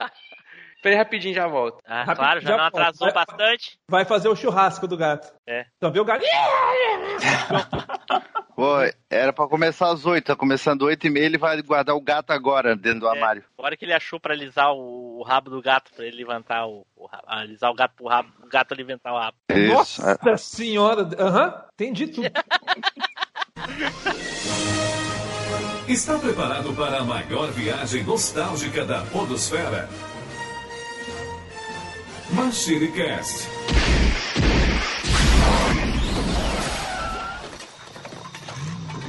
Peraí rapidinho, já volto. Ah, Rápido, claro, já, já não atrasou vai- bastante. Vai fazer o churrasco do gato. É. Só vê o gato. Pô, era pra começar às 8, tá começando 8 e meia, ele vai guardar o gato agora dentro do É. armário. A hora que ele achou pra alisar o, o rabo do gato, pra ele levantar o, o rabo, alisar o gato pro rabo, o gato levantar o rabo. Isso. é. Nossa senhora. Aham, entendi tudo. Está preparado para a maior viagem nostálgica da Podosfera? Machinecast.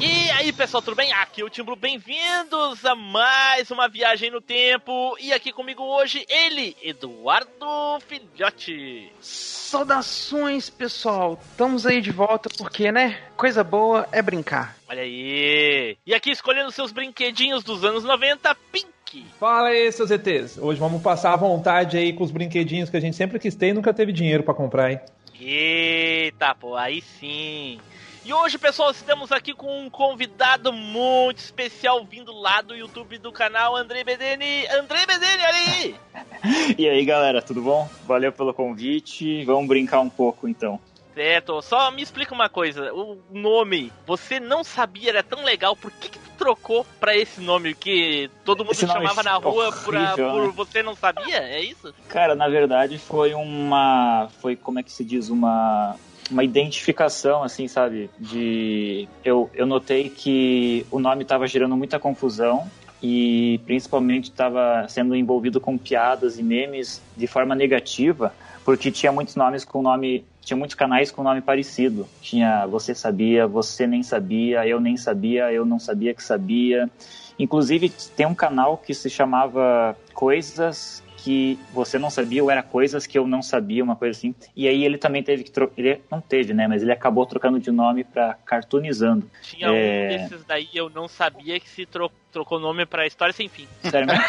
E aí, pessoal, tudo bem? Aqui é o Timbro, bem-vindos a mais uma viagem no tempo. E aqui comigo hoje, ele, Eduardo Filhote. Saudações, pessoal. Estamos aí de volta porque, né? Coisa boa é brincar. Olha aí. E aqui escolhendo seus brinquedinhos dos anos 90, Pink. Fala aí, seus ETs. Hoje vamos passar à vontade aí com os brinquedinhos que a gente sempre quis ter e nunca teve dinheiro pra comprar, hein? Eita, pô, aí sim. E hoje, pessoal, estamos aqui com um convidado muito especial vindo lá do YouTube do canal André Bedeni. André Bedeni, olha aí! E aí, galera, tudo bom? Valeu pelo convite. Vamos brincar um pouco, então. Certo, só me explica uma coisa. O nome, você não sabia, era tão legal, por que, que tu trocou pra esse nome que todo mundo chamava na rua por, horrível, por né? você não sabia? É isso? Cara, na verdade foi uma. Foi, como é que se diz? Uma. Uma identificação, assim, sabe? De. Eu, eu notei que o nome estava gerando muita confusão e principalmente estava sendo envolvido com piadas e memes de forma negativa, porque tinha muitos nomes com nome. Tinha muitos canais com nome parecido. Tinha Você Sabia, Você Nem Sabia, Eu Nem Sabia, Eu Não Sabia Que Sabia. Inclusive, tem um canal que se chamava Coisas que você não sabia ou era coisas que eu não sabia, uma coisa assim. E aí ele também teve que trocar. Ele não teve, né? Mas ele acabou trocando de nome pra Cartoonizando. Tinha É. um desses daí, eu não sabia que se tro trocou nome pra História Sem Fim. Sério mesmo?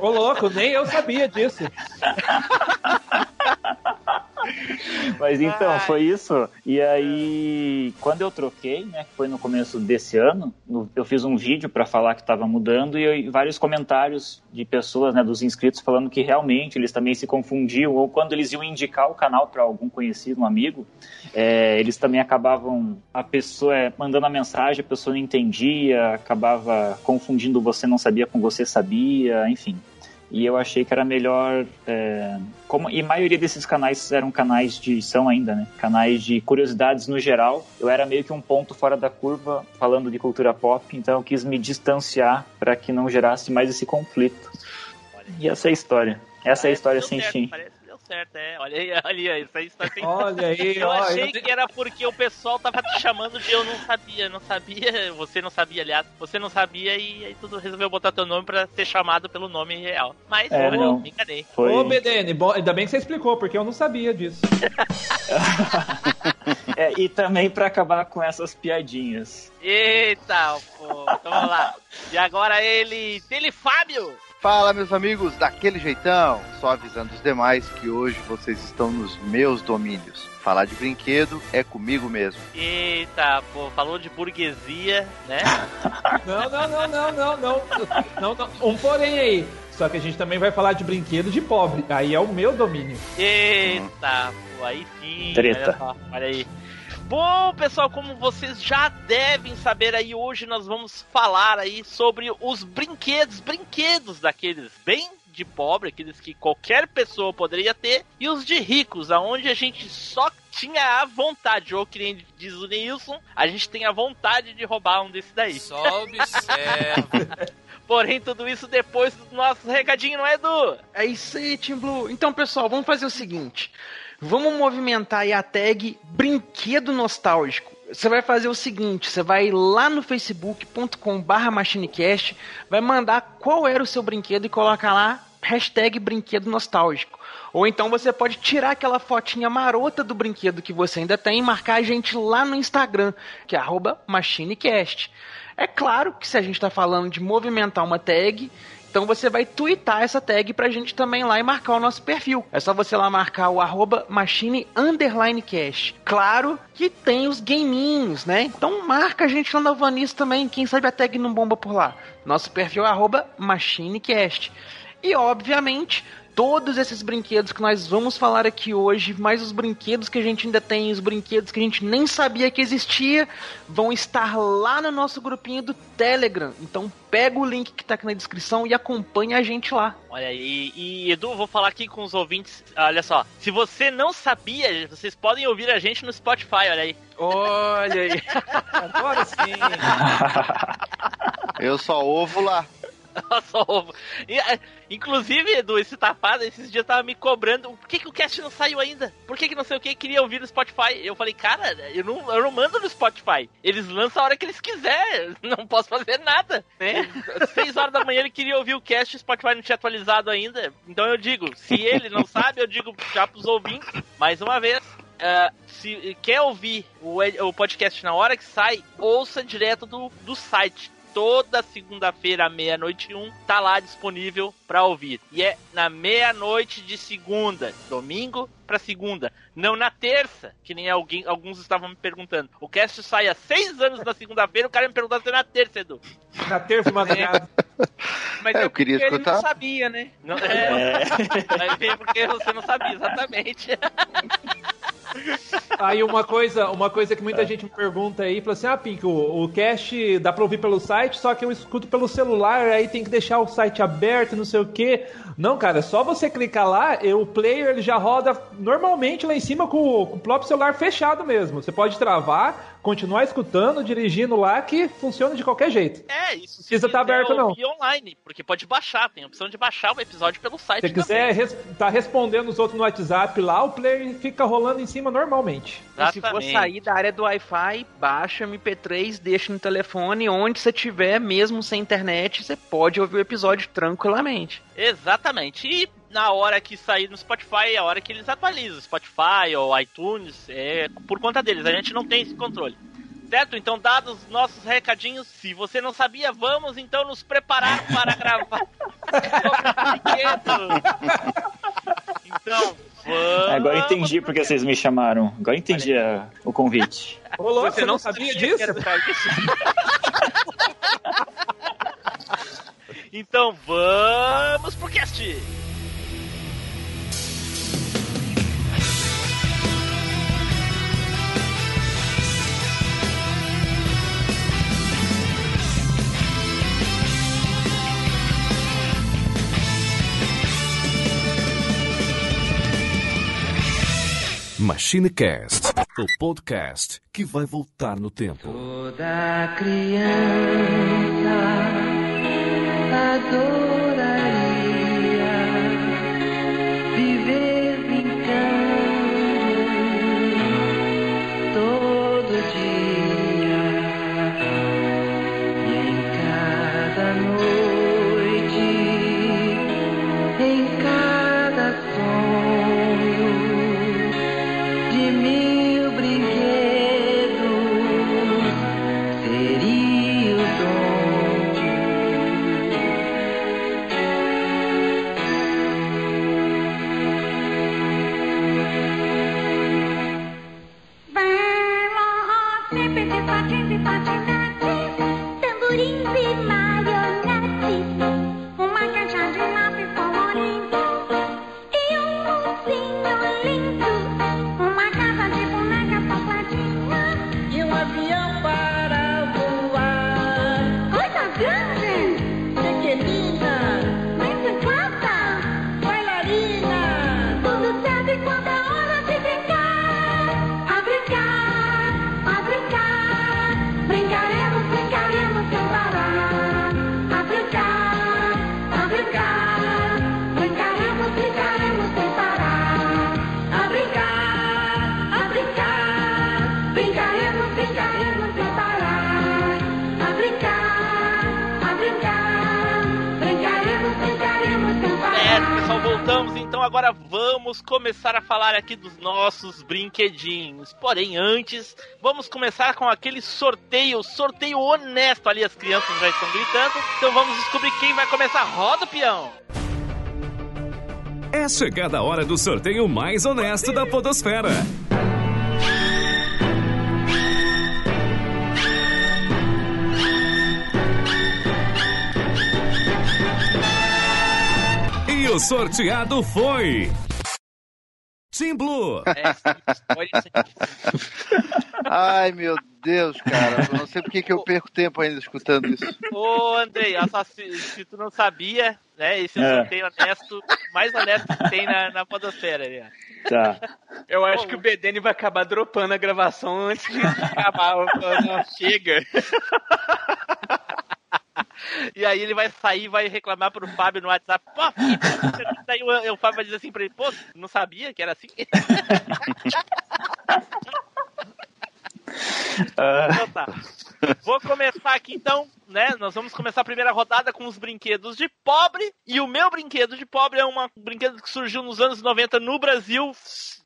Ô, louco, nem eu sabia disso. Mas então, Ai. foi isso. E aí, quando eu troquei, né, que foi no começo desse ano, no- eu fiz um vídeo para falar que estava mudando e, eu- e vários comentários de pessoas, né, dos inscritos falando que realmente eles também se confundiam ou quando eles iam indicar o canal para algum conhecido, um amigo, é, eles também acabavam a pessoa é, mandando a mensagem, a pessoa não entendia, acabava confundindo você não sabia com você sabia, enfim. E eu achei que era melhor. é, como, e a maioria desses canais eram canais de. são ainda, né? Canais de curiosidades no geral. Eu era meio que um ponto fora da curva falando de cultura pop, então eu quis me distanciar para que não gerasse mais esse conflito. E essa é a história. Essa é a história Deu sem fim. Parece certo, é. Olha aí, olha aí, isso aí está sem Olha aí, Eu ó. achei eu- que era porque o pessoal tava te chamando de eu não sabia, não sabia, você não sabia, aliás, você não sabia e aí tudo resolveu botar teu nome pra ser chamado pelo nome real. Mas É, eu não. me enganei. Foi... Ô, BDN, bom, ainda bem que você explicou, porque eu não sabia disso. É, e também para acabar com essas piadinhas. Eita, pô, então vamos lá. E agora ele, Telefábio. Fala, meus amigos, daquele jeitão. Só avisando os demais que hoje vocês estão nos meus domínios. Falar de brinquedo é comigo mesmo. Eita, pô, falou de burguesia, né? Não, não, não, não, não, não. Não, não. Um porém aí. Só que a gente também vai falar de brinquedo de pobre. Aí é o meu domínio. Eita, pô, aí sim. Treta. Olha, só, olha aí. Bom, pessoal, como vocês já devem saber aí, hoje nós vamos falar aí sobre os brinquedos, brinquedos daqueles bem de pobre, aqueles que qualquer pessoa poderia ter, e os de ricos, aonde a gente só tinha a vontade, ou que nem diz o Nilson, a gente tem a vontade de roubar um desse daí. Só observa. Porém, tudo isso depois do nosso recadinho, não é, Edu? É isso aí, Team Blue. Então, pessoal, vamos fazer o seguinte. Vamos movimentar aí a tag Brinquedo Nostálgico. Você vai fazer o seguinte, você vai lá no facebook.com barra machinecast, vai mandar qual era o seu brinquedo e coloca lá hashtag Brinquedo Nostálgico. Ou então você pode tirar aquela fotinha marota do brinquedo que você ainda tem e marcar a gente lá no Instagram, que é machinecast. É claro que se a gente está falando de movimentar uma tag, então você vai twittar essa tag pra gente também lá e marcar o nosso perfil. É só você lá marcar o arroba machine underline cash. Claro que tem os gaminhos, né? Então marca a gente lá na Vanis também. Quem sabe a tag não bomba por lá. Nosso perfil é arroba machinecast. E obviamente todos esses brinquedos que nós vamos falar aqui hoje, mais os brinquedos que a gente ainda tem, os brinquedos que a gente nem sabia que existia, vão estar lá no nosso grupinho do Telegram. Então pega o link que tá aqui na descrição e acompanha a gente lá. Olha aí, e, e Edu, vou falar aqui com os ouvintes. Olha só, se você não sabia, vocês podem ouvir a gente no Spotify, olha aí. Olha aí. Agora sim. Eu só ovo lá. Só ovo. E, é, inclusive, Edu, esse tapado, esses dias tava me cobrando. Por que, que o cast não saiu ainda? Por que, que não sei o que? Queria ouvir no Spotify. Eu falei, cara, eu não, eu não mando no Spotify. Eles lançam a hora que eles quiserem. Não posso fazer nada. Né? Seis horas da manhã ele queria ouvir o cast, o Spotify não tinha atualizado ainda. Então eu digo, se ele não sabe, eu digo já pros ouvintes, mais uma vez. Uh, se quer ouvir o, o podcast na hora que sai, ouça direto do, do site toda segunda-feira, meia-noite e um, tá lá disponível para ouvir. E é na meia-noite de segunda, domingo para segunda, não na terça, que nem alguém, alguns estavam me perguntando. O cast sai há seis anos na segunda-feira, o cara me perguntou se é na terça, Edu. Na terça madrugada. Mas É, é eu queria porque ele escutar. não sabia, né? Não, é, Vai ver porque você não sabia exatamente. Aí uma coisa, uma coisa que muita gente me pergunta aí, fala assim, ah, Pink, o, o cast dá pra ouvir pelo site, só que eu escuto pelo celular, aí tem que deixar o site aberto, não sei o quê. Não, cara, é só você clicar lá, e o player ele já roda normalmente lá em cima com, o- com o próprio celular fechado mesmo. Você pode travar, continuar escutando, dirigindo lá, que funciona de qualquer jeito. É, isso se Precisa tá quiser aberto, não. ouvir online, porque pode baixar, tem a opção de baixar o episódio pelo site Se você quiser res, tá respondendo os outros no WhatsApp lá, o player fica rolando em cima normalmente. E se for sair da área do Wi-Fi, baixa MP3, deixa no telefone, onde você tiver, mesmo sem internet, você pode ouvir o episódio tranquilamente. Exatamente. E na hora que sair no Spotify, é a hora que eles atualizam. Spotify ou iTunes, é por conta deles. A gente não tem esse controle. Certo? Então, dados os nossos recadinhos, se você não sabia, vamos então nos preparar para gravar. Então, vamos. Agora eu entendi porque vocês me chamaram. Agora eu entendi a- o convite. Ô, louco, você não sabia que disso? então vamos pro cast! MachineCast, o podcast que vai voltar no tempo. Toda criança adoraria Então agora vamos começar a falar aqui dos nossos brinquedinhos. Porém, antes, vamos começar com aquele sorteio, sorteio honesto. Ali as crianças já estão gritando. Então vamos descobrir quem vai começar. Roda o peão. É chegada a hora do sorteio mais honesto da Podosfera. O sorteado foi. Team Blue. É, sim, olha isso aqui. Ai, meu Deus, cara. Eu não sei por que que eu perco tempo ainda escutando isso. Ô, Andrei, se, se tu não sabia, né? Esse é o sorteio honesto, mais honesto que tem na, na podosfera ó. Tá. Eu acho que o BDN vai acabar dropando a gravação antes de acabar. Não, chega. E aí ele vai sair vai reclamar pro Fábio no WhatsApp. Pô, daí o, o Fábio vai dizer assim pra ele, pô, não sabia que era assim? Ah, Então tá. Vou começar aqui então, né? Nós vamos começar a primeira rodada com os brinquedos de pobre. E o meu brinquedo de pobre é uma- um brinquedo que surgiu nos anos 90 no Brasil.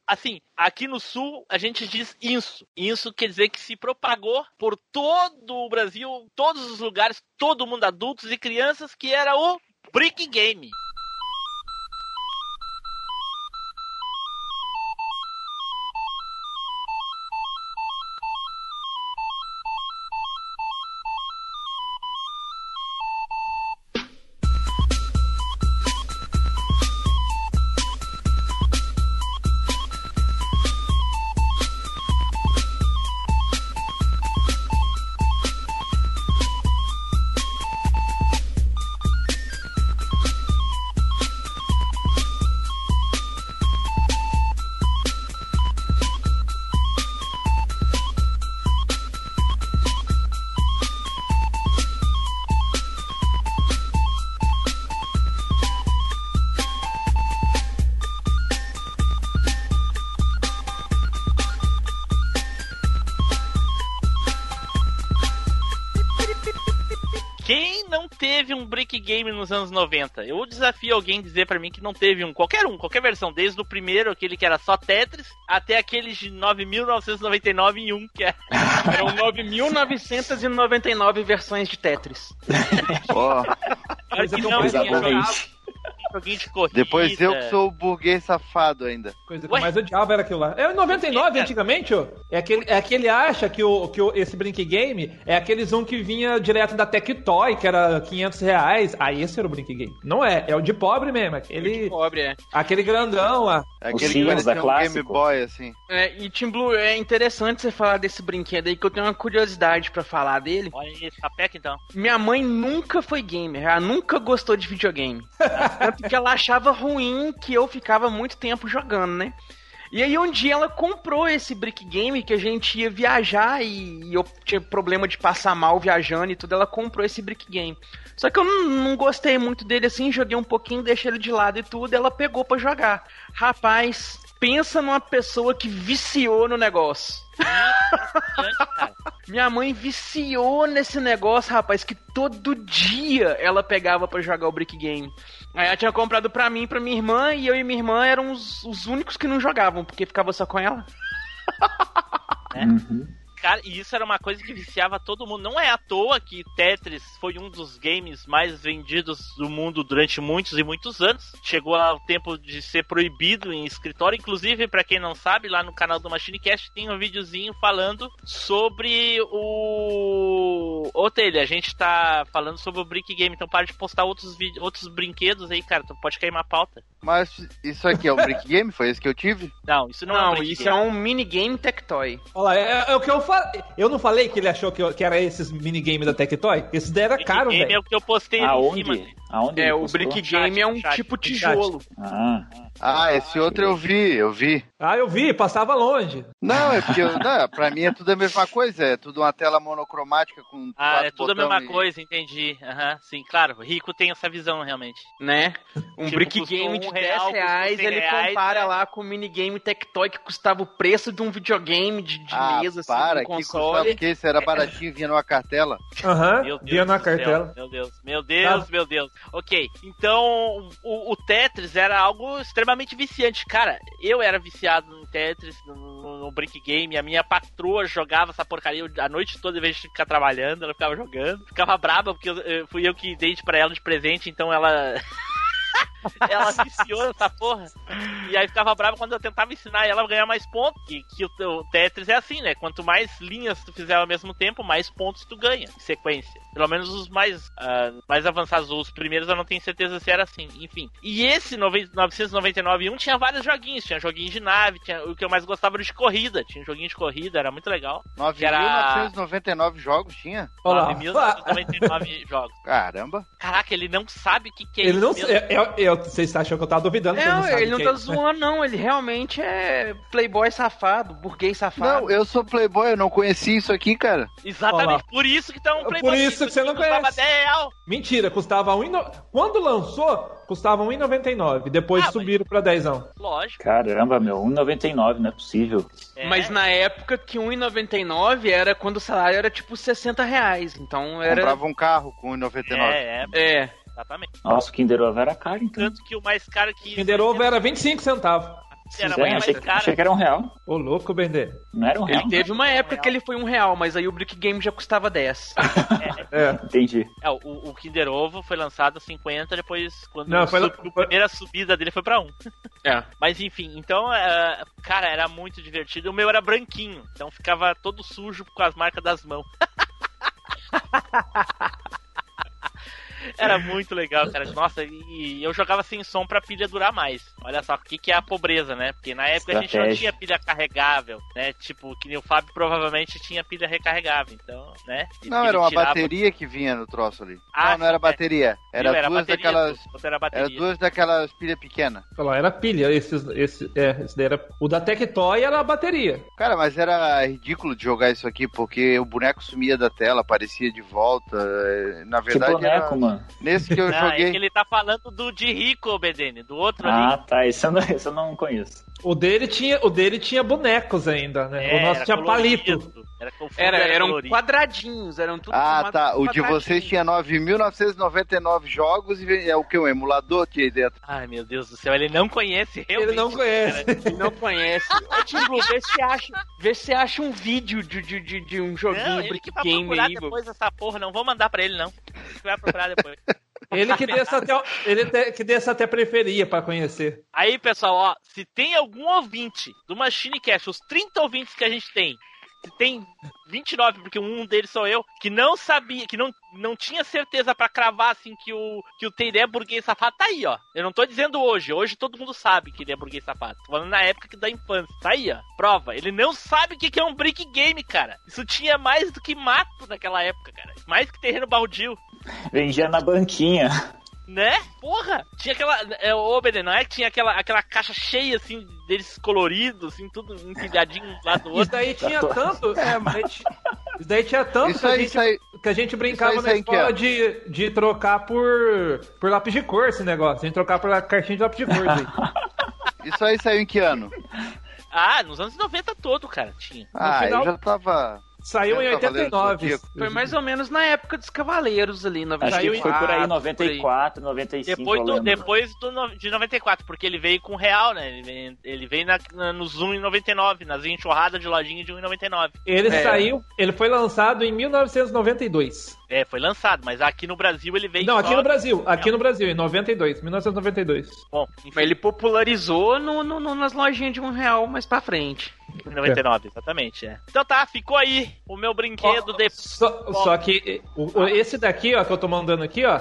Assim, aqui no sul a gente diz isso. Isso quer dizer que se propagou por todo o Brasil, todos os lugares, todo mundo, adultos e crianças, que era o Brick Game. Nos anos 90? Eu desafio alguém dizer pra mim que não teve um. Qualquer um, qualquer versão. Desde o primeiro, aquele que era só Tetris, até aqueles de 9.999 em um, que é. Eram 9.999 versões de Tetris. Ó, Claro que Coisa não, coisa boa. Joguinho de corrida. depois eu que sou o burguês safado ainda. Coisa que Ué? mais odiava era aquilo lá. É o 99 Cara. antigamente, ó. É aquele, é aquele acha que, o, que o, esse Brink Game é aqueles um que vinha direto da Tectoy, que era 500 reais. Ah, esse era o Brink Game. Não é, é o de pobre mesmo. Aquele, Pobre, é. aquele grandão lá. Aquele que Sims parecia da um Game. Boy, assim. É, e Tim Blue, é interessante você falar desse brinquedo aí, que eu tenho uma curiosidade pra falar dele. Olha aí, sapeca então. Minha mãe nunca foi gamer, ela nunca gostou de videogame. Tanto que ela achava ruim que eu ficava muito tempo jogando, né? E aí um dia ela comprou esse brick game que a gente ia viajar e, eu tinha problema de passar mal viajando e tudo, ela comprou esse brick game. Só que eu não, não gostei muito dele assim, joguei um pouquinho, deixei ele de lado e tudo, ela pegou pra jogar. Rapaz, pensa numa pessoa que viciou no negócio. Minha mãe viciou nesse negócio, rapaz, que todo dia ela pegava pra jogar o Brick Game. Aí ela tinha comprado pra mim pra minha irmã, e eu e minha irmã eram os, os únicos que não jogavam, porque ficava só com ela. Uhum. Cara, e isso era uma coisa que viciava todo mundo. Não é à toa que Tetris foi um dos games mais vendidos do mundo durante muitos e muitos anos. Chegou ao tempo de ser proibido em escritório. Inclusive, pra quem não sabe, lá no canal do MachineCast tem um videozinho falando sobre o. Ô, Telha, a gente tá falando sobre o Brick Game, então para de postar outros, vídeos, outros brinquedos aí, cara. Tu pode cair uma pauta. Mas isso aqui é um Brick Game? Foi esse que eu tive? Não, isso não, Não, é um Brick isso Game. é um minigame Tectoy. Olha lá, é, é o que eu falei. Eu não falei que ele achou que, eu- que era esses minigames da Tectoy? Esse daí era caro, Game é velho. o que eu postei ali em cima. Aonde? Aonde É, o? Brick Game é um chat, tipo chat. tijolo. Ah, Ah, esse outro eu vi, eu vi. Ah, eu vi, passava longe. Não, é porque eu, não, pra mim é tudo a mesma coisa, é tudo uma tela monocromática com Ah, quatro é tudo a mesma e- coisa, entendi. Aham, sim, claro. Rico tem essa visão, realmente. né? Um Tipo, brick game um de real, 10 reais, custou 100 ele reais, compara né? lá com o minigame Tectoy que custava o preço de um videogame de, de Ah, mesa, assim, para, um que custava console. porque esse era baratinho, vinha numa cartela. Aham, Meu Deus via na do céu, cartela. Meu Deus, meu Deus, Tá. meu Deus. Ok, então o, o Tetris era algo extremamente viciante. Cara, eu era viciado no Tetris, no, no, no Brick Game. A minha patroa jogava essa porcaria a noite toda, em vez de ficar trabalhando, ela ficava jogando. Ficava braba, porque eu- eu- fui eu que dei pra ela de presente, então ela. ela viciou nessa porra. E aí ficava brava quando eu tentava ensinar ela a ganhar mais pontos. Que, que o, teu Tetris é assim, né? Quanto mais linhas tu fizer ao mesmo tempo, mais pontos tu ganha em sequência. Pelo menos os mais, ah, mais avançados, os primeiros eu não tenho certeza se era assim. Enfim. E esse 9- 999 1 tinha vários joguinhos. Tinha joguinho de nave, tinha, o que eu mais gostava era de corrida. Tinha um joguinho de corrida, era muito legal. Que era 9.999 jogos tinha? Olha lá. 9.999 jogos. Caramba. Caraca, ele não sabe o que, que é Ele isso não. mesmo. É, é, é, vocês acham que eu tava duvidando? não Não, ele não tá é zoando, não. Ele realmente é playboy safado, burguês safado. Não, eu sou playboy, eu não conheci isso aqui, cara. Exatamente, Olha lá. por isso que tá um Por Playboy. isso que você não conhece. 10 real. Mentira, custava 1, quando lançou, custava 1,99. Depois Ah, mas- subiram pra 10. Lógico. Caramba, meu, 1,99, não é possível. É. Mas na época que 1,99 era quando o salário era tipo 60 reais. Então era. Comprava um carro com 1,99. É, é, É. exatamente. Nossa, o Kinder Ovo era caro, então. Tanto que o mais caro que. Kinder Ovo era 25 centavos. era É, muito achei, mais caro. achei que era um real. Ô, louco, Bender. Não era um real? Ele teve uma época que ele foi um real, mas aí o Brick Game já custava 10. É. Entendi. É, o, o Kinder Ovo foi lançado a 50, depois quando Não, foi- sub- foi- a primeira subida dele foi pra 1. É. Mas enfim, então, é, cara, era muito divertido. O meu era branquinho, então ficava todo sujo com as marcas das mãos. Era muito legal, cara. Nossa, e eu jogava sem som pra pilha durar mais. Olha só, o que, que é a pobreza, né? Porque na época a gente não tinha pilha carregável, né? Tipo, que nem o Fábio provavelmente tinha pilha recarregável, então, né? E Não, era uma tirava- bateria que vinha no troço ali. Ah, não, não era sim, é. bateria. Era, Viu? duas bateria, daquelas. era Era bateria. duas daquelas pilhas pequenas. Olha lá, era pilha. Esse, esse, é, esse daí era. O da Tectoy era a bateria. Cara, mas era ridículo de jogar isso aqui, porque o boneco sumia da tela, aparecia de volta. é, Na Que verdade, boneco, era mano. Nesse que eu Não, é joguei. que ele tá falando do de Rico, Bedene, do outro ali. Ah, tá. Esse eu não, esse eu não conheço. O dele tinha, o dele tinha bonecos ainda, né? o nosso era tinha colorido. palito. Era, com fundo, Era, eram colorido. quadradinhos, eram tudo Ah, tá. O de vocês tinha 9.999 jogos e é o que? Um emulador tinha aí dentro. Ai, meu Deus do céu, ele não conhece realmente. Ele não conhece. Ele não conhece. Ô, Tim Blue, vê se acha, vê se acha um vídeo de, de, de, de um joguinho Não, ele Brick que vai Game procurar aí. depois essa porra, não vou mandar pra ele, não. Ele que vai procurar depois. Ele que desse até, ele até- que desse até preferia pra conhecer. Aí, pessoal, ó, se tem algum ouvinte do Machine Cast, os 30 ouvintes que a gente tem, se tem 29, porque um deles sou eu, que não sabia, que não, não tinha certeza pra cravar assim que o que o Teide é burguês safado, tá aí, ó. Eu não tô dizendo hoje, hoje todo mundo sabe que ele é burguês safado. Tô falando na época que da infância. Tá aí, ó. Prova. Ele não sabe o que que é um brick game, cara. Isso tinha mais do que mato naquela época, cara. Mais que terreno baldio. Vendia na banquinha. Né? Porra! Tinha aquela. É, Benê, não é que tinha aquela, aquela caixa cheia, assim, deles coloridos, assim, tudo empilhadinho um do lado do Isso outro. daí tinha tanto. É, mas isso daí tinha tanto Isso que, a aí, gente, isso aí. que a gente brincava isso na aí que escola é. de, de trocar por, por lápis de cor esse negócio. A gente trocar por cartinha de lápis de cor. Isso aí saiu em que ano? Ah, nos anos 90 todo, cara, tinha. Ah, final- eu já tava. Saiu em tava lendo 89. Zodíaco. Foi mais ou menos na época dos Cavaleiros ali, Acho 94. que foi por aí, por 94, 95. Depois, do, depois do, de 94, porque ele veio com real, né? Ele veio, ele veio na, na- no Zoom em 99, nas enxurradas de lojinha de 1,99. Ele É. saiu, ele foi lançado em 1992. É, foi lançado, mas aqui no Brasil ele veio Não, aqui no Brasil, aqui no Brasil, em 92, 1992. Bom, enfim, Mas ele popularizou no, no- no- nas lojinhas de um real mais pra frente. em 99, exatamente, é. Então tá, ficou aí o meu brinquedo de... Só, só que o- o- esse daqui, ó, que eu tô mandando aqui, ó.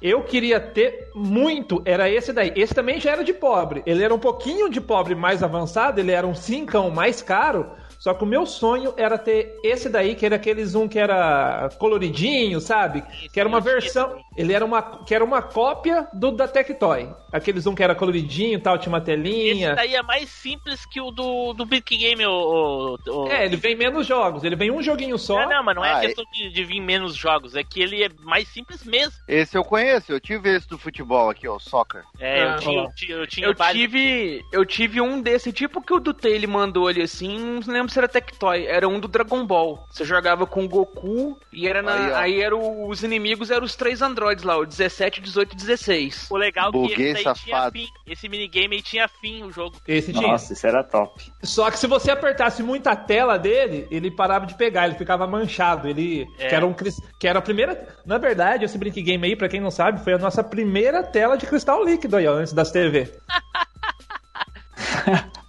Eu queria ter muito, era esse daí. Esse também já era de pobre. Ele era um pouquinho de pobre mais avançado, ele era um cincão mais caro. Só que o meu sonho era ter esse daí, que era aqueles um que era coloridinho, sabe? Que era uma eu versão. Ele era uma, que era uma cópia do da Tectoy. Aqueles um que era coloridinho, tal, tinha uma telinha. Esse daí é mais simples que o do, do Big Game, o... o- o- É, ele vem menos jogos. Ele vem um joguinho só. Não, não, mas não é Ah, questão de, de vir menos jogos, é que ele é mais simples mesmo. Esse eu conheço. eu tive esse do futebol aqui, ó, o soccer. É, eu Ah, tinha, eu tinha, eu tinha Eu vários- tive, eu tive um desse, tipo que o do Tay ele mandou ali assim, não lembro se era Tectoy, era um do Dragon Ball. Você jogava com o Goku e era na, Aí, aí, era o- os inimigos eram os três androides lá, o 17, 18 e 16. O legal é que esse aí tinha safado. fim. Esse minigame aí tinha fim, o jogo. Esse tinha. Nossa, isso era top. Só que se você apertasse muito a tela dele, ele parava de pegar, ele ficava manchado. Ele. É. Que, era um, que era a primeira. Na verdade, esse Brink Game aí, pra quem não sabe, foi a nossa primeira tela de cristal líquido aí, ó, antes das TV.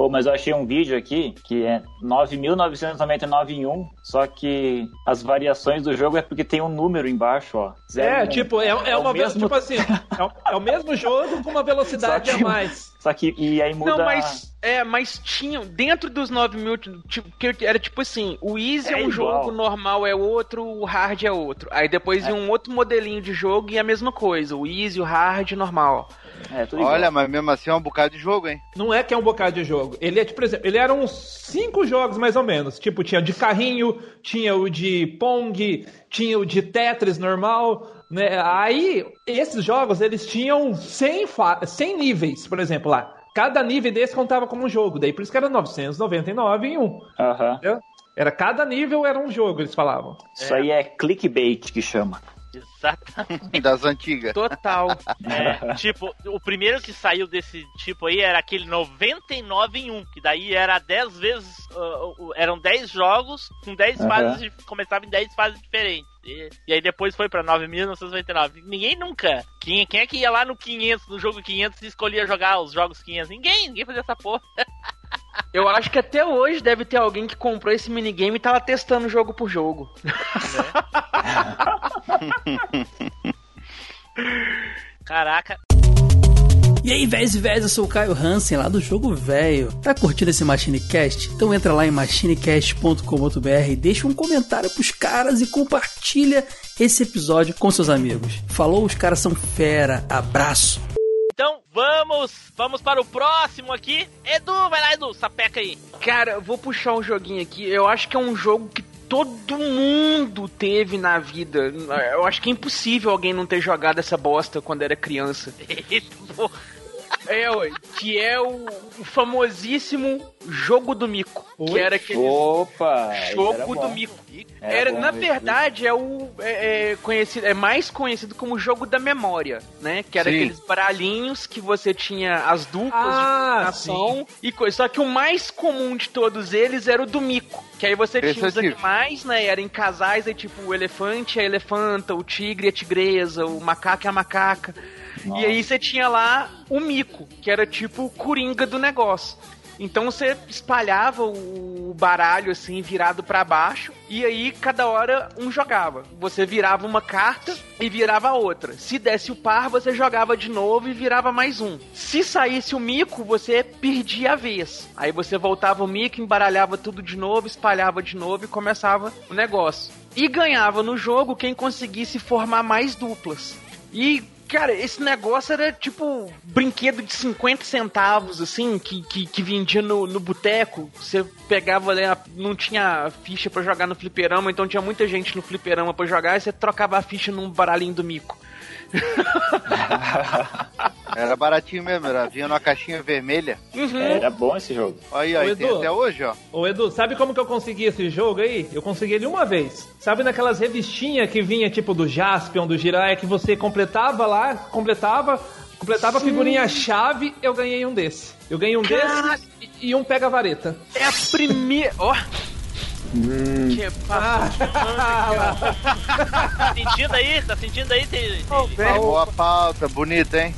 Oh, mas eu achei um vídeo aqui que é 9.999 em 1, só que as variações do jogo é porque tem um número embaixo, ó. Zero É, um. tipo, é, é o uma vez, mesmo- tipo assim, é o, é o mesmo jogo com uma velocidade Só a que- mais. Só que, e aí muda... Não, mas é, mas tinha dentro dos 9 mil, tipo, que era tipo assim, o easy é, É um igual. jogo, o normal é outro, o hard é outro. Aí depois ia um outro modelinho de jogo e a mesma coisa, o easy, o hard, o normal. É, tudo igual. Olha, mas mesmo assim é um bocado de jogo, hein? Não é que é um bocado de jogo. Ele é, tipo, por exemplo, ele era uns cinco jogos mais ou menos. Tipo, tinha de carrinho, tinha o de Pong, tinha o de Tetris normal. Né? Aí, esses jogos, eles tinham 100, fa 100 níveis, por exemplo, lá. Cada nível desse contava como um jogo. Daí por isso que era 999 em um. Aham. entendeu? Era cada nível era um jogo, eles falavam. Isso aí é clickbait que chama. Exatamente. Das antigas. Total. É, tipo, o primeiro que saiu desse tipo aí era aquele 99 em 1, que daí era 10 vezes. uh, eram 10 jogos com 10 Aham. fases. Começava em 10 fases diferentes. E, e aí depois foi pra 9.999. Ninguém nunca. Quem, quem é que ia lá no 500, no jogo 500 e escolhia jogar os jogos 500? Ninguém, ninguém fazia essa porra. Eu acho que até hoje deve ter alguém que comprou esse minigame e tava testando jogo por jogo. Caraca. E aí, véis e véis, eu sou o Caio Hansen, lá do Jogo Velho. Tá curtindo esse MachineCast? Então entra lá em machinecast.com.br, deixa um comentário pros caras e compartilha esse episódio com seus amigos. Falou, os caras são fera. Abraço. Então vamos, vamos para o próximo aqui. Edu, vai lá, Edu, sapeca aí. Cara, eu vou puxar um joguinho aqui. Eu acho que é um jogo que todo mundo teve na vida. Eu acho que é impossível alguém não ter jogado essa bosta quando era criança. É, que é o famosíssimo Jogo do Mico. Que era aquele Opa! Jogo bom. do Mico. Era Era, na verdade, é o é, é conhecido, é mais conhecido como jogo da memória, né? Que era Sim. aqueles baralhinhos que você tinha as duplas Ah, de combinação e coisa. Só que o mais comum de todos eles era o do mico. Que aí você tinha os animais, né? Era em casais, aí tipo o elefante, a elefanta, o tigre, a tigresa, o macaco e a macaca. Nossa. E aí você tinha lá o mico, que era tipo o coringa do negócio. Então você espalhava o baralho assim, virado pra baixo, e aí cada hora um jogava. Você virava uma carta e virava outra. Se desse o par, você jogava de novo e virava mais um. Se saísse o mico, você perdia a vez. Aí você voltava o mico, embaralhava tudo de novo, espalhava de novo e começava o negócio. E ganhava no jogo quem conseguisse formar mais duplas. E Cara, esse negócio era tipo brinquedo de 50 centavos, assim, que, que, que vendia no, no boteco. Você pegava, né, não tinha ficha pra jogar no fliperama, então tinha muita gente no fliperama pra jogar, e você trocava a ficha num baralhinho do mico. Era baratinho mesmo, era, vinha numa caixinha vermelha. Uhum. Era bom esse jogo. Aí, tem Edu. até hoje, ó. Ô Edu, sabe como que eu consegui esse jogo aí? Eu consegui ele uma vez. Sabe naquelas revistinhas que vinha tipo do Jaspion, do Jiraiya, que você completava lá, completava, completava a figurinha-chave, eu ganhei um desse. Eu ganhei um Caralho. desse e- um pega-vareta. É a primeira. Ó. Que passou Tá sentindo aí? Tá sentindo aí? Tem, tem- velho. Boa pauta, bonita, hein?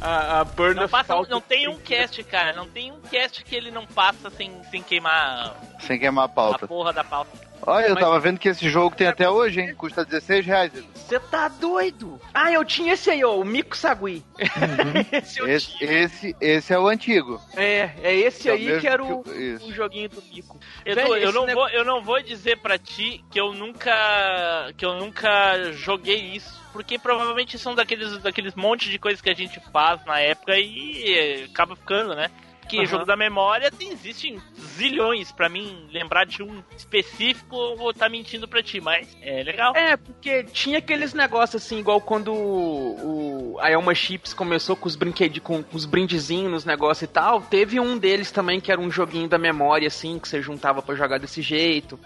A, a Burn não, passa, não tem um cast, cara. Não tem um cast que ele não passa sem, sem queimar Sem queimar a a pauta. porra da pauta. Olha, eu Mas- tava vendo que esse jogo tem até hoje, hein? Custa 16 reais. Você tá doido? Ah, eu tinha esse aí, ó, o Mico Sagui. esse eu Esse, tinha. esse, esse é o antigo. É, é esse É aí que era o, que eu- o joguinho do Mico. Edu, Velho, eu esse não, nego- vou, eu não vou dizer pra ti que eu nunca que eu nunca joguei isso, porque provavelmente são daqueles daqueles monte de coisas que a gente faz na época e acaba ficando, né? Porque Aham. jogo da memória tem, existem zilhões. Pra mim, lembrar de um específico, eu vou estar mentindo pra ti, mas é legal. É, porque tinha aqueles negócios assim, igual quando o, o a Elma Chips começou com os brinquedos, com, com os brindezinhos nos negócios e tal. Teve um deles também que era um joguinho da memória, assim, que você juntava pra jogar desse jeito.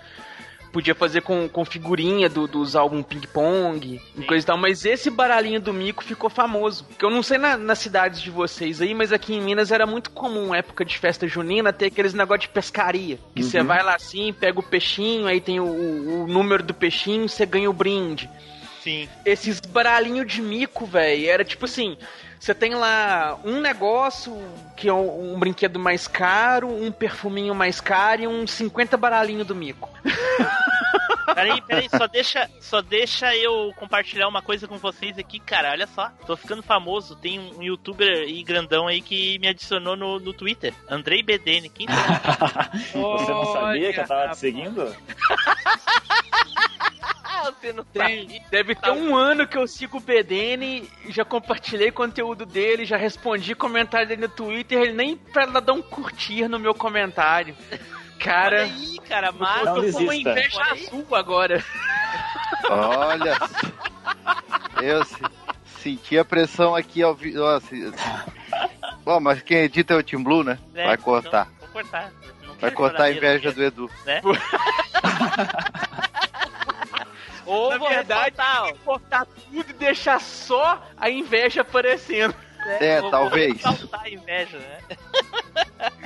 Podia fazer com, com figurinha do, dos álbuns ping-pong e coisa e tal, mas esse baralhinho do mico ficou famoso. Porque eu não sei na- nas cidades de vocês aí, mas aqui em Minas era muito comum, época de festa junina, ter aqueles negócios de pescaria. Que você vai lá assim, pega o peixinho, aí tem o, o- o número do peixinho, você ganha o brinde Sim. esses baralhinhos de mico, velho, era tipo assim, você tem lá um negócio que é um, um brinquedo mais caro, um perfuminho mais caro e uns 50 baralhinhos do mico. Peraí, peraí, só deixa, só deixa eu compartilhar uma coisa com vocês aqui, cara. Olha só, tô ficando famoso. Tem um youtuber aí grandão aí que me adicionou no, no Twitter. Andrei BDN. Quem tá? Você não sabia que eu tava te seguindo? Não Tem, deve ter um ano que eu sigo o BDN, já compartilhei conteúdo dele, já respondi comentário dele no Twitter, ele nem pra dar um curtir no meu comentário. Olha Cara, aí, cara, eu mas Não tô com uma inveja Olha azul agora. Olha. Eu se- senti a pressão aqui ao vivo. Bom, mas quem edita é o Team Blue, né? É, Vai cortar. então, vou cortar. Vai cortar a inveja do Edu. né? Ou Na verdade, que cortar tudo e deixar só a inveja aparecendo. É, Vou- talvez. Vou ressaltar a inveja, né?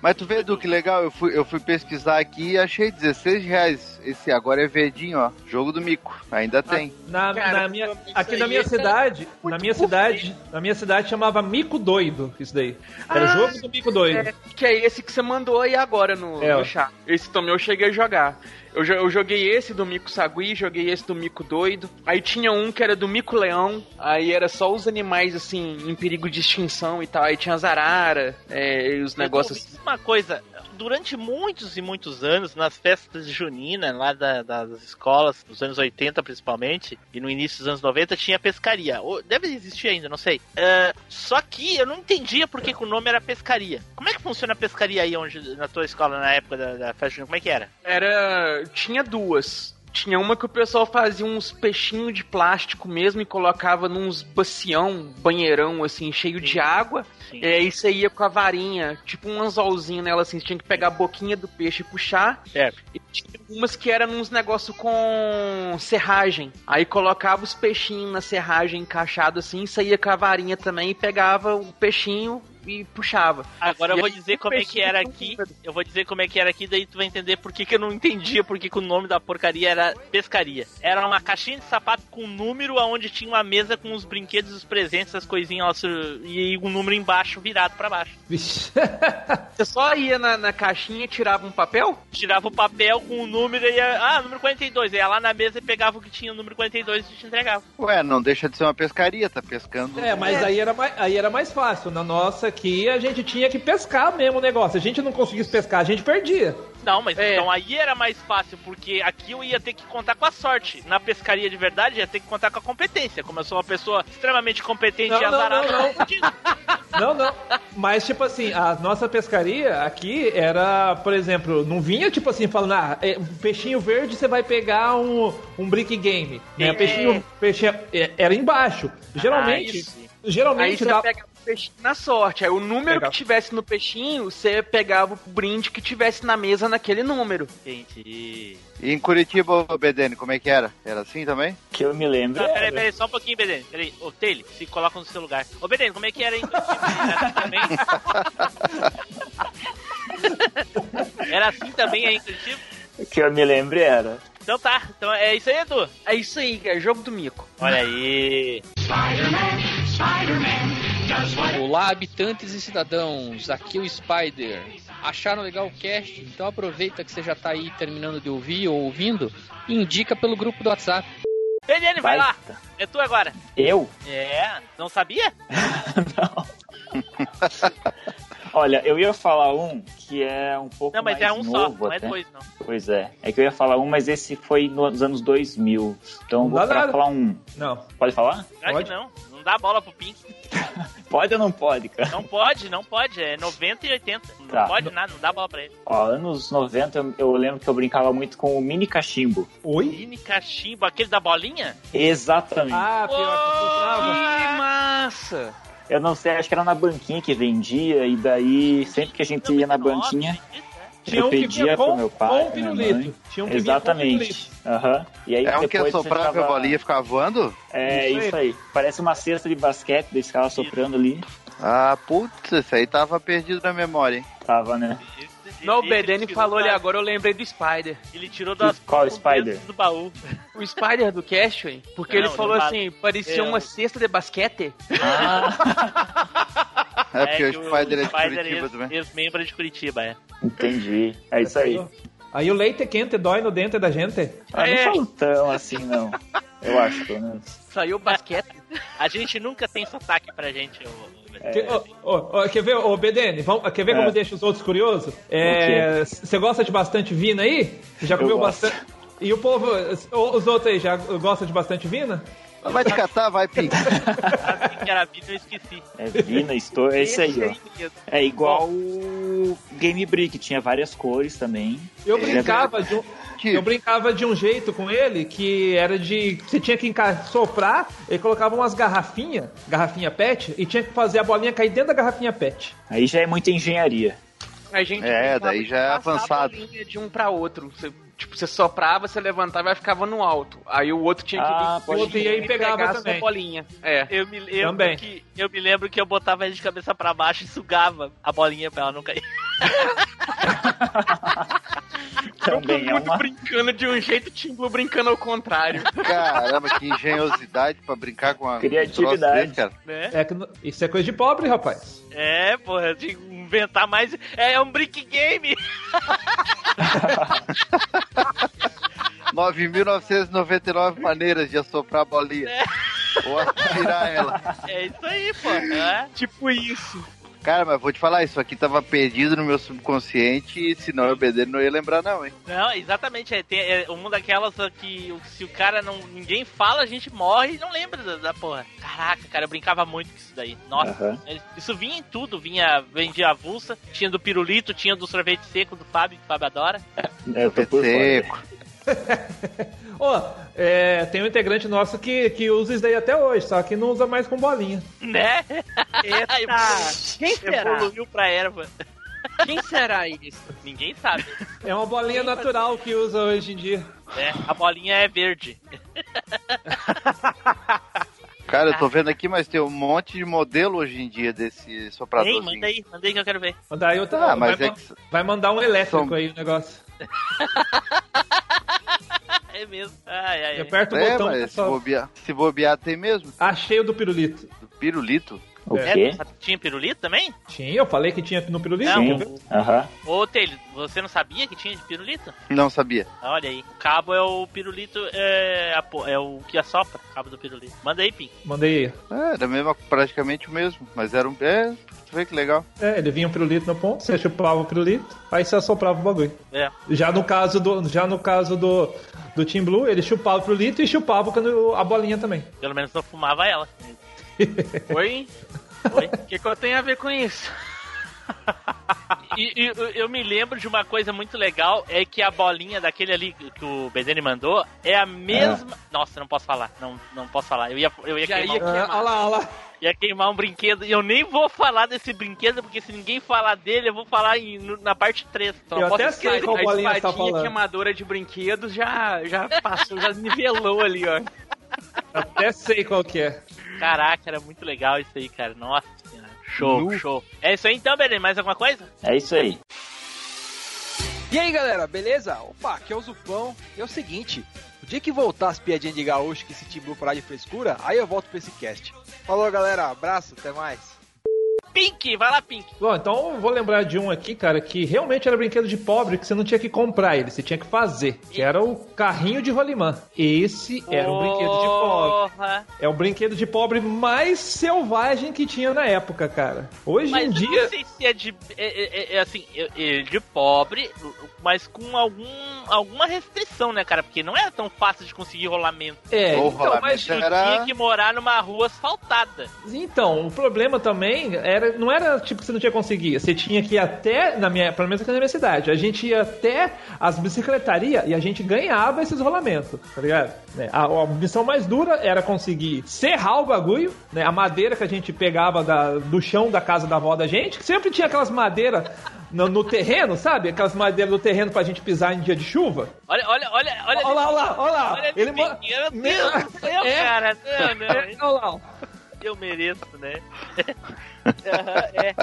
Mas tu vê, Edu, que legal. Eu fui, eu fui pesquisar aqui e achei 16 reais. Esse agora é verdinho, ó. Jogo do mico. Ainda tem. Na, Cara, na minha, aqui na minha é cidade, na minha cidade, na minha cidade chamava Mico Doido, isso daí. Era Ah, jogo do Mico Doido. É, que é esse que você mandou aí agora no, É, no chat. Esse também eu cheguei a jogar. Eu, eu joguei esse do Mico Sagui, joguei esse do Mico Doido. Aí tinha um que era do Mico Leão. Aí era só os animais, assim, em perigo de extinção e tal. Aí tinha as araras, é, e os negócios. Eu tô- Uma coisa, durante muitos e muitos anos, nas festas juninas, lá da- das escolas, nos anos 80 principalmente, e no início dos anos 90, tinha pescaria. Deve existir ainda, não sei. É, só que eu não entendia por que, que o nome era pescaria. Como é que funciona a pescaria aí onde, na tua escola, na época da, da festa junina? Como é que era? Era. Tinha duas. Tinha uma que o pessoal fazia uns peixinhos de plástico mesmo e colocava nos bacião, banheirão, assim, cheio de água. Sim. E aí você ia com a varinha, tipo um anzolzinho nela, assim, você tinha que pegar a boquinha do peixe e puxar. Certo. E tinha umas que eram uns negócios com serragem. Aí colocava os peixinhos na serragem encaixado assim, saía com a varinha também e pegava o peixinho e puxava. Agora eu E vou aí, dizer como é que era aqui. Eu vou dizer como é que era aqui, daí tu vai entender por que, que eu não entendia por que, que o nome da porcaria era pescaria. Era uma caixinha de sapato com um número aonde tinha uma mesa com os brinquedos, os presentes, as coisinhas e um número embaixo, virado pra baixo. Vixe. Você só ia na, na caixinha e tirava um papel? Tirava o papel com o número e ia. Ah, número 42. Ia lá na mesa e pegava o que tinha o número 42 e te entregava. Ué, não deixa de ser uma pescaria, tá pescando. É, mas Aí, era mais, aí era mais fácil. Na nossa aqui, a gente tinha que pescar mesmo o negócio. Se a gente não conseguisse pescar, a gente perdia. Não, mas É. então aí era mais fácil, porque aqui eu ia ter que contar com a sorte. Na pescaria de verdade, ia ter que contar com a competência. Como eu sou uma pessoa extremamente competente Não, e não, azarada. não, Não, não. Mas, tipo assim, a nossa pescaria aqui era, por exemplo, não vinha, tipo assim, falando, ah, é, um peixinho verde você vai pegar um, um brick game. Né? É. Peixinho, peixinho, é, era embaixo. Geralmente, Ah, isso. Aí geralmente você dá... pegava o peixinho na sorte. Aí o número Pegava. que tivesse no peixinho, você pegava o brinde que tivesse na mesa naquele número. Entendi. E em Curitiba, ô, BDN, como é que era? Era assim também? Que eu me lembro. Não, peraí, era. peraí, só um pouquinho, Bedene. Peraí, ô Taylor, se coloca no seu lugar. Ô Bedene, como é que era em Curitiba? Era assim também? Era assim também aí em Curitiba? Que eu me lembro era. Então tá, então é isso aí, Edu. É isso aí, é jogo do mico. Olha aí. Olá, habitantes e cidadãos, aqui é o Spider. Acharam legal o cast? Então aproveita que você já tá aí terminando de ouvir ou ouvindo e indica pelo grupo do WhatsApp. Bedene, vai lá. É tu agora. Eu? É, não sabia? Não. Olha, eu ia falar um que é um pouco Não, mas mais é um só, novo não é até. dois, não. Pois é. É que eu ia falar um, mas esse foi nos anos 2000. Então Não vou falar um. Não. Pode falar? Claro Pode. que não. Não dá bola pro Pink. Pode ou não pode, cara? Não pode, não pode. É 90 e 80. Não Tá. pode nada, não dá bola pra ele. Ó, anos 90 eu, eu lembro que eu brincava muito com o mini cachimbo. Oi? Mini cachimbo, aquele da bolinha? Exatamente. Ah, pior que. Que massa! Eu não sei, acho que era na banquinha que vendia, e daí sempre que a gente ia na banquinha, Tinha um que vinha com, meu pai, com pirulito. Tinha um que. Exatamente. Aham. E aí É um que assoprava ficava- a bolinha e ficava voando? É, Isso aí. isso aí. Parece uma cesta de basquete, daí ficava soprando ali. Ah, putz, esse aí tava perdido na memória, hein? Tava, né? Não, o Bedene falou ali da- agora, eu lembrei do Spider. Ele tirou das Qual Spider? do baú. O Spider do Cashway, porque Não, ele falou não assim, parecia é, uma o- cesta de basquete. É porque o que Spider é de Spider Curitiba ex- também. Ex-membro de Curitiba, é. Entendi. É isso aí. Aí o leite quente dói no dente da gente. Ah, não É. falo tão assim, não. Eu acho, pelo menos. Saiu basquete. A gente nunca tem sotaque pra gente. ô- ô- Que- ô, ô, ô, quer ver, ô BDN, vamos, quer ver como É. deixa os outros curiosos? É, Você gosta de bastante vina aí? Já Eu comeu bastante? E o povo, os outros aí, já gostam de bastante vina? Vai te catar, vai, Pink. Assim que era vida, eu esqueci. É Vina, estou. É isso aí, ó. mesmo. É igual o Game Brick, tinha várias cores também. Eu É, brincava de um, eu brincava de um jeito com ele que era de. Você tinha que soprar, ele colocava umas garrafinhas, garrafinha pet, e tinha que fazer a bolinha cair dentro da garrafinha pet. Aí já é muita engenharia. A gente É, daí já é avançado. bolinha de um pra outro. Você, tipo, você soprava, você levantava e ficava no alto. Aí o outro tinha que Ah, vir outro crer. ia E pegava pegar a sua também. bolinha. É. Eu me lembro Também. que eu me lembro que eu botava ele de cabeça pra baixo e sugava a bolinha pra ela não cair. Também é uma. brincando de um jeito, Timbu brincando ao contrário. Caramba, que engenhosidade pra brincar com a Criatividade. troço desse, cara. Né? É isso é coisa de pobre, rapaz. É, porra, de inventar mais. É um brick game! 9.999 maneiras de assoprar a bolinha. Ou aspirar ela. É isso aí, pô. É. tipo isso. Cara, mas vou te falar, isso aqui tava perdido no meu subconsciente, e se não eu beber, não ia lembrar não, hein? Não, exatamente. É, tem, é uma daquelas que se o cara não. ninguém fala, a gente morre e não lembra da, da porra. Caraca, cara, eu brincava muito com isso daí. Nossa, é- isso vinha em tudo, vinha, vendia avulsa, tinha do pirulito, tinha do sorvete seco do Fábio, que o Fábio adora. É, fora. Seco. Ó, é, tem um integrante nosso que, que usa isso daí até hoje, só que não usa mais com bolinha. Né? Eita! Quem será? Evoluiu pra erva. Quem será isso? Ninguém sabe. É uma bolinha natural que usa hoje em dia. É, a bolinha é verde. Cara, eu tô vendo aqui, mas tem um monte de modelo hoje em dia desse Ei, sopradorzinho. manda aí, manda aí que eu quero ver. Daí eu tá, Ah, mas vai, é que- vai mandar um elétrico São- aí o negócio. É mesmo. Ai, ai, ai. Aperta o É, botão. mas se bobear, se bobear tem mesmo. Achei o do pirulito. Do pirulito. O É. quê? Tinha pirulito também? Tinha, eu falei que tinha no pirulito. Não. Aham. Ô, Taylor, você não sabia que tinha de pirulito? Não sabia. Olha aí. O cabo é o pirulito, é, a é o que assopra, o cabo do pirulito. Manda aí, Pim. Mandei aí. É, era mesmo, praticamente o mesmo. Mas era um. É, tu vê que legal. É, ele vinha um pirulito no ponto, você chupava o pirulito, aí você assoprava o bagulho. É. Já no caso do, já no caso do, do Team Blue, ele chupava o pirulito e chupava quando a bolinha também. Pelo menos não fumava ela. Oi? Oi? O que, que eu tenho a ver com isso? E, e eu- me lembro de uma coisa muito legal, é que a bolinha daquele ali que o Bedene mandou é a mesma. Nossa, não posso falar. Não, não posso falar. Eu ia, eu ia Já queimar ia um- queimar. Olha lá, olha lá. ia queimar um brinquedo. E eu nem vou falar desse brinquedo, porque se ninguém falar dele, eu vou falar em- na parte 3. Então Eu até sei qual a bolinha tá espadinha falando. queimadora de brinquedos já, já passou, já nivelou ali, ó. Até sei qual que é. Caraca, era muito legal isso aí, cara. Nossa senhora. Show, show. É isso aí então, Bedene. Mais alguma coisa? É isso aí. E aí galera, beleza? Opa, aqui é o Zupão. E é o seguinte: o dia que voltar as piadinhas de gaúcho que esse Timbu parar de frescura, aí eu volto pra esse cast. Falou galera, abraço, até mais. Pink, vai lá, Pink. Bom, então eu vou lembrar de um aqui, cara, que realmente era brinquedo de pobre, que você não tinha que comprar ele, você tinha que fazer. Que era o carrinho de rolimã. Esse era um brinquedo de pobre. Porra. É o brinquedo de pobre mais selvagem que tinha na época, cara. Hoje Mas em eu dia. não sei se é de. É, é- é assim, é- é de pobre, mas com algum, alguma restrição, né, cara? Porque não era tão fácil de conseguir rolamento. É, O então, rolamento mas Tu era- tinha que morar numa rua asfaltada. Então, o problema também era, não era tipo que você não tinha conseguido. Você tinha que ir até, na minha, pelo menos aqui na minha cidade, a gente ia até as bicicletarias e a gente ganhava esses rolamentos, tá ligado? Né, A, a missão mais dura era conseguir serrar o bagulho, né? A madeira que a gente pegava da- do chão da casa da avó da gente, que sempre tinha aquelas madeiras no, no terreno, sabe? Aquelas madeiras no terreno pra gente pisar em dia de chuva. Olha, olha, olha, olha. Olha lá, olha lá, olha lá. Olha Ele ma- Meu Deus do céu, É. cara. Não, não. Olha lá. Eu mereço, né? É.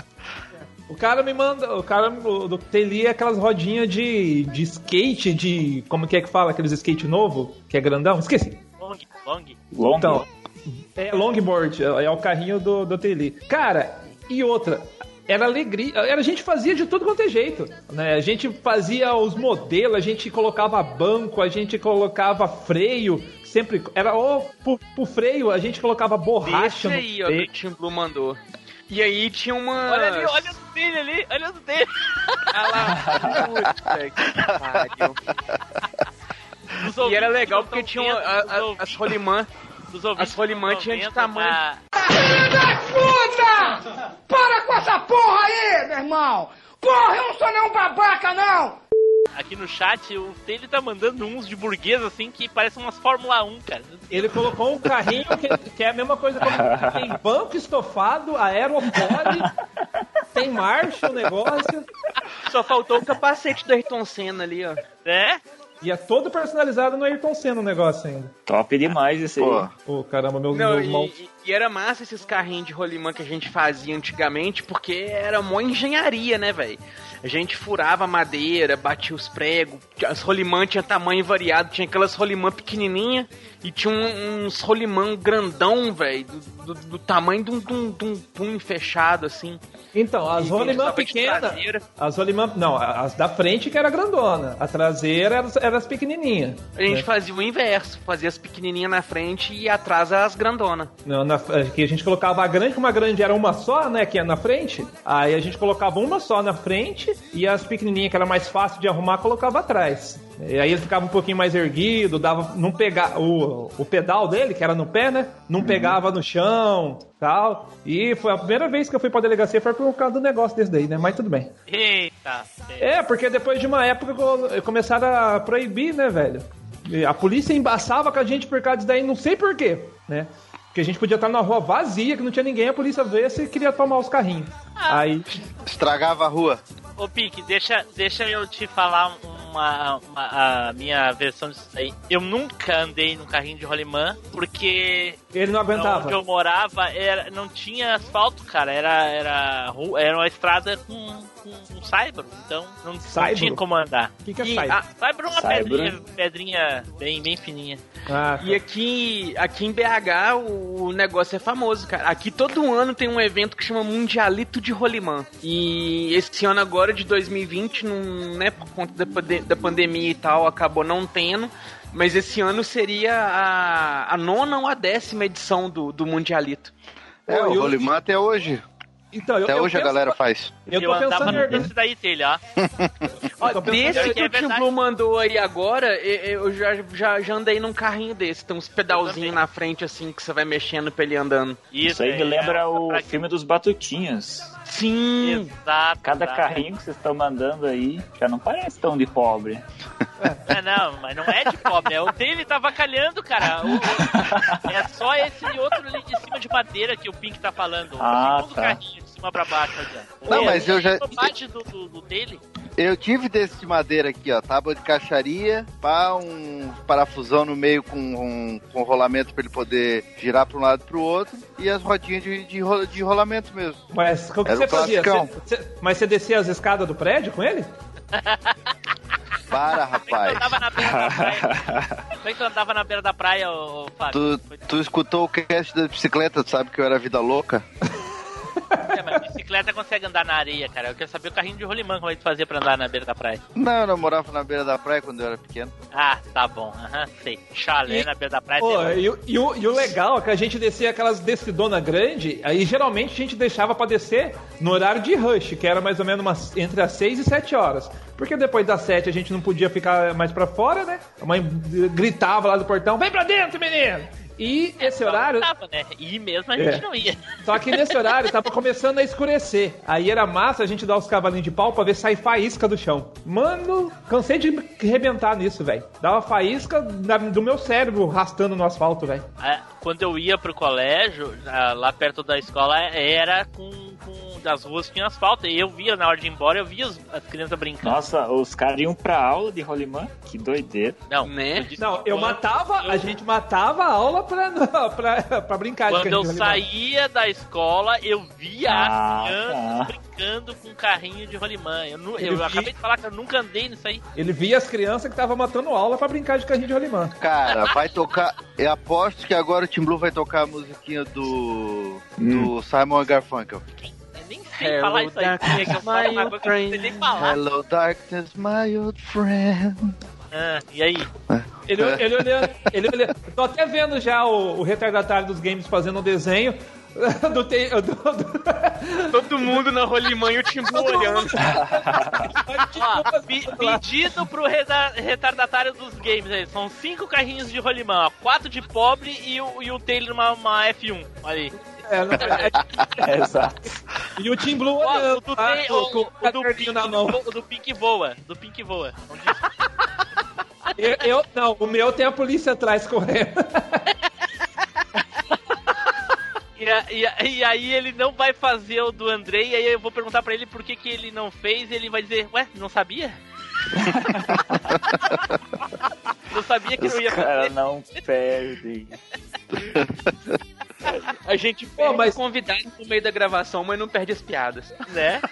O cara me manda. O cara do Teli é aquelas rodinhas de, de skate, de. Como que é que fala? Aqueles skate novo, que é grandão? Esqueci. Long, long. Long. Então, é longboard, é, é o carrinho do, do Teli. Cara, e outra. Era alegria, era, a gente fazia de tudo quanto é jeito, né? A gente fazia os modelos, a gente colocava banco, a gente colocava freio, sempre era ou pro, pro freio a gente colocava borracha Deixa no aí, ó, que o Tim Blue mandou. E aí tinha uma. Olha ali, olha o dele ali, olha o dele. Ah lá. Puta que pariu. E era legal porque tinha vendo, a- a- ouvintes- as rolimã. os ouvintes as rolimã não tinha de tamanho. a- Puta! Para com essa porra aí, meu irmão! Porra, eu não sou nenhum babaca, não! Aqui no chat, o Taylor tá mandando uns de burguês assim que parecem umas Fórmula 1, cara. Ele colocou um carrinho que, que é a mesma coisa como tem banco estofado, aerofólio, tem marcha o negócio. Só faltou o capacete do Ayrton Senna ali, ó. É? E é todo personalizado no Ayrton Senna o negócio ainda. Top demais esse Pô, aí. Ô, caramba, meu, Não, meu e, mal... e- era massa esses carrinhos de rolimã que a gente fazia antigamente, porque era mó engenharia, né, velho? A gente furava madeira, batia os pregos, as rolimã tinha tamanho variado, tinha aquelas rolimã pequenininha e tinha um- uns rolimã grandão, velho, do, do- do tamanho de um, de um- de um punho fechado, assim. Então, as rolimã usava de pequenas. As rolimã. Não, as da frente que era grandona. A traseira era, era as pequenininhas. A gente né? fazia o inverso, fazia as pequenininhas na frente e atrás as grandonas. Não, na, que a gente colocava a grande, como a grande era uma só, né? Que é na frente. Aí a gente colocava uma só na frente e as pequenininhas, que era mais fácil de arrumar, colocava atrás. E aí ele ficava um pouquinho mais erguido, dava, não pegar o, o pedal dele, que era no pé, né? Não pegava no chão, tal. E foi a primeira vez que eu fui pra delegacia foi por causa do negócio desse daí, né? Mas tudo bem. Eita. É, porque depois de uma época co- começaram a proibir, né, velho? E A polícia embaçava com a gente por causa disso daí, não sei porquê, né? Porque a gente podia estar na rua vazia, que não tinha ninguém, a polícia veio e queria tomar os carrinhos. Aí, estragava a rua. Ô, Pique, deixa, deixa eu te falar uma, uma- a minha versão disso aí. Eu nunca andei num carrinho de rolimã, porque ele não aguentava. onde eu morava era, não tinha asfalto, cara. Era, era, era uma estrada com, com, com saibro, então não, não Saibro? tinha como andar. O que, que é E saibro? a- Saibro é uma Saibro? pedrinha, pedrinha bem, bem fininha. Ah, E aqui, aqui em BH o negócio é famoso, cara. Aqui todo ano tem um evento que chama Mundialito de Rolimã. E esse ano agora, de 2020, não, né, por conta da, pande- da pandemia e tal, acabou não tendo. Mas esse ano seria a, a nona ou a décima edição do, do Mundialito. É, Pô, o eu- rolimã até hoje. Então, eu, Até eu hoje a penso- galera faz. Eu tô andava desse daí, telha, desse É que o Tim verdade. Blue mandou aí agora, eu já, já, já andei num carrinho desse. Tem uns pedalzinhos na frente, assim, que você vai mexendo pra ele andando. Isso aí me é, lembra é, o pra- filme dos Batutinhas. Sim! Exato. Cada exato. carrinho que vocês estão mandando aí já não parece tão de pobre. É, não, mas não é de pobre. É o dele tá avacalhando, cara. O- o- é só esse outro ali de cima de madeira que o Pink tá falando. Ah, o segundo tá. carrinho cima pra baixo ó. Não, É, mas eu já- do, do, do dele. Eu tive desse de madeira aqui, ó, tábua de caixaria, pá, um parafusão no meio com um, com rolamento pra ele poder girar pra um lado e pro outro, e as rodinhas de, de, de rolamento mesmo. Mas o que Era você um fazia? Você- você- mas você descia as escadas do prédio com ele? Para, rapaz. andava na beira da praia? Andava na beira da praia, ô, ô, Fábio? Tu, tu escutou o cast da bicicleta, tu sabe que eu era vida louca? É, mas bicicleta bicicleta consegue andar na areia, cara. Eu quero saber o carrinho de rolimã como a gente fazia pra andar na beira da praia. Não, eu morava na beira da praia quando eu era pequeno. Ah, tá bom. Aham, sei. Chalé E- na beira da praia. Pô, e, o- e o, e o legal é que a gente descia aquelas descidona grande, aí geralmente a gente deixava pra descer no horário de rush, que era mais ou menos umas- entre as 6 e 7 horas. Porque depois das 7 a gente não podia ficar mais pra fora, né? A mãe gritava lá do portão: vem pra dentro, menino! E esse horário. Tava, né? E mesmo a gente É. não ia. Só que nesse horário tava começando a escurecer. Aí era massa a gente dar os cavalinhos de pau pra ver sair faísca do chão. Mano, cansei de arrebentar nisso, velho. Dava faísca do meu cérebro rastando no asfalto, velho. Ah, Quando eu ia pro colégio, ah, lá perto da escola, era com, com as ruas que tinham asfalto. E eu via, na hora de ir embora, eu via os- as crianças brincando. Nossa, os caras iam pra aula de rolimã? Que doideira. Não, Né? eu disse Não, eu quando- matava, a gente matava a aula pra, pra, pra brincar de Quando eu saía da escola, eu via Ah, as crianças tá. brincando com carrinho de rolimã. Eu, eu vi- acabei de falar que eu nunca andei nisso aí. Ele via as crianças que estavam matando aula pra brincar de carrinho de rolimã. Cara, vai tocar. Eu aposto que agora o Tim Blue vai tocar a musiquinha do. do Simon Garfunkel. Eu sei falar isso aí. É que eu falo uma coisa que eu não sei nem falar. Hello, darkness, my old friend. Ah, e aí? Ele, ele olhando, ele olhando. Tô até vendo já o, o retardatário dos games fazendo um desenho do, te- do- do- Todo mundo na rolimã e o Timbu olhando. Ó, pe- pedido pro reda- retardatário dos games aí. São cinco carrinhos de rolimã, ó, quatro de pobre e o, e o Taylor uma, uma F1. Olha aí. É, não- É, exato. e o Tim Blue olhando. o do, tá? Tay- Com- o- com o o do Pink, na mão. o do Pink voa. Do Pink voa. Eu, eu- não, o meu tem a polícia atrás correndo. E, e e aí ele não vai fazer o do Andrei, e aí eu vou perguntar pra ele por que, que ele não fez, e ele vai dizer, ué, não sabia? não sabia que Os não ia caras fazer. não perdem. A gente perde mas... convidado no meio da gravação, mas não perde as piadas. Né?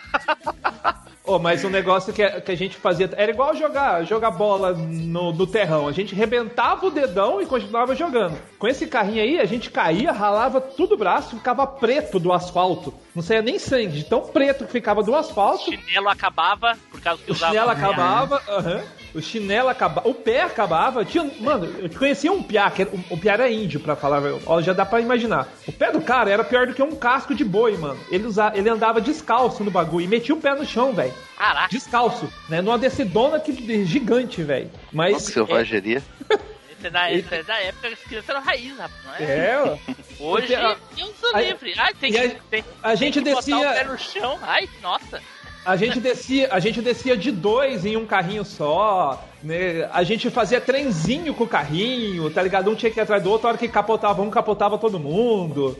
Oh, mas um negócio que a, que a gente fazia. Era igual jogar, jogar bola no, no terrão. A gente rebentava o dedão e continuava jogando. Com esse carrinho aí, a gente caía, ralava tudo o braço, ficava preto do asfalto. Não saía nem sangue, de tão preto que ficava do asfalto. O chinelo acabava, por causa que O usava. chinelo acabava, aham. O chinelo acabava, o pé acabava. Tinha, mano, eu conhecia um piá, que era, o piá era índio, pra falar, ó, já dá pra imaginar. O pé do cara era pior do que um casco de boi, mano. Ele, usava, ele andava descalço no bagulho e metia o pé no chão, velho. Caraca. Descalço, né? Numa descidona que, gigante, velho. Mas. Nossa, selvageria. Isso é da, isso é da época que as crianças eram raiz, rapaz. Não é? É, ó. Hoje, Deus o a- livre. Ai, tem e que, a- tem, a gente tem que descia- botar o pé no chão. Ai, nossa. A gente descia, a gente descia de dois em um carrinho só, né? A gente fazia trenzinho com o carrinho, tá ligado? Um tinha que ir atrás do outro, a hora que capotava um, capotava todo mundo.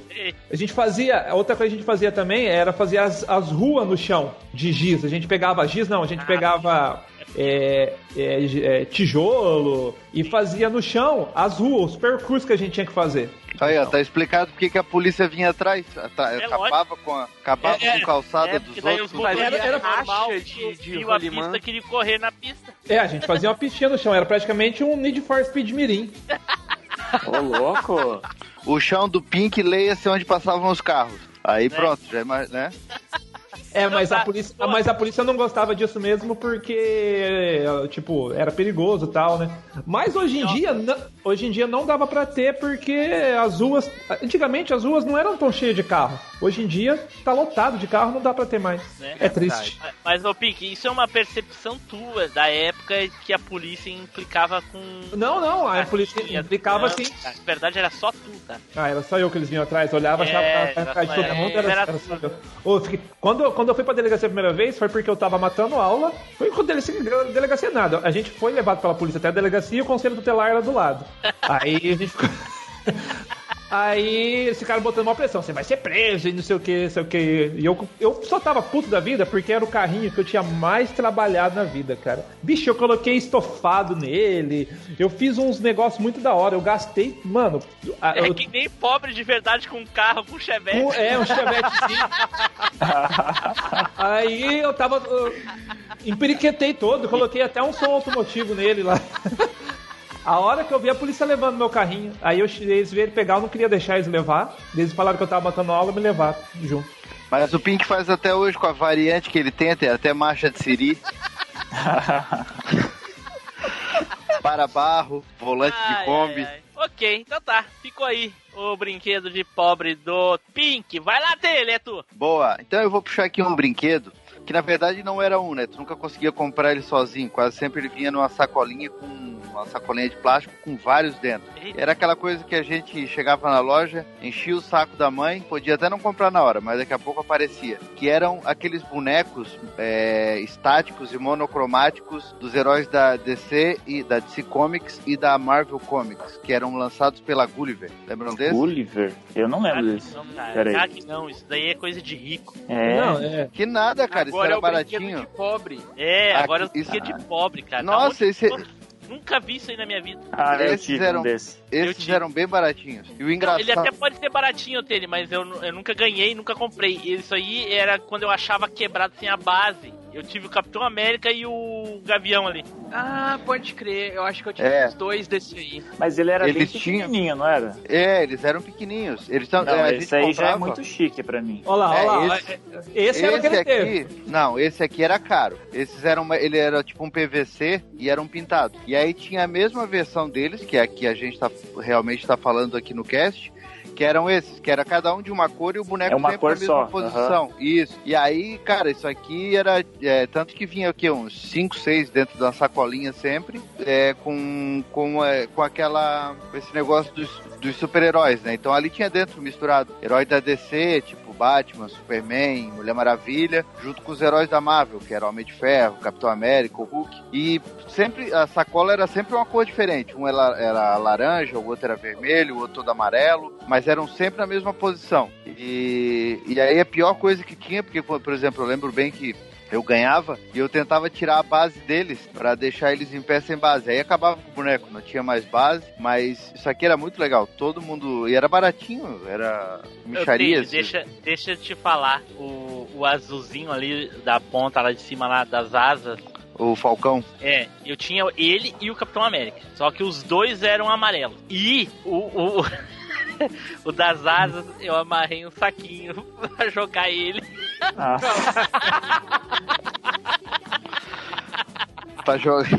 A gente fazia, outra coisa que a gente fazia também era fazer as, as ruas no chão de giz. A gente pegava giz, não, a gente pegava é, é, é, tijolo e fazia no chão as ruas, os percursos que a gente tinha que fazer. Aí, ó, tá explicado porque que a polícia vinha atrás. Tá, É acabava com a, acabava É, com calçada é, dos outros. os motoristas Era- era faixa de- de viu a pista queria correr na pista. É, a gente fazia uma pistinha no chão, era praticamente um Need for Speed Mirim. Ô, louco. O chão do Pink leia-se onde passavam os carros. Aí pronto, já né? É, mas a, polícia, mas a polícia não gostava disso mesmo porque, tipo, era perigoso e tal, né? Mas hoje em dia, não- hoje em dia não dava pra ter porque as ruas, antigamente as ruas não eram tão cheias de carro. Hoje em dia tá lotado de carro, não dá pra ter mais. Né? É triste. Mas, ô Pink, isso é uma percepção tua da época que a polícia implicava com. Não, não, a polícia implicava Não, assim. Na verdade era só tu, tá? Ah, era só eu que eles vinham atrás, olhava, É, achava que era é, era, era era só eu. Ô, fiquei- quando, quando eu fui pra delegacia a primeira vez, foi porque eu tava matando aula. Foi com delegacia, delegacia nada. A gente foi levado pela polícia até a delegacia e o conselho tutelar era do lado. Aí a gente ficou. Aí esse cara botando uma pressão, você vai ser preso e não sei o que, não sei o que. E eu, eu só tava puto da vida porque era o carrinho que eu tinha mais trabalhado na vida, cara. Bicho, eu coloquei estofado nele, eu fiz uns negócios muito da hora, eu gastei, mano. a- É eu- que nem pobre de verdade com um carro, com chevette. um- é, um chevetezinho. Aí eu tava. eu emperiquetei todo, coloquei até um som automotivo nele lá. A hora que eu vi a polícia levando meu carrinho, aí eu, eles vieram pegar, eu não queria deixar eles levar. Eles falaram que eu tava matando aula e me levaram junto. Mas o Pink faz até hoje com a variante que ele tem, tem até marcha de siri. Para barro, volante Ai, de Kombi. ai, ai. Ok, então tá. Ficou aí o brinquedo de pobre do Pink. Vai lá dele, é tu. Boa. Então eu vou puxar aqui um brinquedo que na verdade não era um, né? Tu nunca conseguia comprar ele sozinho. Quase sempre ele vinha numa sacolinha com uma sacolinha de plástico com vários dentro. Era aquela coisa que a gente chegava na loja, enchia o saco da mãe, podia até não comprar na hora, mas daqui a pouco aparecia. Que eram aqueles bonecos é, estáticos e monocromáticos dos heróis da DC e da DC Comics e da Marvel Comics, que eram lançados pela Gulliver. Lembram desse? Gulliver? Eu não lembro que desse. não, cara. Peraí. Que não, isso daí é coisa de rico. É. Não, é. Que nada, cara, Agora era é o brinquedo baratinho. de pobre. É, Aqui- agora eu isso- fiquei de pobre, cara. Tá Nossa, onde- esse- Nunca vi isso aí na minha vida. Ah, Esses eram- um Esses eram bem baratinhos. E o Não, engraçado. ele até pode ser baratinho dele, mas eu, eu nunca ganhei, nunca comprei. Isso aí era quando eu achava quebrado sem a base. Eu tive o Capitão América e o Gavião ali. Ah, pode crer. Eu acho que eu tive É. uns dois desse aí. Mas ele era Eles bem tinham- pequenininho, não era? É, eles eram pequenininhos. Eles tão, Não, é, esse aí já é comprava- muito chique pra mim. Olha lá, É, olha lá. esse- Esse, era o que ele teve. aqui, não, esse aqui era caro. Esses eram, uma- ele era tipo um PVC e eram pintados. E aí tinha a mesma versão deles, que é a que a gente tá, realmente tá falando aqui no cast, que eram esses, que era cada um de uma cor e o boneco É uma sempre cor na mesma só, posição. Isso. E aí, cara, isso aqui era é, tanto que vinha o quê? Uns 5, 6 dentro da sacolinha sempre, é, com com, é, com aquela com esse negócio dos, dos super-heróis, né? Então ali tinha dentro misturado herói da DC, tipo Batman, Superman, Mulher Maravilha, junto com os heróis da Marvel, que era Homem de Ferro, Capitão América, o Hulk. E sempre a sacola era sempre uma cor diferente. Um era, era laranja, o outro era vermelho, o outro todo amarelo, mas eram sempre na mesma posição. E, e aí a pior coisa que tinha, porque, por por exemplo, eu lembro bem que eu ganhava e eu tentava tirar a base deles pra deixar eles em pé sem base. Aí acabava com o boneco, não tinha mais base, mas isso aqui era muito legal. Todo mundo. E era baratinho, era micharias. deixa, deixa eu te falar. O, o azulzinho ali da ponta lá de cima lá das asas. O Falcão. É, eu tinha ele e o Capitão América. Só que os dois eram amarelos. E o, o, o das asas eu amarrei um saquinho pra jogar ele. Ah, Pra jogar.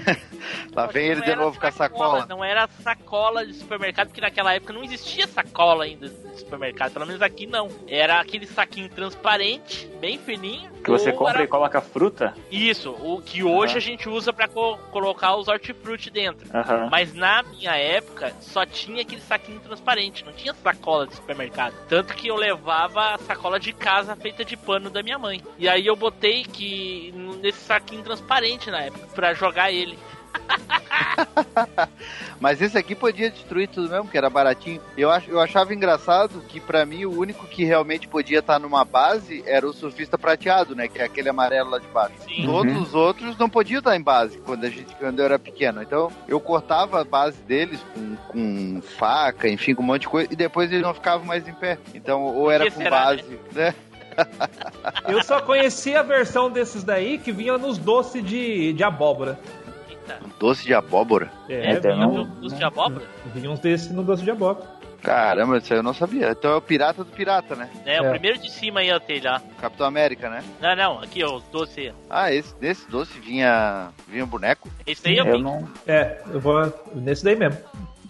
Lá vem ele Não de era novo com a sacola. Não era sacola de supermercado, porque naquela época não existia sacola ainda de supermercado. Pelo menos aqui não. Era aquele saquinho transparente, bem fininho. que você compra era- e coloca fruta? Isso, o que hoje Aham. a gente usa pra co- colocar os hortifruti dentro. Aham. Mas na minha época só tinha aquele saquinho transparente, não tinha sacola de supermercado. Tanto que eu levava a sacola de casa feita de pano da minha mãe. E aí eu botei que nesse saquinho transparente na época pra jogar ele. Mas esse aqui podia destruir tudo mesmo, que era baratinho. Eu, ach, eu achava engraçado que pra mim o único que realmente podia estar numa base era o surfista prateado, né? Que é aquele amarelo lá de baixo. Sim. Todos Uhum. os outros não podiam estar em base quando, a gente, quando eu era pequeno. Então eu cortava a base deles com, com faca, enfim, com um monte de coisa, e depois eles não ficavam mais em pé. Então, ou era com será, base, né? Eu só conheci a versão desses daí que vinha nos doces de, de abóbora. Eita. Doce de abóbora. É, É, vinha, não- Viu o doce de abóbora? vinha uns desses no doce de abóbora. Caramba, isso aí eu não sabia. Então é o pirata do pirata, né? É, o É. primeiro de cima aí, ó, telha, ó. Capitão América, né? Não, não, aqui, ó, os doce. Ah, esse desse doce vinha vinha um boneco, Esse aí eu Eu vi. não. É, eu vou nesse daí mesmo.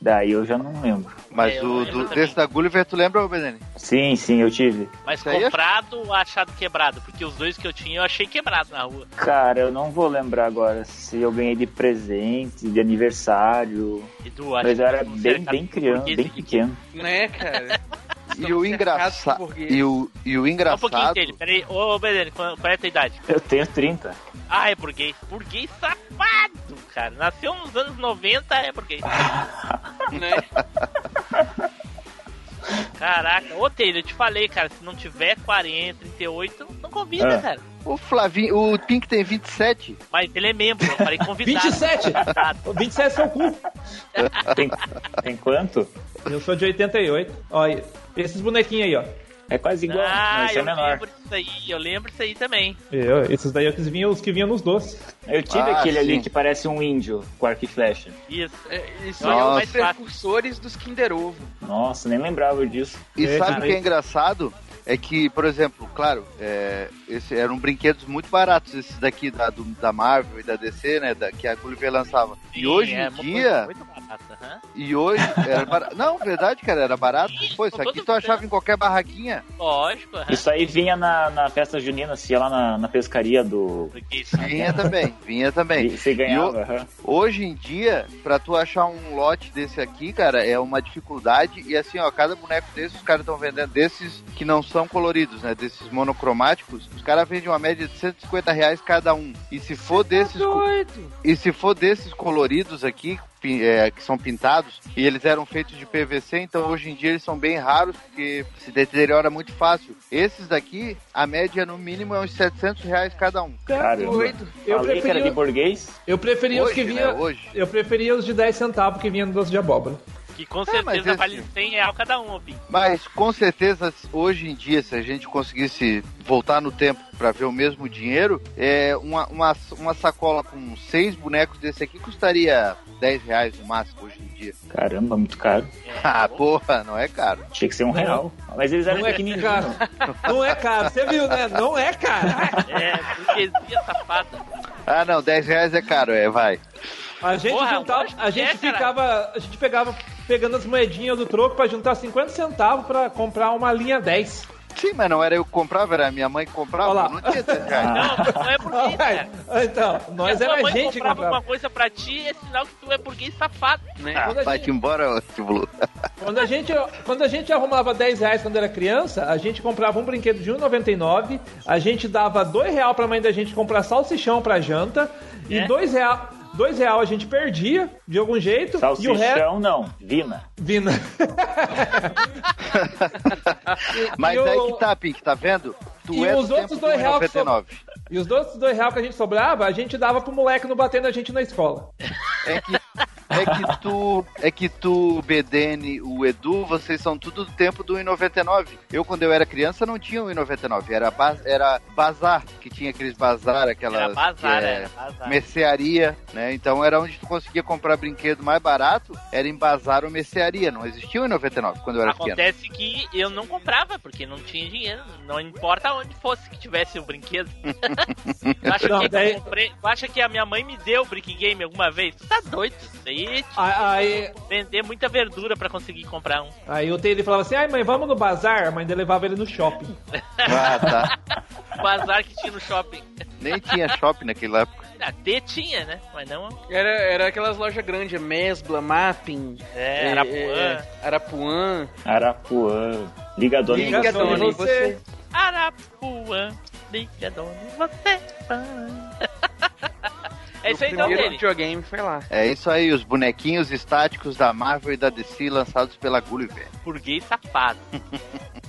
Daí eu já não lembro. mas É, o do, desse da Gulliver, tu lembra, Beneni? Sim, sim, eu tive. Mas Isso é- comprado ou achado quebrado? Porque os dois que eu tinha eu achei quebrado na rua. Cara, eu não vou lembrar agora se eu ganhei de presente, de aniversário. Edu, acho Mas eu era bem, bem criança, bem pequeno. Né, cara? E o engraçado e o e o Só um engraçado pouquinho dele, peraí. Ô, Belene, qual qual é a tua idade? Eu tenho 30. Ah, é burguês. Burguês safado, cara. Nasceu nos anos 90, é burguês. né? Caraca. Ô, Taylor, eu te falei, cara, se não tiver 40, 38, não convida, É. cara. o Flavinho, o Pink tem 27. Mas ele é membro, eu falei convidado. 27? Convidado. 27 é seu cu. Tem, tem quanto? Eu sou de 88. Olha, esses bonequinhos aí, ó. É quase igual, Ah, mas é eu menor. lembro disso aí, eu lembro disso aí também. Eu, esses daí é os que vinham, os que vinham nos doces. Eu tive Ah, aquele sim. ali que parece um índio com arco e flecha. Isso. É, Isso é os precursores dos Kinder Ovo. Nossa, nem lembrava disso. E É, sabe o que é engraçado? É que, por exemplo, claro, é, esse, eram brinquedos muito baratos, esses daqui da, do- da Marvel e da DC, né? Da, que a Gulliver lançava. e Sim, hoje é em dia. coisa muito barata, E hoje era barato. Não, verdade, cara, era barato. Pô, isso aqui tu achava em qualquer barraquinha. Lógico, aham. Isso aí vinha na, na festa junina, se ia lá na, na pescaria do. Isso Vinha também, vinha também. E você ganhava. E o- aham. Hoje em dia, pra tu achar um lote desse aqui, cara, é uma dificuldade. E assim, ó, cada boneco desses, os caras estão vendendo desses que não são coloridos, né? Desses monocromáticos, os caras vendem uma média de 150 reais cada um. E se for desses. co- Doido. E se for desses coloridos aqui, é, que são pintados, e eles eram feitos de PVC, então hoje em dia eles são bem raros, porque se deteriora muito fácil. Esses daqui, a média no mínimo é uns 700 reais cada um. Caramba. Doido. Eu Falei que era de preferia, burguês. eu preferia os Hoje, que né, vinha. hoje. Eu preferia os de 10 centavos que vinham dos de abóbora. Que com É, mas certeza esse- vale 100 real cada um, Pim. Mas com certeza, hoje em dia, se a gente conseguisse voltar no tempo para ver o mesmo dinheiro, é uma, uma, uma sacola com seis bonecos desse aqui custaria 10 reais no máximo hoje em dia. Caramba, muito caro. Ah, porra, não é caro. Tinha que ser um real. Mas eles eram Não é pequenininhos. caro. Não é caro, você viu, né? Não é caro. É, burguesia safada. Ah, não, 10 reais é caro, é, vai. A gente Porra, juntava, a gente é, cara. ficava, a gente pegava pegando as moedinhas do troco pra juntar 50 centavos pra comprar uma linha 10. Sim, mas não era eu que comprava, era a minha mãe que comprava, Olha lá. não tinha 10 reais. Não, não é burguês, cara. Então, nós a era mãe gente que comprava comprava. uma coisa pra ti, é sinal que tu é burguês safado. Né? Ah, Quando a vai-te embora, Tibulu. Quando a gente, quando a gente arrumava 10 reais quando era criança, a gente comprava um brinquedo de 1,99, a gente dava 2 real pra mãe da gente comprar salsichão pra janta, e É? 2 real, 2 real a gente perdia, de algum jeito, e o resto... Salsichão, não. Vina. Vina. Mas E o- aí que tá, Pink, tá vendo? Tu E é os outros dois do real que 99. E os outros 2 real que a gente sobrava, a gente dava pro moleque não batendo a gente na escola. É que, é que tu, é que tu, BDN, o Edu, vocês são tudo do tempo do 1,99. Eu, quando eu era criança, não tinha o 1,99. Era, ba- era bazar, que tinha aqueles bazar, aquelas... Era bazar, é era bazar. Mercearia, né? Então era onde tu conseguia comprar brinquedo mais barato, era em bazar ou mercearia. Não existia o 1,99 quando eu era pequeno. Acontece que eu não comprava, porque não tinha dinheiro. Não importa onde fosse que tivesse o brinquedo. tu, acha Não, que daí- comprei- tu acha que a minha mãe me deu o Brick Game alguma vez? Tu tá doido? Isso aí Aí, vender muita verdura pra conseguir comprar um. aí o ele falava assim, ai mãe, vamos no bazar? A mãe dele levava ele no shopping. Ah, tá. O bazar que tinha no shopping. Nem tinha shopping naquela época. Até tinha, né? Mas não. Era, era aquelas lojas grandes, Mesbla, Mapping, É, Arapuã. é, Arapuã. Arapuã. Ligador em Liga você. Dona, Dona, você. Arapuã, liga dona, você. É isso aí o então, primeiro dele. videogame foi lá. É isso aí, os bonequinhos estáticos da Marvel e da DC lançados pela Gulliver. Burguês safado.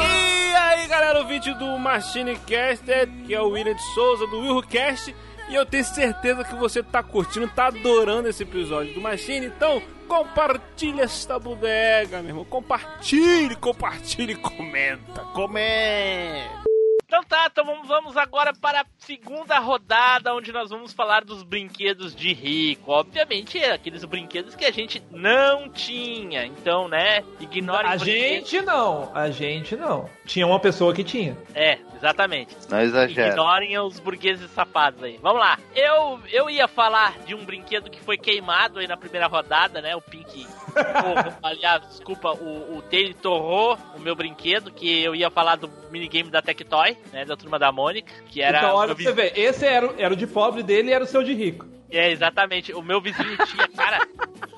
E aí, galera, ouvinte do Machine Caster, que é o William de Souza, do WilhoCast. E eu tenho certeza que você tá curtindo, tá adorando esse episódio do Machine. Então, compartilha esta bodega, meu irmão. Compartilhe, compartilhe, comenta, comenta. Então tá, então vamos, vamos agora para a segunda rodada, onde nós vamos falar dos brinquedos de rico. Obviamente, é aqueles brinquedos que a gente não tinha. Então, né, ignorem A brinquedos. gente não, a gente não. Tinha uma pessoa que tinha. É, exatamente. Não exagera. Ignorem os burgueses safados aí. Vamos lá. Eu, eu ia falar de um brinquedo que foi queimado aí na primeira rodada, né? O Pink. aliás, desculpa, o, o Taylor torrou o meu brinquedo, que eu ia falar do minigame da Tectoy, né? Da turma da Mônica, que era. então, olha pra você ver, esse era, era o de pobre dele e era o seu de rico. É, exatamente. O meu vizinho tinha, cara.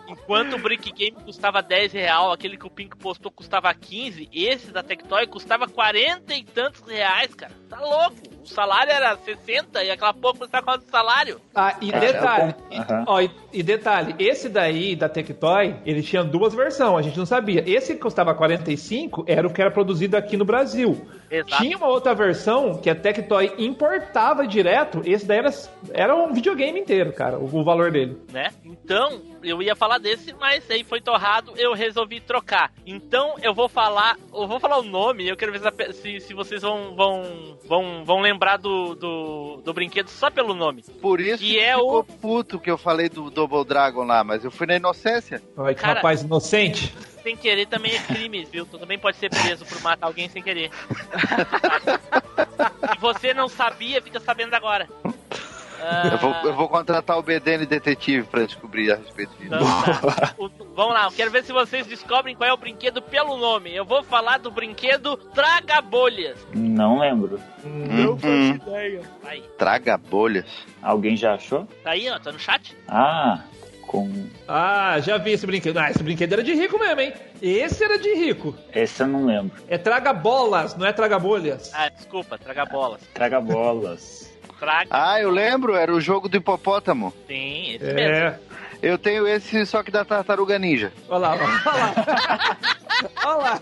Enquanto o Brick Game custava 10 real, aquele que o Pink postou custava 15, esse da Tectoy custava 40 e tantos reais, cara. Tá louco. O salário era 60 e aquela porra custava quase o salário. Ah, e É, detalhe, eu com- Aham. ó, e, e detalhe, esse daí da Tectoy, ele tinha duas versões, a gente não sabia. Esse que custava 45 era o que era produzido aqui no Brasil. Exato. Tinha uma outra versão que a Tectoy importava direto, esse daí era, era um videogame inteiro, cara, o, o valor dele. né? Então, eu ia falar desse, mas aí foi torrado, eu resolvi trocar. Então, eu vou falar, eu vou falar o nome, eu quero ver se se, vocês vão, vão, vão, vão lembrar do, do, do brinquedo só pelo nome. Por isso Que que é ficou o- puto que eu falei do Double Dragon lá, mas eu fui na inocência. Que Cara- rapaz inocente. sem querer também é crime, viu? Tu também pode ser preso por matar alguém sem querer. Se você não sabia, fica sabendo agora. Eu vou, eu vou contratar o BDN Detetive pra descobrir a respeito disso. Então tá. O- vamos lá, eu quero ver se vocês descobrem qual é o brinquedo pelo nome. Eu vou falar do brinquedo Traga Bolhas. Não lembro. Não faço ideia. Aí, Traga bolhas. Alguém já achou? tá aí, ó, tá no chat? Ah, com. Ah, já vi esse brinquedo. Ah, esse brinquedo era de rico mesmo, hein? Esse era de rico. Esse eu não lembro. É traga bolas, não é traga bolhas. Ah, desculpa, Traga Bolas. Traga bolas. Traga. Ah, eu lembro, era o jogo do hipopótamo. Sim, esse É. mesmo. Eu tenho esse, só que da tartaruga ninja. Olha lá, olha lá. Olha lá.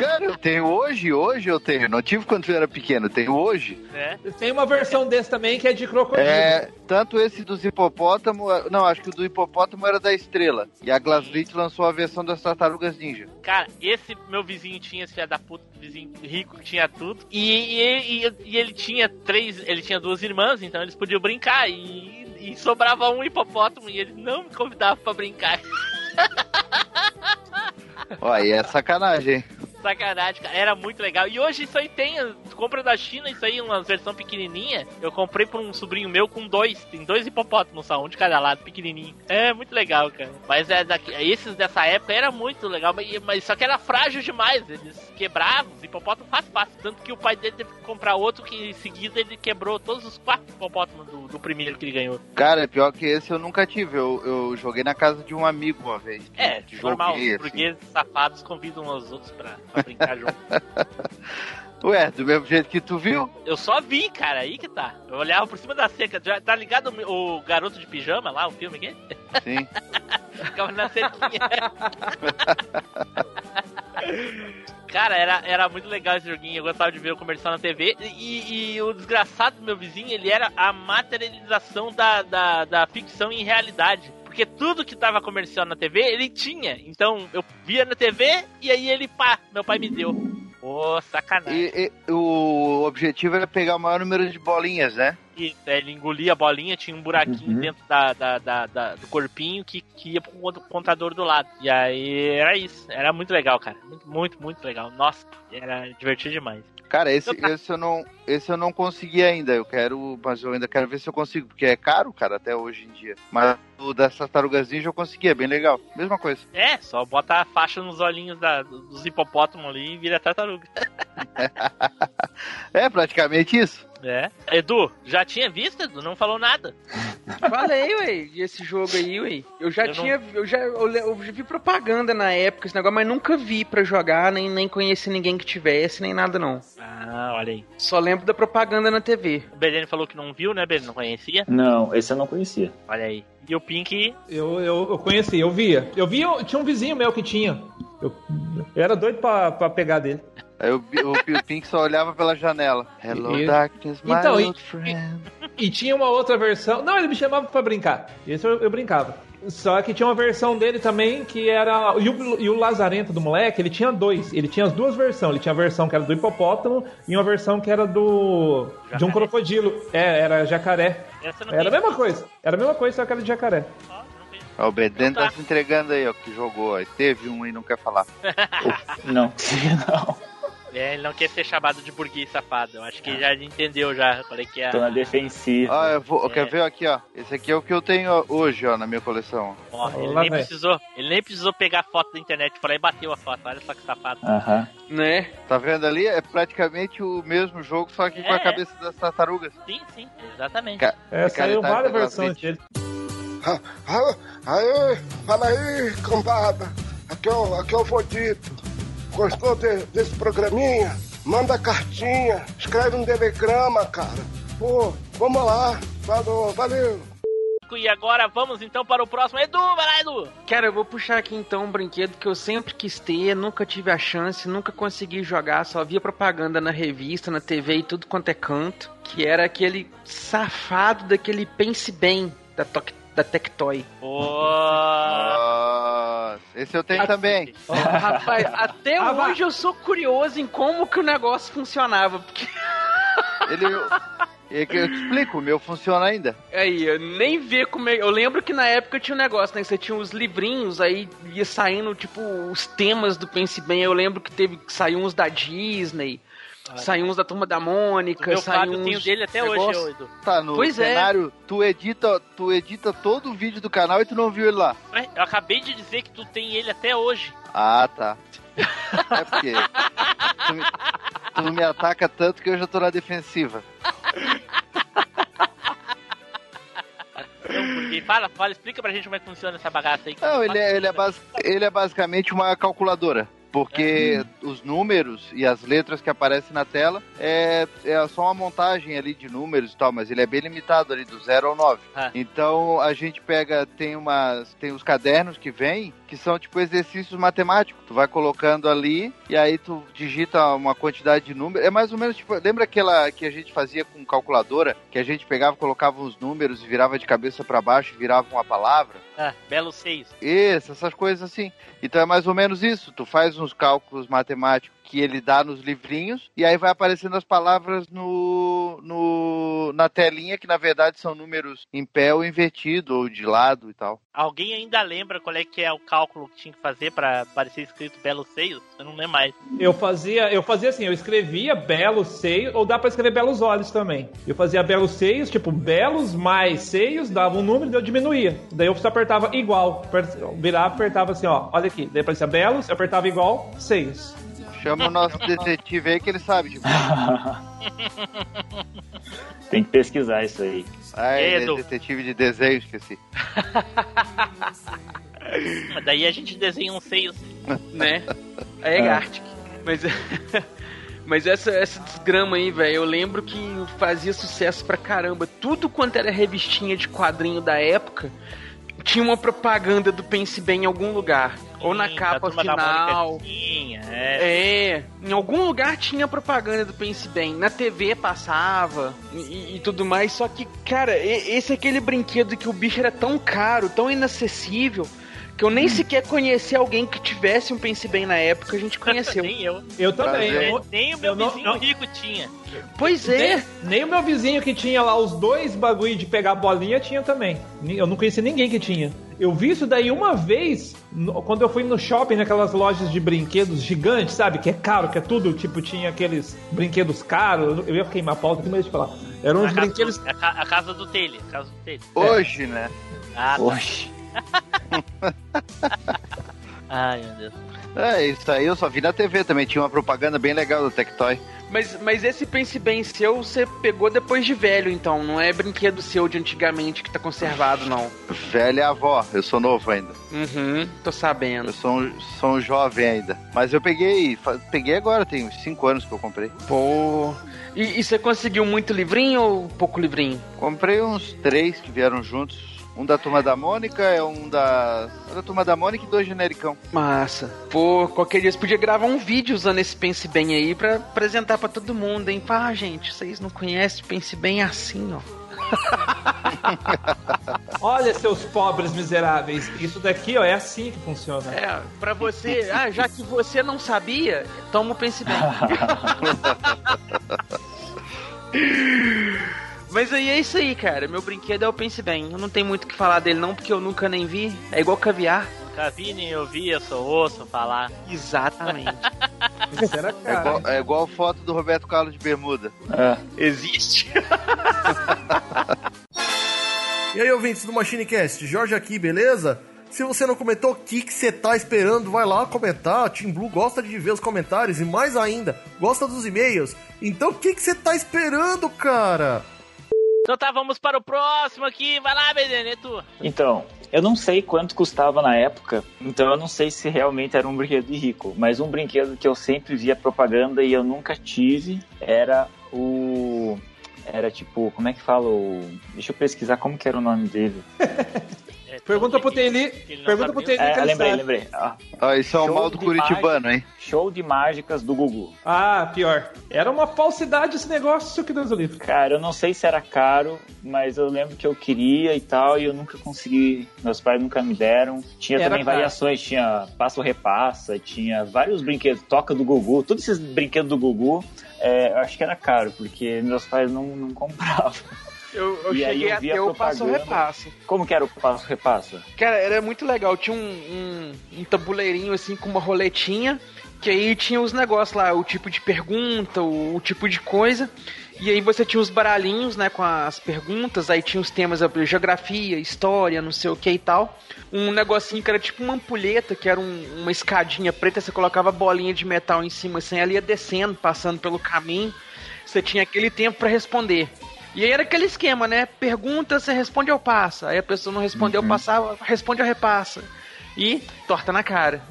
Cara, eu tenho hoje, hoje eu tenho. Não tive quando eu era pequeno, tenho hoje. É. Tem uma versão desse também que é de crocodilo. É, tanto esse dos hipopótamos, não, acho que o do hipopótamo era da estrela. E a Glaslit lançou a versão das tartarugas ninja. Cara, esse meu vizinho tinha, esse filho da puta, vizinho rico que tinha tudo. E, e, e- e ele tinha três, ele tinha duas irmãs, então eles podiam brincar. E, e sobrava um hipopótamo e ele não me convidava pra brincar. Ó, aí é sacanagem, hein? Sacanagem, cara. Era muito legal. E hoje isso aí tem, compra da China, isso aí, uma versão pequenininha. Eu comprei pra um sobrinho meu com dois. Tem dois hipopótamos só, um de cada lado, pequenininho. É muito legal, cara. Mas é daqui, esses dessa época era muito legal, mas, mas só que era frágil demais. Eles quebravam, os hipopótamos fácil, fácil. Tanto que o pai dele teve que comprar outro que em seguida ele quebrou todos os quatro hipopótamos do, do primeiro que ele ganhou. Cara, pior que esse eu nunca tive. Eu, eu joguei na casa de um amigo uma vez. É, Joguei, normal. assim. Os burgueses safados convidam uns aos outros pra, pra brincar junto. Ué, do mesmo jeito que tu viu? Eu só vi, cara, aí que tá. Eu olhava por cima da cerca. Já tá ligado o, o garoto de pijama lá, o filme aqui? Sim. Ficava na cerquinha. Cara, era, era muito legal esse joguinho. Eu gostava de ver o comercial na TV. E, e o desgraçado do meu vizinho, ele era a materialização da, da, da ficção em realidade. Porque tudo que tava comercial na TV, ele tinha. Então, eu via na TV e aí ele, pá, meu pai me deu. Ô, sacanagem. E, e o objetivo era pegar o maior número de bolinhas, né? Isso, é, ele engolia a bolinha, tinha um buraquinho Uhum. dentro da, da, da- da- do corpinho que, que ia pro contador do lado. E aí era isso. Era muito legal, cara. Muito, muito, muito legal. Nossa, era divertido demais. Cara, esse, esse, eu não, esse eu não consegui ainda. Eu quero, mas eu ainda quero ver se eu consigo, porque é caro, cara, até hoje em dia. Mas o das tartarugas ninja eu consegui, é bem legal. Mesma coisa. É, só bota a faixa nos olhinhos da- dos hipopótamos ali e vira tartaruga. É praticamente isso. É. Edu, já tinha visto, Edu? Não falou nada. Falei, ué, esse jogo aí, ué. Eu já Eu não- tinha. Eu já eu, eu já vi propaganda na época, esse negócio, mas nunca vi pra jogar, nem, nem conheci ninguém que tivesse, nem nada não. Ah, olha aí. Só lembro da propaganda na TV. O Belene falou que não viu, né, Belene? Não conhecia? Não, esse eu não conhecia. Olha aí. E o Pink. Eu, eu, eu conheci, eu via. Eu via, tinha um vizinho meu que tinha. Eu, eu era doido pra, pra pegar dele. Aí o, o, o Pink só olhava pela janela. Hello, E- darkness, my Então, e- old friend. E tinha uma outra versão. Não, ele me chamava pra brincar. Esse eu, eu brincava. Só que tinha uma versão dele também que era. E o, e o Lazarento do moleque, ele tinha dois. Ele tinha as duas versões. Ele tinha a versão que era do hipopótamo e uma versão que era do. de um crocodilo. É, era jacaré. Era a mesma coisa. Era a mesma coisa, só que era de jacaré. Ó, o Beden tá se entregando aí, ó, que jogou. Ó. Teve um e não quer falar. Não, não. É, ele não quer ser chamado de burguês safado. Eu acho que já entendeu já. Falei que é. Tô na defensiva. Ó, eu vou, É. quer ver aqui, ó? Esse aqui é o que eu tenho hoje, ó, na minha coleção. Ó, ele Lá nem precisou. Ele nem precisou pegar a foto da internet por aí e bateu a foto. Olha só que safado. Aham. Né? Tá vendo ali? É praticamente o mesmo jogo, só que com É. a cabeça das tartarugas. Sim, sim, exatamente. Ca- É, saiu tá várias com a versões frente. dele. Aê, fala aí, cambada. Aqui é o, aqui é o Vodito. Gostou de- desse programinha? Manda cartinha, escreve um telegrama, cara. Pô, vamos lá. Falou, valeu. E agora vamos então para o próximo. Edu, vai lá, Edu! Cara, eu vou puxar aqui então um brinquedo que eu sempre quis ter, nunca tive a chance, nunca consegui jogar, só via propaganda na revista, na TV e tudo quanto é canto, que era aquele safado daquele Pense Bem da, Toc- da Tectoy. Nossa, esse eu tenho também. Ó, rapaz, até Ah, vai. hoje eu sou curioso em como que o negócio funcionava, porque Ele, É que eu te explico, o meu funciona ainda. Aí, eu nem ver como é. Eu lembro que na época tinha um negócio, né? Você tinha os livrinhos, aí ia saindo, tipo, os temas do Pense Bem. Eu lembro que teve que saiu uns da Disney, saiu uns da Turma da Mônica, meu saiu Fábio uns. tem o dele até hoje, Edu. Tá, no Pois é. cenário, tu edita, tu edita todo o vídeo do canal e tu não viu ele lá. Ué, Eu acabei de dizer que tu tem ele até hoje. Ah, tá. É porque tu me, tu me ataca tanto que eu já tô na defensiva. Porque fala, fala, explica pra gente como é que funciona essa bagaça aí. Não, ele é, ele é, ele é basicamente uma calculadora. Porque os números e as letras que aparecem na tela é, é só uma montagem ali de números e tal, mas ele é bem limitado ali, do 0 ao 9. Ah. Então a gente pega, tem umas. Tem os cadernos que vêm, que são tipo exercícios matemáticos. Tu vai colocando ali e aí tu digita uma quantidade de números. É mais ou menos tipo. Lembra aquela que a gente fazia com calculadora? Que a gente pegava, colocava uns números e virava de cabeça para baixo, virava uma palavra? Ah, belo seis. Isso, essas coisas assim. Então é mais ou menos isso. Tu faz uns cálculos matemáticos que ele dá nos livrinhos e aí vai aparecendo as palavras no, no na telinha que na verdade são números em pé ou invertido ou de lado e tal. Alguém ainda lembra qual é que é o cálculo que tinha que fazer pra parecer escrito belo seios? Eu não lembro mais. Eu fazia, eu fazia assim, eu escrevia belos seios, ou dá pra escrever belos olhos também. Eu fazia belos seios, tipo, belos mais seios, dava um número e eu diminuía. Daí eu só apertava igual, virava, apertava assim, ó, olha aqui. Daí aparecia belos, eu apertava igual, seios. Chama o nosso detetive aí que ele sabe. Tipo, Tem que pesquisar isso aí. ah, ele é detetive de desenho, esqueci. Mas daí a gente desenha um seios. né? Aí é Gartic. Mas, mas essa, essa desgrama aí, velho, eu lembro que fazia sucesso pra caramba. Tudo quanto era revistinha de quadrinho da época, tinha uma propaganda do Pense Bem em algum lugar. Ou na Sim, capa final. Tinha, é. É, em algum lugar tinha propaganda do Pense Bem. Na TV passava e, e tudo mais. Só que, cara, esse é aquele brinquedo que o bicho era tão caro, tão inacessível, que eu nem sequer conheci alguém que tivesse um Pense Bem na época. A gente conheceu. Nem eu. Eu também. Eu- Nem o meu eu vizinho não- rico tinha. Pois é. Nem, nem o meu vizinho que tinha lá os dois bagulho de pegar bolinha tinha também. Eu não conheci ninguém que tinha. Eu vi isso daí uma vez no- quando eu fui no shopping, naquelas lojas de brinquedos gigantes, sabe? Que é caro, que é tudo, tipo, tinha aqueles brinquedos caros. Eu ia queimar a pauta aqui, mas deixa eu falar. Eram uns a, casa brinquedos. do, a, ca- a casa do Tele. A casa do Tele. Hoje, né? Ah, tá. Ai, meu Deus. É, isso aí eu só vi na TV também. Tinha uma propaganda bem legal do Tectoy. Mas, mas esse Pense Bem seu, você pegou depois de velho, então. Não é brinquedo seu de antigamente que tá conservado, não. Velha avó, eu sou novo ainda. Uhum, tô sabendo. Eu sou um, sou um jovem ainda. Mas eu peguei, peguei agora, tem uns 5 anos que eu comprei. Pô. E, e você conseguiu muito livrinho ou pouco livrinho? Comprei uns três que vieram juntos. Um da Turma da Mônica, é um da, um da Turma da Mônica e dois genericão. Massa. Pô, qualquer dia você podia gravar um vídeo usando esse Pense Bem aí pra apresentar pra todo mundo, hein? Pá, gente, vocês não conhecem Pense Bem assim, ó. Olha, seus pobres miseráveis. Isso daqui, ó, é assim que funciona. É, pra você, ah, já que você não sabia, toma o Pense Bem. Mas aí é isso aí, cara. Meu brinquedo é o Pense Bem. Eu não tenho muito o que falar dele, não, porque eu nunca nem vi. É igual caviar. Nunca vi nem ouvi, eu só ouço falar. Exatamente. Será, É igual, é igual foto do Roberto Carlos de Bermuda. Existe. E aí, ouvintes do MachineCast, Jorge aqui, beleza? Se você não comentou, o que que você tá esperando? Vai lá comentar. A Team Blue gosta de ver os comentários e mais ainda, gosta dos e-mails. Então o que que você tá esperando, cara? Então tá, vamos para o próximo aqui. Vai lá, Beneto. Então, eu não sei quanto custava na época, então eu não sei se realmente era um brinquedo de rico, mas um brinquedo que eu sempre via propaganda e eu nunca tive era o. Era tipo, como é que fala? O... Deixa eu pesquisar como que era o nome dele. Pergunta pro Teli. Pergunta pro Teli que É, lembrei, lembrei. Ó, Ó, isso é um Show mal do de Curitibano, mágica- hein? Show de mágicas do Gugu. Ah, pior. Era uma falsidade esse negócio, que Deus o livre. Cara, eu não sei se era caro, mas eu lembro que eu queria e tal, e eu nunca consegui. Meus pais nunca me deram. Tinha Era também caro. variações, tinha passo repassa, tinha vários brinquedos, toca do Gugu, todos esses brinquedos do Gugu, é, eu acho que era caro, porque meus pais não, não compravam. Eu, eu cheguei a ter o passo repasso. Como que era o passo repassa? Cara, era muito legal. Tinha um, um, um tabuleirinho assim com uma roletinha. Que aí tinha os negócios lá, o tipo de pergunta, o, o tipo de coisa. E aí você tinha os baralhinhos, né, com as perguntas, aí tinha os temas a geografia, história, não sei o que e tal. Um negocinho que era tipo uma ampulheta, que era um- uma escadinha preta, você colocava bolinha de metal em cima, assim, ela ia descendo, passando pelo caminho. Você tinha aquele tempo pra responder. E aí era aquele esquema, né? Pergunta, você responde ou passa. Aí a pessoa não respondeu, passava, responde ou repassa. E torta na cara.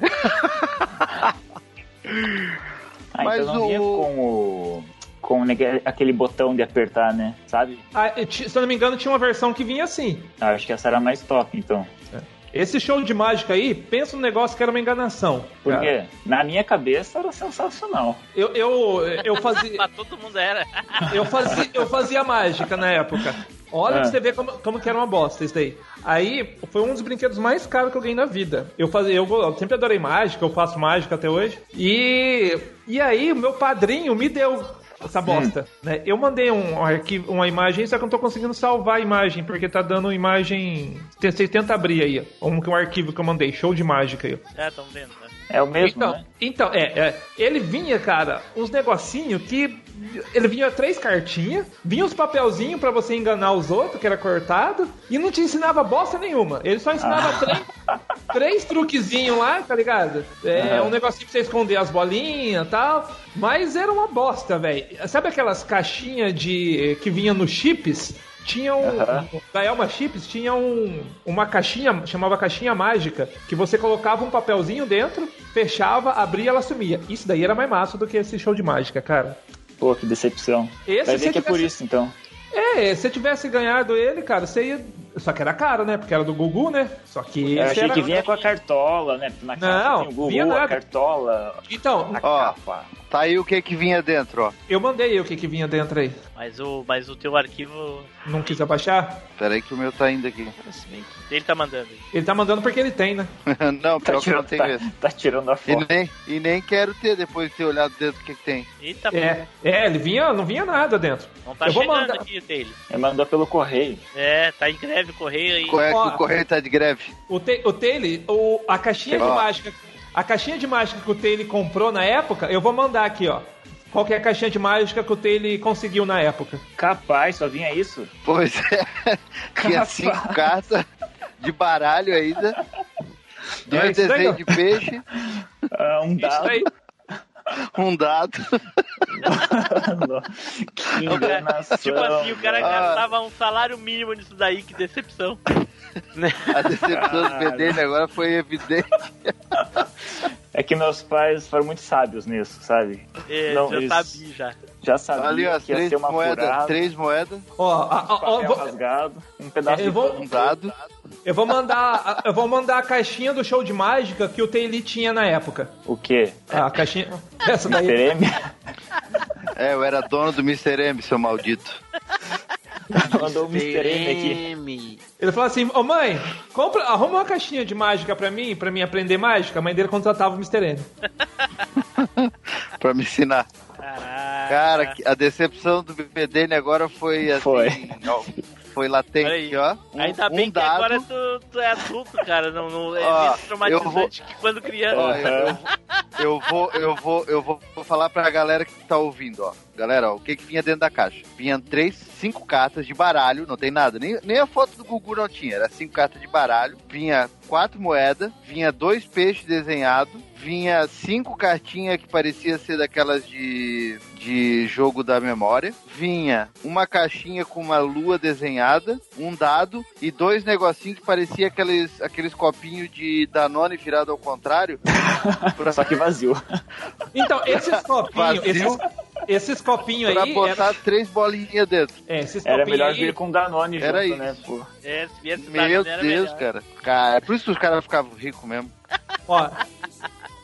Ah, Mas então não o- vinha com o. com negue- aquele botão de apertar, né? Sabe? Ah, se eu não me engano, tinha uma versão que vinha assim. Ah, acho que essa era a mais top, então. Esse show de mágica aí, pensa num negócio que era uma enganação. Por cara. quê? Na minha cabeça era sensacional. Eu, eu, eu fazia. Pra todo mundo era. Eu fazia, eu fazia mágica na época. Olha Ah. pra você ver como, como que era uma bosta isso daí. Aí, foi um dos brinquedos mais caros que eu ganhei na vida. Eu, fazia, eu, eu sempre adorei mágica, eu faço mágica até hoje. E, e aí, o meu padrinho me deu essa bosta. né? Eu mandei um arquivo, uma imagem, só que eu não tô conseguindo salvar a imagem, porque tá dando imagem... Tem- Você tenta abrir aí, ó. Um, um arquivo que eu mandei, show de mágica aí. ó. É, tão vendo? É o mesmo, Então, né? então é, é, ele vinha, cara, uns negocinhos que. Ele vinha três cartinhas, vinha uns papelzinhos pra você enganar os outros, que era cortado, e não te ensinava bosta nenhuma. Ele só ensinava três, três truquezinhos lá, tá ligado? É Aham. um negocinho pra você esconder as bolinhas e tal. Mas era uma bosta, velho. Sabe aquelas caixinhas de. que vinha nos chips? Tinha um. Aham. Da Elma Chips tinha um, uma caixinha, chamava caixinha mágica, que você colocava um papelzinho dentro, fechava, abria ela sumia. Isso daí era mais massa do que esse show de mágica, cara. Pô, que decepção. Esse Vai ver que é por tivesse- isso, então. É, se eu tivesse ganhado ele, cara, você ia. Só que era caro, né? Porque era do Gugu, né? Só que. Eu esse achei era- que vinha com a cartola, né? Na caixa Não, tem o Gugu, vinha a cartola, Então, a Ó. capa. Tá aí o que que vinha dentro, ó. eu mandei o que, que vinha dentro aí. Mas o, mas o teu arquivo. Não quis abaixar? Pera aí que o meu tá indo aqui. Ele tá mandando aí. Ele tá mandando porque ele tem, né? não, Tá pior que eu não tenho tá, tá tirando a E foto. nem, e nem quero ter depois de ter olhado dentro o que, que tem. Eita, É, é, ele vinha, não vinha nada dentro. não tá eu vou chegando mandar. aqui dele. Ele mandou pelo correio. É, tá em greve o correio é que Ó. o correio tá de greve? O, te, o Taylor, o, a caixinha de Ó. mágica. A caixinha de mágica que o Taylor comprou na época, eu vou mandar aqui, ó. Qual que é a caixinha de mágica que o Taylor conseguiu na época? Capaz, só vinha isso. Pois é. Tinha cinco cartas de baralho ainda. Dois É isso aí, desenhos de peixe, Ah, um Isso dado. aí. um dado. que enganação. Tipo assim, o cara Ah. gastava um salário mínimo nisso daí, que decepção. A decepção do BD agora foi evidente. É que meus pais foram muito sábios nisso, sabe? É, Não, já eles- sabia já. Já sabiam Ali, ó, que ia três ser uma moedas, furada, três moedas, Ó, a- ó, papel vou- rasgado, um pedaço Eu de vou- um dado. eu vou mandar. Eu vou mandar a caixinha do show de mágica que o Taylor tinha na época. O quê? Ah, a caixinha. Essa daí. É, eu era dono do Mr. M, seu maldito. Mandou o Mr. M aqui. M. Ele falou assim: Ô mãe, compra, arruma uma caixinha de mágica pra mim, pra mim aprender mágica. A mãe dele contratava o Mr. M. pra me ensinar. Caraca. Cara, que- a decepção do BD agora foi assim. Foi. ó, foi latente, aí. ó. Um, Ainda bem um que dado. agora tu, tu é adulto, cara. Não, não é Ó, traumatizante eu vou- que quando criança. Ó, eu, eu- eu vou, eu vou, eu vou falar pra galera que tá ouvindo, ó. Galera, ó, o que que vinha dentro da caixa? Vinha três, cinco cartas de baralho, não tem nada, nem, nem a foto do Gugu não tinha, era cinco cartas de baralho. Vinha quatro moedas, vinha dois peixes desenhados, vinha cinco cartinhas que parecia ser daquelas de, de jogo da memória, vinha uma caixinha com uma lua desenhada, um dado e dois negocinhos que parecia aqueles, aqueles copinhos de Danone virado ao contrário. Só que vazio. Então, esses copinhos, Vazio. esses, esses copinhos Pra aí. botar era- três bolinhas dentro. É, esses Era melhor aí. vir com Danone junto, Era isso. né? Pô. É, Meu Deus, melhor. cara. cara. É por isso que os caras ficavam ricos mesmo. Ó,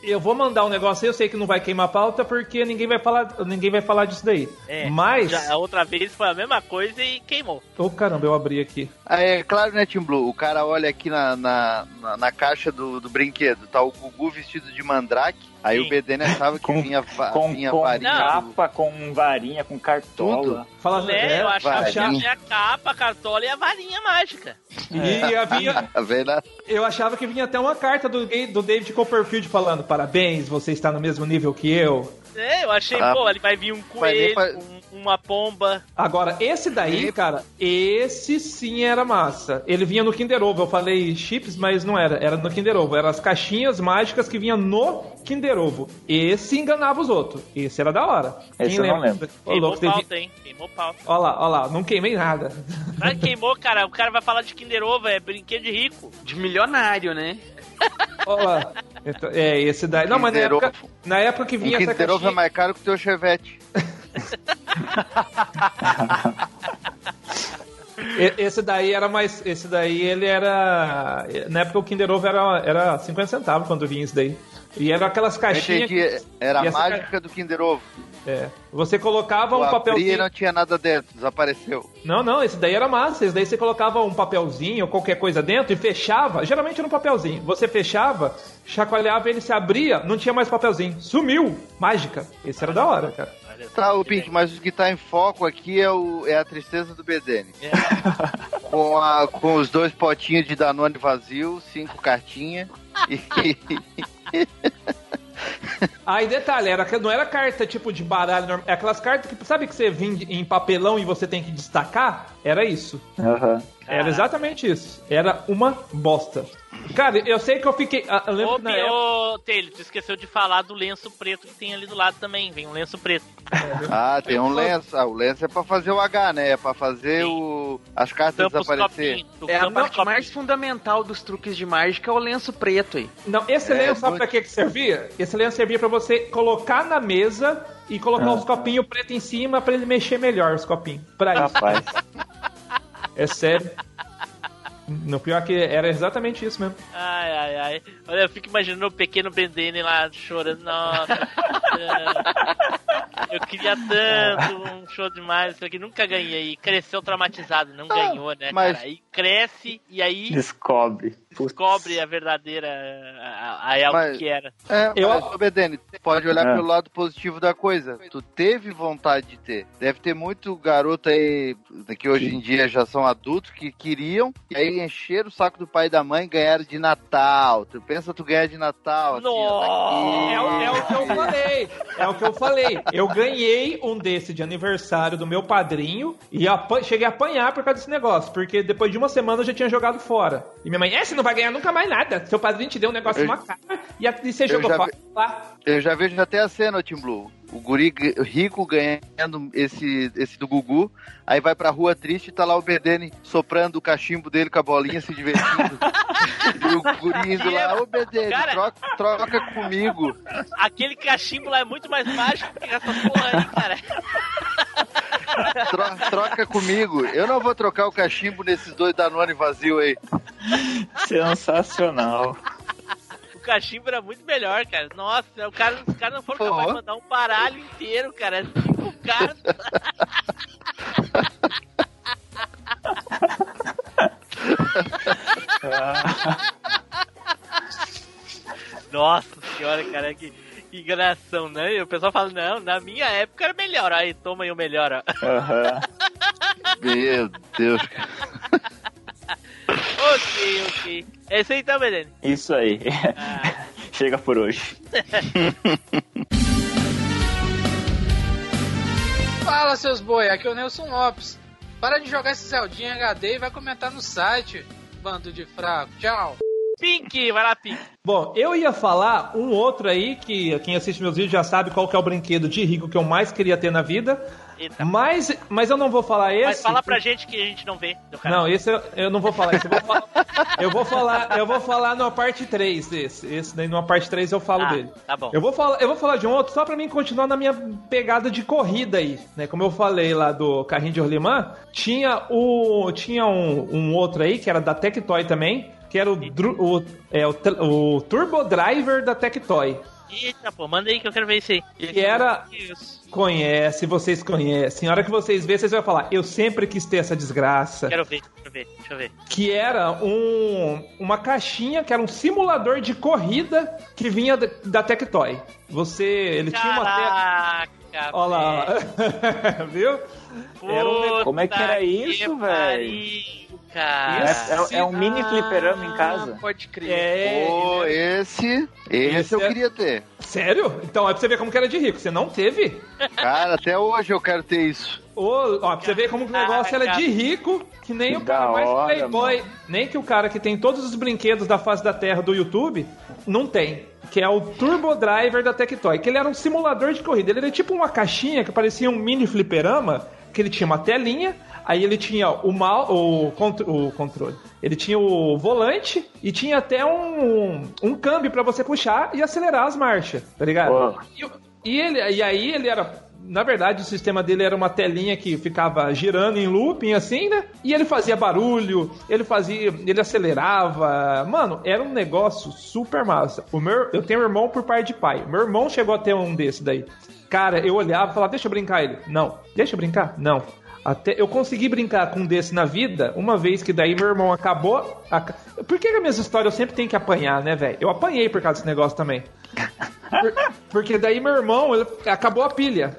eu vou mandar um negócio aí, eu sei que não vai queimar a pauta porque ninguém vai falar, ninguém vai falar disso daí. É, Mas. já a outra vez foi a mesma coisa e queimou. Ô caramba, eu abri aqui. Ah, é claro, né, Tim Blue? O cara olha aqui na, na, na, na caixa do, do brinquedo, tá o Gugu vestido de mandrake, aí o BDN achava que Com- vinha, va- Com, vinha com varinha. capa, com varinha, com cartola. Tudo. Fala, né? eu achava que varinha. tinha a capa, cartola e a varinha mágica. E havia, Tá vendo? eu achava que vinha até uma carta do, do David Copperfield falando: parabéns, você está no mesmo nível que eu. É, eu achei, Ah, pô, ele vai vir um coelho, um- uma pomba. Agora, esse daí, cara, esse sim era massa. Ele vinha no Kinder Ovo. Eu falei chips, mas não era. Era no Kinder Ovo. Eram as caixinhas mágicas que vinham no Kinder Ovo. Esse enganava os outros. Esse era da hora. Esse eu não lembro. Ô, Queimou louco, teve... pauta, hein? Queimou pauta. Olha lá, olha lá. Não queimei nada. Cara, queimou, cara. O cara vai falar de Kinder Ovo, é brinquedo de rico. De milionário, né? Olha lá. Então, É, esse daí. Não, mas na época, na época que Um vinha essa Kinder Ovo é caixinha... mais caro que o teu Chevette. Esse daí era mais. Esse daí ele era. Na época o Kinder Ovo era, era 50 centavos quando vinha isso daí. E eram aquelas caixinhas. entendi, era a mágica do Kinder Ovo. É. Você colocava um abria e papelzinho. não tinha nada dentro, desapareceu. Não, não, esse daí era massa. Esse daí você colocava um papelzinho ou qualquer coisa dentro e fechava. Geralmente era um papelzinho. Você fechava, chacoalhava, ele se abria, não tinha mais papelzinho. Sumiu! Mágica. Esse era da hora, cara. Tá, o Pink, mas o que tá em foco aqui é, o, é a tristeza do BDN. com, a, com os dois potinhos de Danone vazio, cinco cartinhas. E, Aí detalhe, era, não era carta tipo de baralho normal. É aquelas cartas que sabe que você vende em papelão e você tem que destacar? Era isso. Aham. Era exatamente isso. Era uma bosta. Cara, eu sei que eu fiquei. ah, Eu lembro Ô, que na época. ô, Taylor, tu esqueceu de falar do lenço preto que tem ali do lado também. Vem um lenço preto. ah, tem um lenço. Ah, o lenço é pra fazer o H, né? É pra fazer o, as cartas desaparecer. É parte mais fundamental dos truques de mágica é o lenço preto aí. Não, esse É, lenço sabe muito- pra que, que servia? Esse lenço servia pra você colocar na mesa e colocar os copinhos preto em cima pra ele mexer melhor os copinhos. Pra isso. Rapaz. É sério. No pior que era exatamente isso mesmo. Ai, ai, ai. Olha, eu fico imaginando o pequeno Bendene lá chorando. Nossa. eu queria tanto um show demais. Isso aqui nunca ganhei. Cresceu traumatizado. Não ganhou, né, mas- cara? Aí cresce e aí Descobre. Putz. descobre a verdadeira. A, a Mas- que era. É, Eu- mas, tu pode olhar É. pelo lado positivo da coisa. Tu teve vontade de ter. Deve ter muito garoto aí, que hoje em dia já são adultos, que queriam, e aí encheram o saco do pai e da mãe e ganharam de Natal. Tu pensa tu ganhar de Natal, assim, tá. É, o- é o que eu falei. É o que eu falei. Eu ganhei um desse de aniversário do meu padrinho e cheguei a apanhar por causa desse negócio. Porque depois de uma semana eu já tinha jogado fora. E minha mãe, é, você não vai ganhar nunca mais nada. Seu padrinho te deu um negócio Eu- uma cara e, a- e você jogou já fora. Eu já vejo até a cena, Tim Blue. O guri rico ganhando esse, esse do Gugu, aí vai pra rua triste e tá lá o BDN soprando o cachimbo dele com a bolinha, se divertindo. e o guri indo lá, ô BDN, Cara- troca, troca comigo. Aquele cachimbo lá é muito mais mágico que essa porra aí, cara. Tro- troca comigo. Eu não vou trocar o cachimbo nesses dois Danone vazio aí. Sensacional. O cachimbo era muito melhor, cara. Nossa, o cara, os caras não foram capazes de mandar um baralho inteiro, cara. Cinco cartas. Nossa senhora, cara, que, que enganação, né? E o pessoal fala, não, na minha época era melhor. Aí, toma aí o melhor, ó. Aham. Meu Deus. ok, ok. É isso aí então, Belene. Isso aí. Ah, Chega por hoje. Fala, seus boi, aqui é o Nelson Lopes. Para de jogar esse Zeldinha HD e vai comentar no site, bando de fraco. Tchau. Pink, vai lá, Pink. Bom, eu ia falar um outro aí que quem assiste meus vídeos já sabe qual que é o brinquedo de rico que eu mais queria ter na vida. Eita. Mas, mas eu não vou falar esse. Mas fala pra gente que a gente não vê. Não, esse eu, eu não vou falar. Esse eu, vou falar eu vou falar. Eu vou falar numa parte 3 desse. Esse daí numa parte 3 eu falo Ah, dele. tá bom. Eu vou falar, eu vou falar de um outro só pra mim continuar na minha pegada de corrida aí, né? Como eu falei lá do carrinho de rolimã, tinha o tinha um, um outro aí que era da Tectoy também, que era o, o, é, o, o Turbo Driver da Tectoy. Eita, pô, manda aí que eu quero ver isso aí. Que era. Conhece, vocês conhecem. A hora que vocês verem, vocês vão falar: Eu sempre quis ter essa desgraça. Quero ver, deixa eu ver, deixa eu ver. Que era um, uma caixinha que era um simulador de corrida que vinha da, da Tectoy. Você. Ele tinha uma. Caraca, Olha lá, viu? Era um negócio- Como é que era isso, velho? Cara. É, é- é um mini fliperama em casa. Pode crer. É, Pô, esse. Esse eu é- queria ter. Sério? Então é pra você ver como que era de rico. Você não teve? Cara, até hoje eu quero ter isso. Ô, ó, pra você ver como que o negócio era de rico, que nem o cara mais hora, playboy, nem que o cara que tem todos os brinquedos da face da terra do YouTube, não tem. Que é o Turbo Driver da Tectoy, que ele era um simulador de corrida. Ele era tipo uma caixinha que parecia um mini fliperama, que ele tinha uma telinha, aí ele tinha o, mal, o, contro- o controle. Ele tinha o volante e tinha até um, um câmbio pra você puxar e acelerar as marchas, tá ligado? E, e ele, e aí ele era. Na verdade, o sistema dele era uma telinha que ficava girando em looping, assim, né? E ele fazia barulho, ele fazia. Ele acelerava. Mano, era um negócio super massa. O meu, eu tenho um irmão por pai de pai. Meu irmão chegou a ter um desse daí. Cara, eu olhava e falava, deixa eu brincar ele. Não. Deixa eu brincar? Não. Até eu consegui brincar com um desse na vida, uma vez que daí meu irmão acabou. aca- Por que, que as minhas histórias eu sempre tenho que apanhar, né, velho? Eu apanhei por causa desse negócio também. Por- porque daí meu irmão, ele- acabou a pilha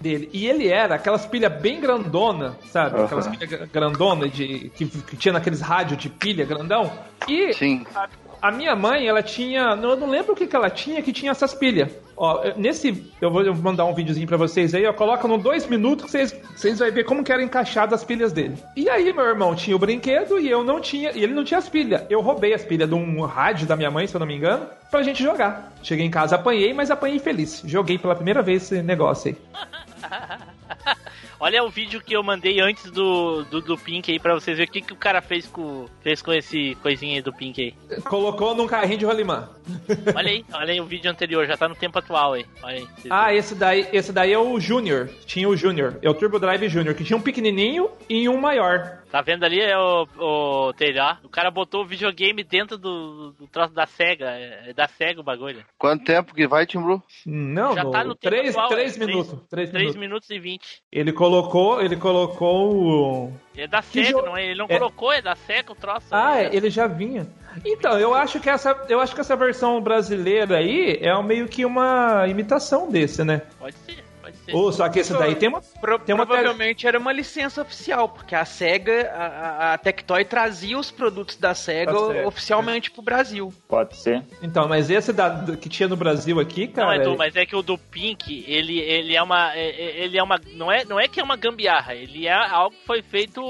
dele. E ele era aquelas pilhas bem grandona, sabe? Aquelas pilhas grandona de, que, que tinha naqueles rádios de pilha grandão. E a, a minha mãe, ela tinha. Eu não lembro o que, que ela tinha que tinha essas pilhas. Ó, nesse. Eu vou mandar um videozinho pra vocês aí, ó. Coloca no dois minutos que vocês, vocês vão ver como que eram encaixadas as pilhas dele. E aí, meu irmão tinha o brinquedo e eu não tinha. E ele não tinha as pilhas. Eu roubei as pilhas de um rádio da minha mãe, se eu não me engano, pra gente jogar. Cheguei em casa, apanhei, mas apanhei feliz. Joguei pela primeira vez esse negócio aí. Olha o vídeo que eu mandei antes do, do, do Pink aí pra vocês verem o que, que o cara fez com, fez com esse coisinha aí do Pink aí. Colocou num carrinho de rolimã. Olha aí, olha aí o vídeo anterior, já tá no tempo atual aí. Aí. Ah, esse daí, esse daí é o Júnior. Tinha o Júnior. É o Turbo Drive Júnior, que tinha um pequenininho e um maior. Tá vendo ali é o, o Telha? O cara botou o videogame dentro do, do troço da SEGA. É é da SEGA o bagulho. Quanto tempo que vai, Tim Blue? Não, Já no- tá no tempo três, atual, três é, minutos. Três, 3 minutos. minutos e 20. Ele colocou, ele colocou o. É da SEGA, jo- não é? Ele não é- colocou, é da SEGA o troço. Ah, é. ele já vinha. Então, eu acho que essa, eu acho que essa versão brasileira aí é meio que uma imitação desse, né? Pode ser, pode ser. Ou só que esse daí tem uma Pro- tem uma provavelmente era uma licença oficial, porque a SEGA, a, a- Tectoy trazia os produtos da SEGA oficialmente pro Brasil. Pode ser. Então, mas esse da, que tinha no Brasil aqui, Não, cara. Edu, mas é que o do Pink, ele, ele é uma. é- é- Ele é uma. Não é, não é que é uma gambiarra, ele é algo que foi feito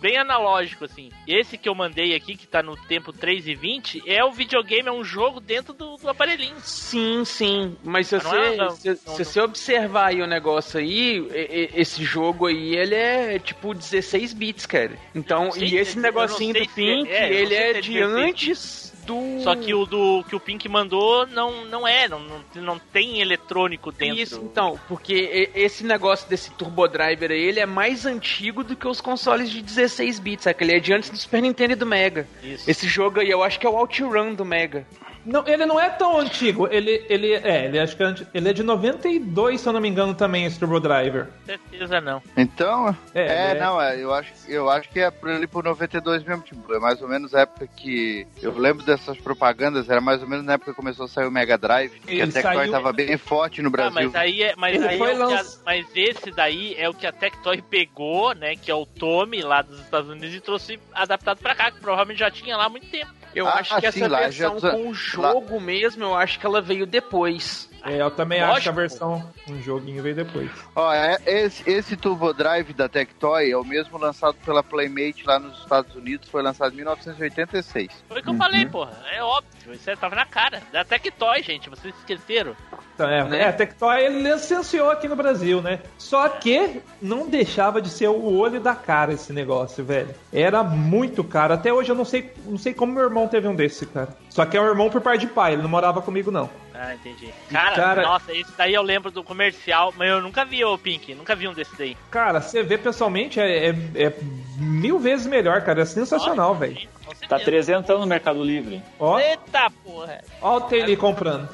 bem analógico, assim. Esse que eu mandei aqui, que tá no tempo 3 e 20, é o videogame, é um jogo dentro do, do aparelhinho. Sim, sim. Mas se Não você, é, não, se, não, se não. você observar aí o negócio aí, esse jogo aí, ele é tipo 16 bits, cara. Então, sei e se- esse negocinho do se Pink, é- é, ele é é de 16 antes do... Só que o do que o Pink mandou não, não é, não, não, não tem eletrônico dentro. Isso, então, porque esse negócio desse Turbo Driver aí, ele é mais antigo do que os consoles de 16 bits, sabe? Ele é de antes do Super Nintendo e do Mega. Isso. Esse jogo aí, eu acho que é o OutRun do Mega. Não, ele não é tão antigo. Ele, ele é, ele acho que é ele é de 92, se eu não me engano, também, esse Turbo Driver. certeza não. Então, É, é, é. não, é, eu acho, eu acho que é por ali por 92 mesmo, tipo, é mais ou menos a época que eu lembro dessas propagandas, era mais ou menos na época que começou a sair o Mega Drive, que Ele a Tectoy saiu- tava bem forte no Ah, Brasil. mas aí é, mas Ele aí foi é que a- lanç- mas esse daí é o que a Tectoy pegou, né, que é o Tommy lá dos Estados Unidos e trouxe adaptado pra cá, que provavelmente já tinha lá há muito tempo. Eu Ah, acho que sim, essa lá versão já- com o jogo mesmo, eu acho que ela veio depois. É, eu também Lógico. acho que a versão, um joguinho veio depois. Ó, é- esse, esse Turbo Drive da Tectoy é o mesmo lançado pela Playmate lá nos Estados Unidos, foi lançado em 1986. Foi o que eu falei, porra. É óbvio, isso tava na cara. Da Tectoy, gente, vocês esqueceram. Então, é, Né? é, a Tectoy ele licenciou aqui no Brasil, né? Só que não deixava de ser o olho da cara esse negócio, velho. Era muito caro. Até hoje eu não sei, não sei como meu irmão teve um desse, cara. Só que é um irmão por pai de pai, ele não morava comigo, não. Ah, entendi. Cara, Cara- nossa, esse daí eu lembro do comercial, mas eu nunca vi o Pink, nunca vi um desse daí. Cara, você vê pessoalmente é, é- é mil vezes melhor, cara. É sensacional, velho. Tá 300 no Mercado Livre. Ó, Eita porra! ó o Taylor comprando.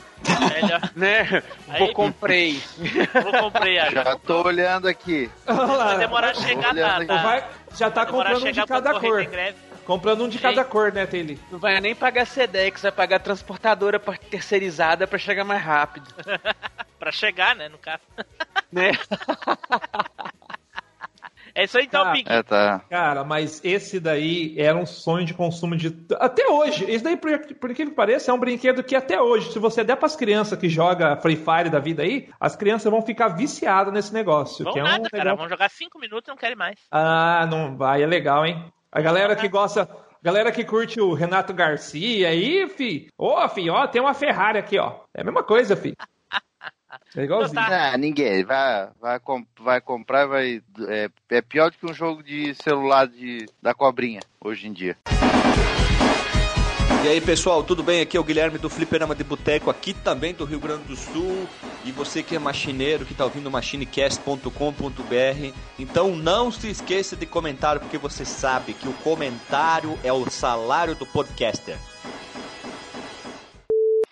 Melhor. Né? Aí- Vou comprei. Vou comprei agora. Já tô olhando aqui. Vai demorar a chegar na. Olhando na- Vai- já tá comprando um de cada cor. Comprando um de cada cor, né, Taylor? Não vai nem pagar Sedex, vai pagar transportadora terceirizada pra chegar mais rápido. Pra chegar, né, no caso. Né? É isso aí então, Cara, Pink. É, tá. Cara, mas esse daí era um sonho de consumo de. Até hoje, esse daí, por, por que pareça, é um brinquedo que até hoje, se você der pras crianças que joga Free Fire da vida aí, as crianças vão ficar viciadas nesse negócio. Vão que é um nada, cara. negócio- Vão jogar 5 minutos e não querem mais. Ah, não vai, é legal, hein? A galera que gosta. Galera que curte o Renato Garcia aí, fi. Ô, fi, ó, tem uma Ferrari aqui, ó. É a mesma coisa, fi. É igualzinho. Ah, ninguém. Vai, vai, vai comprar, vai. É, é pior do que um jogo de celular de, da cobrinha hoje em dia. E aí pessoal, tudo bem? Aqui é o Guilherme do Fliperama de Boteco, aqui também do Rio Grande do Sul. E você que é machineiro, que tá ouvindo machinecast.com.br, então não se esqueça de comentar, porque você sabe que o comentário é o salário do podcaster.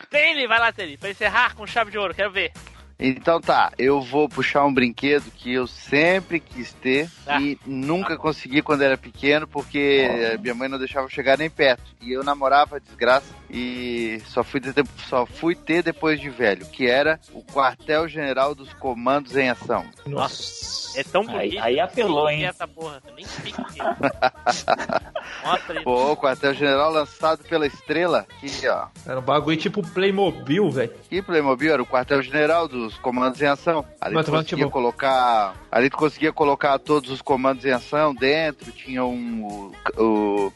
Tele, vai lá, Tele. Pra encerrar com chave de ouro, quero ver. Então tá, eu vou puxar um brinquedo que eu sempre quis ter Ah. e nunca consegui quando era pequeno, porque minha mãe não deixava eu chegar nem perto. E eu namorava desgraça e só fui, ter, só fui ter depois de velho, que era o quartel-general dos comandos em ação. Nossa, é tão Aí- bonito. aí apelou, Nem sei o que hein? é Essa porra. Nem sei o que é. Mostra aí. Pô, o quartel-general lançado pela Estrela, aqui ó. Era um bagulho tipo Playmobil, velho. Que Playmobil era o quartel-general dos comandos em ação. Ali Mas tu conseguia tipo- colocar. Ali tu conseguia colocar todos os comandos em ação dentro, tinha um, o,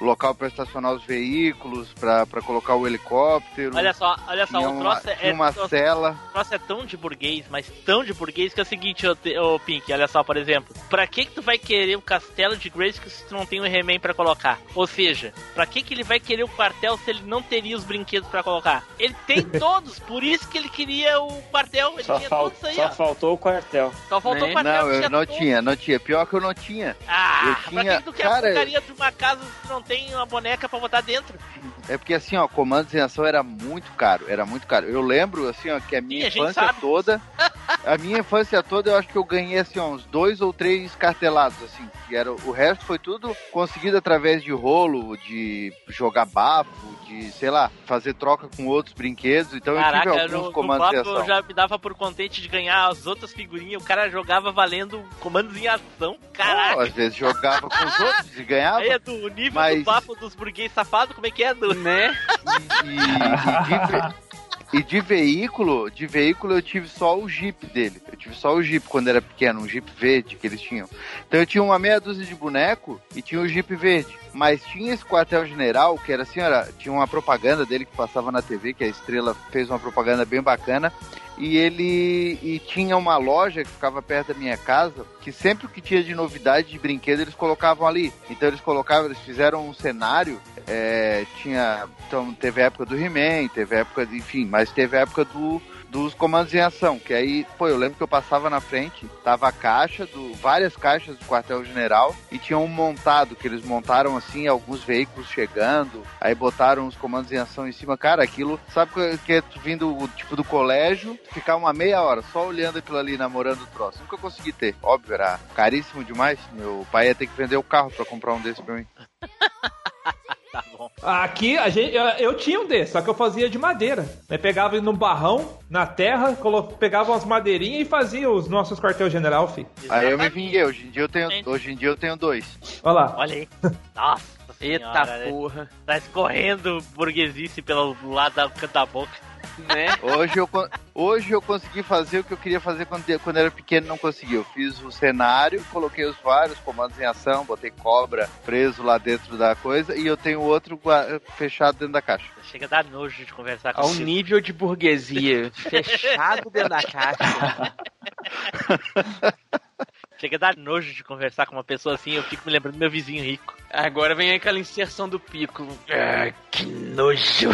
o- local para estacionar os veículos, para colocar o helicóptero. Olha só, olha só, o uma, troço é. uma troço- cela. O troço é tão de burguês, mas tão de burguês que é o seguinte, ô, ô Pink, olha só, por exemplo. Pra que que tu vai querer o castelo de Grayskull se tu não tem o He-Man pra colocar? Ou seja, pra que que ele vai querer o quartel se ele não teria os brinquedos pra colocar? Ele tem todos, por isso que ele queria o quartel, ele Só, fal- todos aí, só ó. faltou o quartel. Só faltou o quartel. Não, eu não tinha, não tinha. Pior que eu não tinha. Ah, eu pra tinha. que tu quer a Cara, de uma casa se não tem uma boneca pra botar dentro? É porque assim, ó, comandos em ação era muito caro, era muito caro. Eu lembro, assim, ó, que a minha Sim, a infância sabe. toda, a minha infância toda, eu acho que eu ganhei, assim, ó, uns dois ou três cartelados, assim. Que era, o resto foi tudo conseguido através de rolo, de jogar bafo, de, sei lá, fazer troca com outros brinquedos. Então eu Caraca, tive alguns no, no comandos em papo ação. eu já me dava por contente de ganhar as outras figurinhas. O cara jogava valendo comandos em ação. Caraca. Às vezes jogava com os outros e ganhava. Aí é do nível mas- do papo dos burguês safados, como é que é, do... Né? E, e ve- e de veículo, de veículo eu tive só o Jeep dele. Eu tive só o Jeep quando era pequeno, um Jeep verde que eles tinham. Então eu tinha uma meia dúzia de boneco e tinha o Jeep verde. Mas tinha esse quartel-general, que era assim, era, tinha uma propaganda dele que passava na TV, que a Estrela fez uma propaganda bem bacana. E ele e tinha uma loja que ficava perto da minha casa, que sempre que tinha de novidade de brinquedo, eles colocavam ali. Então eles colocavam, eles fizeram um cenário, é, tinha. Então teve a época do He-Man, teve a época, de, enfim, mas teve a época do, dos comandos em ação. Que aí, pô, eu lembro que eu passava na frente, tava a caixa, do, várias caixas do quartel-general, e tinha um montado, que eles montaram assim, alguns veículos chegando, aí botaram os comandos em ação em cima. Cara, aquilo, sabe que- é tu vindo tipo do colégio, ficar uma meia hora só olhando aquilo ali, namorando o troço. Nunca consegui ter. Óbvio, era caríssimo demais. Meu pai ia ter que vender o carro pra comprar um desses pra mim. Tá bom. Aqui, a gente, eu, eu tinha um desse, só que eu fazia de madeira. Eu pegava ele no barrão, na terra, colo- pegava umas madeirinhas e fazia os nossos quartel-general, fi. Aí eu me vinguei. Hoje em dia eu tenho, hoje em dia eu tenho dois. Olha lá. Olha aí. Nossa Eita senhora, né? porra. Tá escorrendo burguesice pelo lado da, da boca. Né? Hoje eu, hoje eu consegui fazer o que eu queria fazer quando, quando era pequeno e não consegui. Eu fiz o cenário, coloquei os vários comandos em ação, botei cobra preso lá dentro da coisa e eu tenho outro fechado dentro da caixa. Chega a dar nojo de conversar com Ao você. nível de burguesia, fechado dentro da caixa. Chega a dar nojo de conversar com uma pessoa assim, eu fico me lembrando do meu vizinho rico. Agora vem aquela inserção do pico. Ah, que nojo.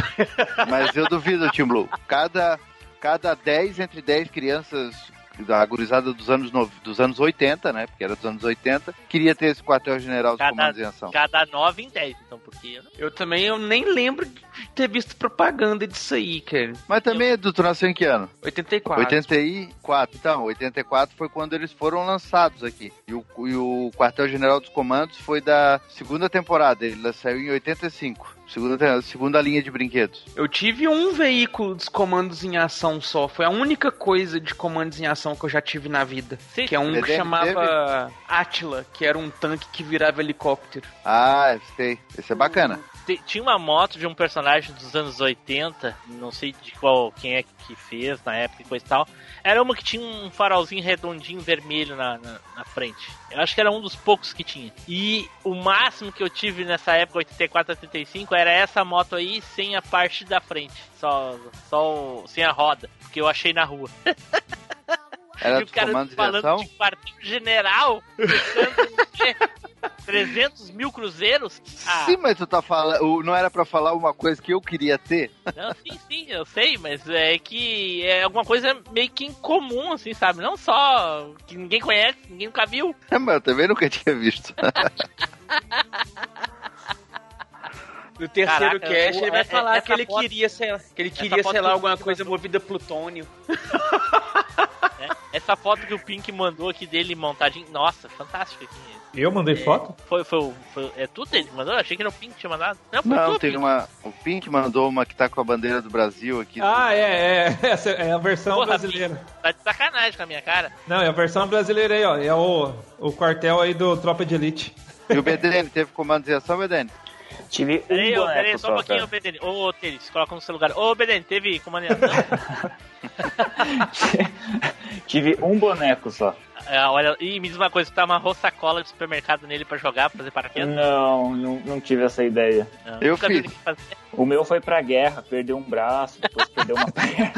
Mas eu duvido, Tim Blue. Cada, cada 10 entre 10 crianças da gurizada dos anos, no- dos anos 80, né? Porque era dos anos 80, queria ter esse quartel-general dos comandos em ação. cada 9 em 10, então, porque eu. Eu também eu nem lembro de ter visto propaganda disso aí, cara. Mas também, Edu, tu nasceu em que ano? 84. 84. Então, 84 foi quando eles foram lançados aqui. E o, e o quartel-general dos comandos foi da segunda temporada. Ele saiu em 85. Segunda, segunda linha de brinquedos. Eu tive um veículo dos comandos em ação só. Foi a única coisa de comandos em ação que eu já tive na vida. Sim. Que é um que Deve- chamava Atila, que era um tanque que virava helicóptero. Ah, sei. Esse é bacana. Te- Tinha uma moto de um personagem dos anos 80, não sei de qual quem é que fez na época e coisa e tal. Era uma que tinha um farolzinho redondinho vermelho na, na, na frente. Eu acho que era um dos poucos que tinha. E o máximo que eu tive nessa época, 84 a 85, era essa moto aí sem a parte da frente. Só, só o- sem a roda. Porque eu achei na rua. Era e o cara falando ação? de quartel general, pensando em quê? 300 mil cruzeiros? Ah, Sim, mas tu tá falando. Não era pra falar uma coisa que eu queria ter? Não, sim, sim, eu sei, mas é que é alguma coisa meio que incomum, assim, sabe? Não só que ninguém conhece, ninguém nunca viu. mas eu também nunca tinha visto. No terceiro Caraca, cast o- ele vai é- falar que ele foto- queria, sei lá, que ele queria, sei lá, alguma coisa movida a plutônio. né? Essa foto que o Pink mandou aqui dele montadinho, nossa, fantástico aqui. Eu mandei foto? Foi, foi, o- foi, é tudo ele que mandou? Achei que era o Pink que tinha mandado. Não, foi Não, Pink. uma. O Pink mandou uma que tá com a bandeira do Brasil aqui. Ah, é, é. Essa é a versão Porra, brasileira. Pink, tá de sacanagem com a minha cara. Não, é a versão brasileira aí, ó. É o, o quartel aí do Tropa de Elite. E o BDN teve comandos em ação, BDN? Tive um Peraí, ô, peraí, boneco só um só, pouquinho, cara. ô, BDN. Ô, Teles, coloca no seu lugar. Ô, BDN, teve comandação? Tive um boneco só. É, olha, e me diz uma coisa, tu tá amarrou sacola de supermercado nele pra jogar, pra fazer paraquedas? Não, não, não tive essa ideia. Não, Eu fiz. fazer. O meu foi pra guerra, perdeu um braço, depois perdeu uma perna.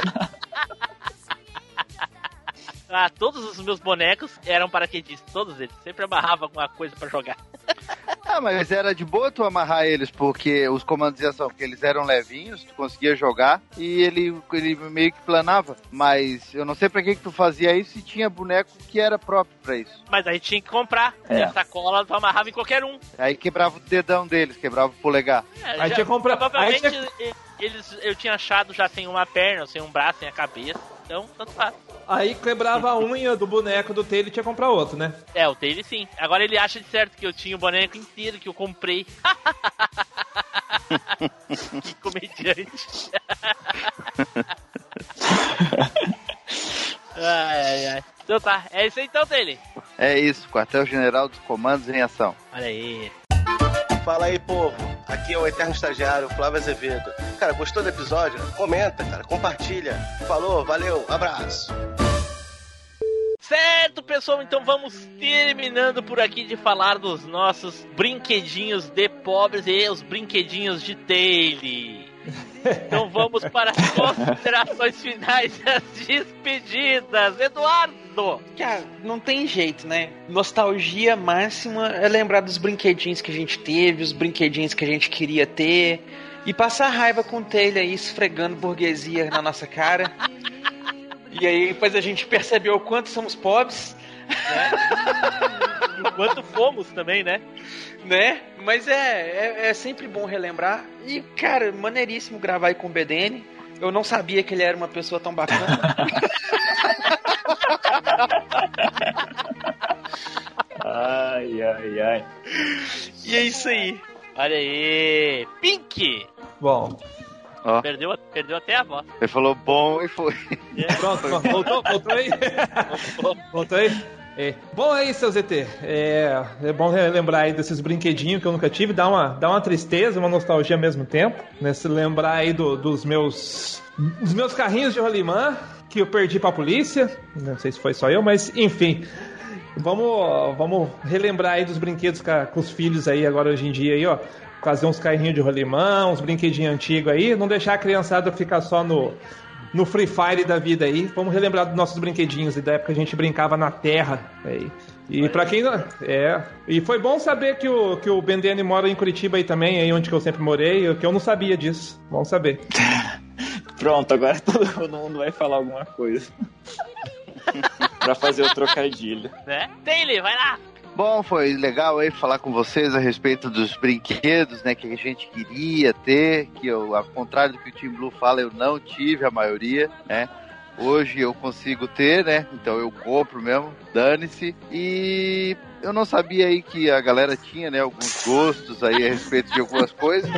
Ah, todos os meus bonecos eram paraquedistas, todos eles. Sempre amarrava alguma coisa pra jogar. Ah, mas era de boa tu amarrar eles, porque os comandos de ação, porque eles eram levinhos, tu conseguia jogar e ele, ele meio que planava. Mas eu não sei pra que, que tu fazia isso e tinha boneco que era próprio pra isso. Mas aí tinha que comprar. É. E a sacola tu amarrava em qualquer um. Aí quebrava o dedão deles, quebrava o polegar. É, Aí já- tinha que comprar- Provavelmente aí tinha- eles, eu tinha achado já sem uma perna, sem um braço, sem a cabeça. Então, tanto faz. Aí quebrava a unha do boneco do Taylor e tinha que comprar outro, né? É, o dele sim. Agora ele acha de certo que eu tinha o boneco inteiro que eu comprei. que comediante. ai, ai, ai. Então tá, é isso aí então dele. É isso, quartel-general dos comandos em ação. Olha aí. Fala aí, povo. Aqui é o eterno estagiário Flávio Azevedo. Cara, gostou do episódio? Comenta, cara, compartilha. Falou, valeu, abraço. Certo, pessoal, então vamos terminando por aqui de falar dos nossos brinquedinhos de pobres e os brinquedinhos de Taylor. Então vamos para as considerações finais e as despedidas. Eduardo! Cara, não tem jeito, né? Nostalgia máxima é lembrar dos brinquedinhos que a gente teve, os brinquedinhos que a gente queria ter. E passar raiva com o Taylor aí, esfregando burguesia na nossa cara. E aí depois a gente percebeu o quanto somos pobres, Enquanto fomos também, né? né? Mas é, é, é sempre bom relembrar. E, cara, maneiríssimo gravar aí com o BDN. Eu não sabia que ele era uma pessoa tão bacana. Ai, ai, ai. e é isso aí. Olha aí. Bom. Ó. Perdeu, perdeu até a voz. Ele falou bom e foi. Pronto, pronto. voltou, voltou aí? voltou aí? É. Bom aí, seu ZT. É, é bom lembrar aí desses brinquedinhos que eu nunca tive. Dá uma, dá uma tristeza, uma nostalgia ao mesmo tempo. Né? Se lembrar aí do- dos meus. Dos meus carrinhos de rolimã que eu perdi pra polícia. Não sei se foi só eu, mas enfim. Vamos, vamos relembrar aí dos brinquedos com os filhos aí agora hoje em dia aí, ó. Fazer uns carrinhos de rolimã, uns brinquedinhos antigos aí. Não deixar a criançada ficar só no, no Free Fire da vida aí. Vamos relembrar dos nossos brinquedinhos e da época que a gente brincava na terra. Aí. E pra quem não. É. E foi bom saber que o, que o Bendene mora em Curitiba aí também, aí onde que eu sempre morei, que eu não sabia disso. Bom saber. Pronto, agora todo mundo vai falar alguma coisa. pra fazer o trocadilho. Né? Taylor, vai lá! Bom, foi legal aí falar com vocês a respeito dos brinquedos, né, que a gente queria ter, que eu, ao contrário do que o Team Blue fala, eu não tive a maioria, né? Hoje eu consigo ter, né? Então eu compro mesmo, dane-se. E eu não sabia aí que a galera tinha, né, alguns gostos aí a respeito de algumas coisas,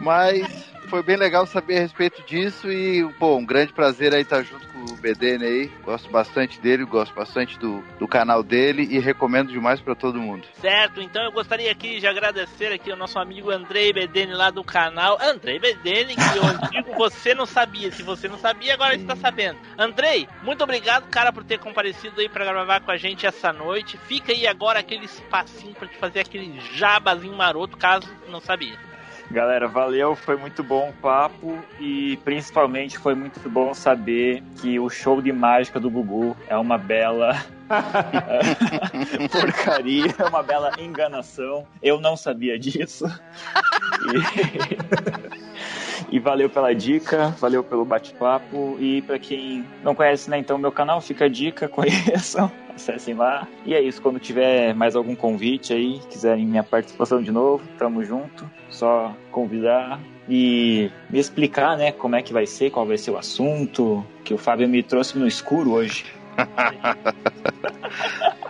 mas foi bem legal saber a respeito disso e, pô, um grande prazer aí estar junto com o BDN aí. Gosto bastante dele, gosto bastante do, do canal dele e recomendo demais pra todo mundo. Certo, então eu gostaria aqui de agradecer aqui ao nosso amigo Andrei Bedene lá do canal. Andrei Bedene, que eu digo você não sabia. Se você não sabia, agora está sabendo. Andrei, muito obrigado, cara, por ter comparecido aí pra gravar com a gente essa noite. Fica aí agora aquele espacinho pra te fazer aquele jabazinho maroto, caso não sabia. Galera, valeu, foi muito bom o papo e principalmente foi muito bom saber que o show de mágica do Gugu é uma bela porcaria, é uma bela enganação. Eu não sabia disso. E, e valeu pela dica, valeu pelo bate-papo e pra quem não conhece, né, então meu canal fica a dica, conheçam, acessem lá. E é isso, quando tiver mais algum convite aí, quiserem minha participação de novo, tamo junto. Só convidar e me explicar, né, como é que vai ser, qual vai ser o assunto, que o Fábio me trouxe no escuro hoje.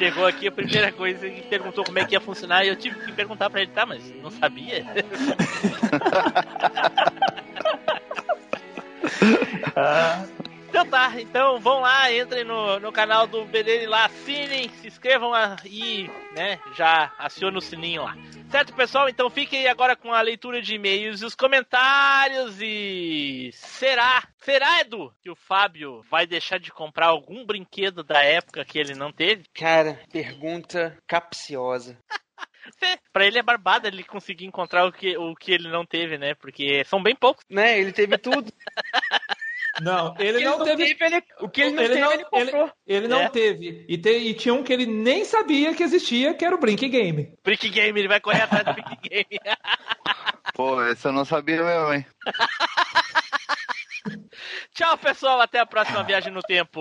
Chegou aqui a primeira coisa e perguntou como é que ia funcionar e eu tive que perguntar pra ele, tá, mas não sabia? Então tá, então vão lá, entrem no, no canal do Belene lá, assinem, se inscrevam e, né, já acionem o sininho lá. Certo, pessoal? Então fiquem agora com a leitura de e-mails e os comentários e... Será, será, Edu, que o Fábio vai deixar de comprar algum brinquedo da época que ele não teve? Cara, pergunta capciosa. Pra ele é barbada ele conseguir encontrar o que, o que ele não teve, né? Porque são bem poucos. Né? Ele teve tudo. Não, ele não teve. ele- o que ele não teve, ele comprou. ele não É. teve. E, te- e tinha um que ele nem sabia que existia, que era o Brink Game. Brick Game, ele vai correr atrás do Brick Game. Pô, essa eu não sabia mesmo, hein? Tchau, pessoal. Até a próxima viagem no tempo.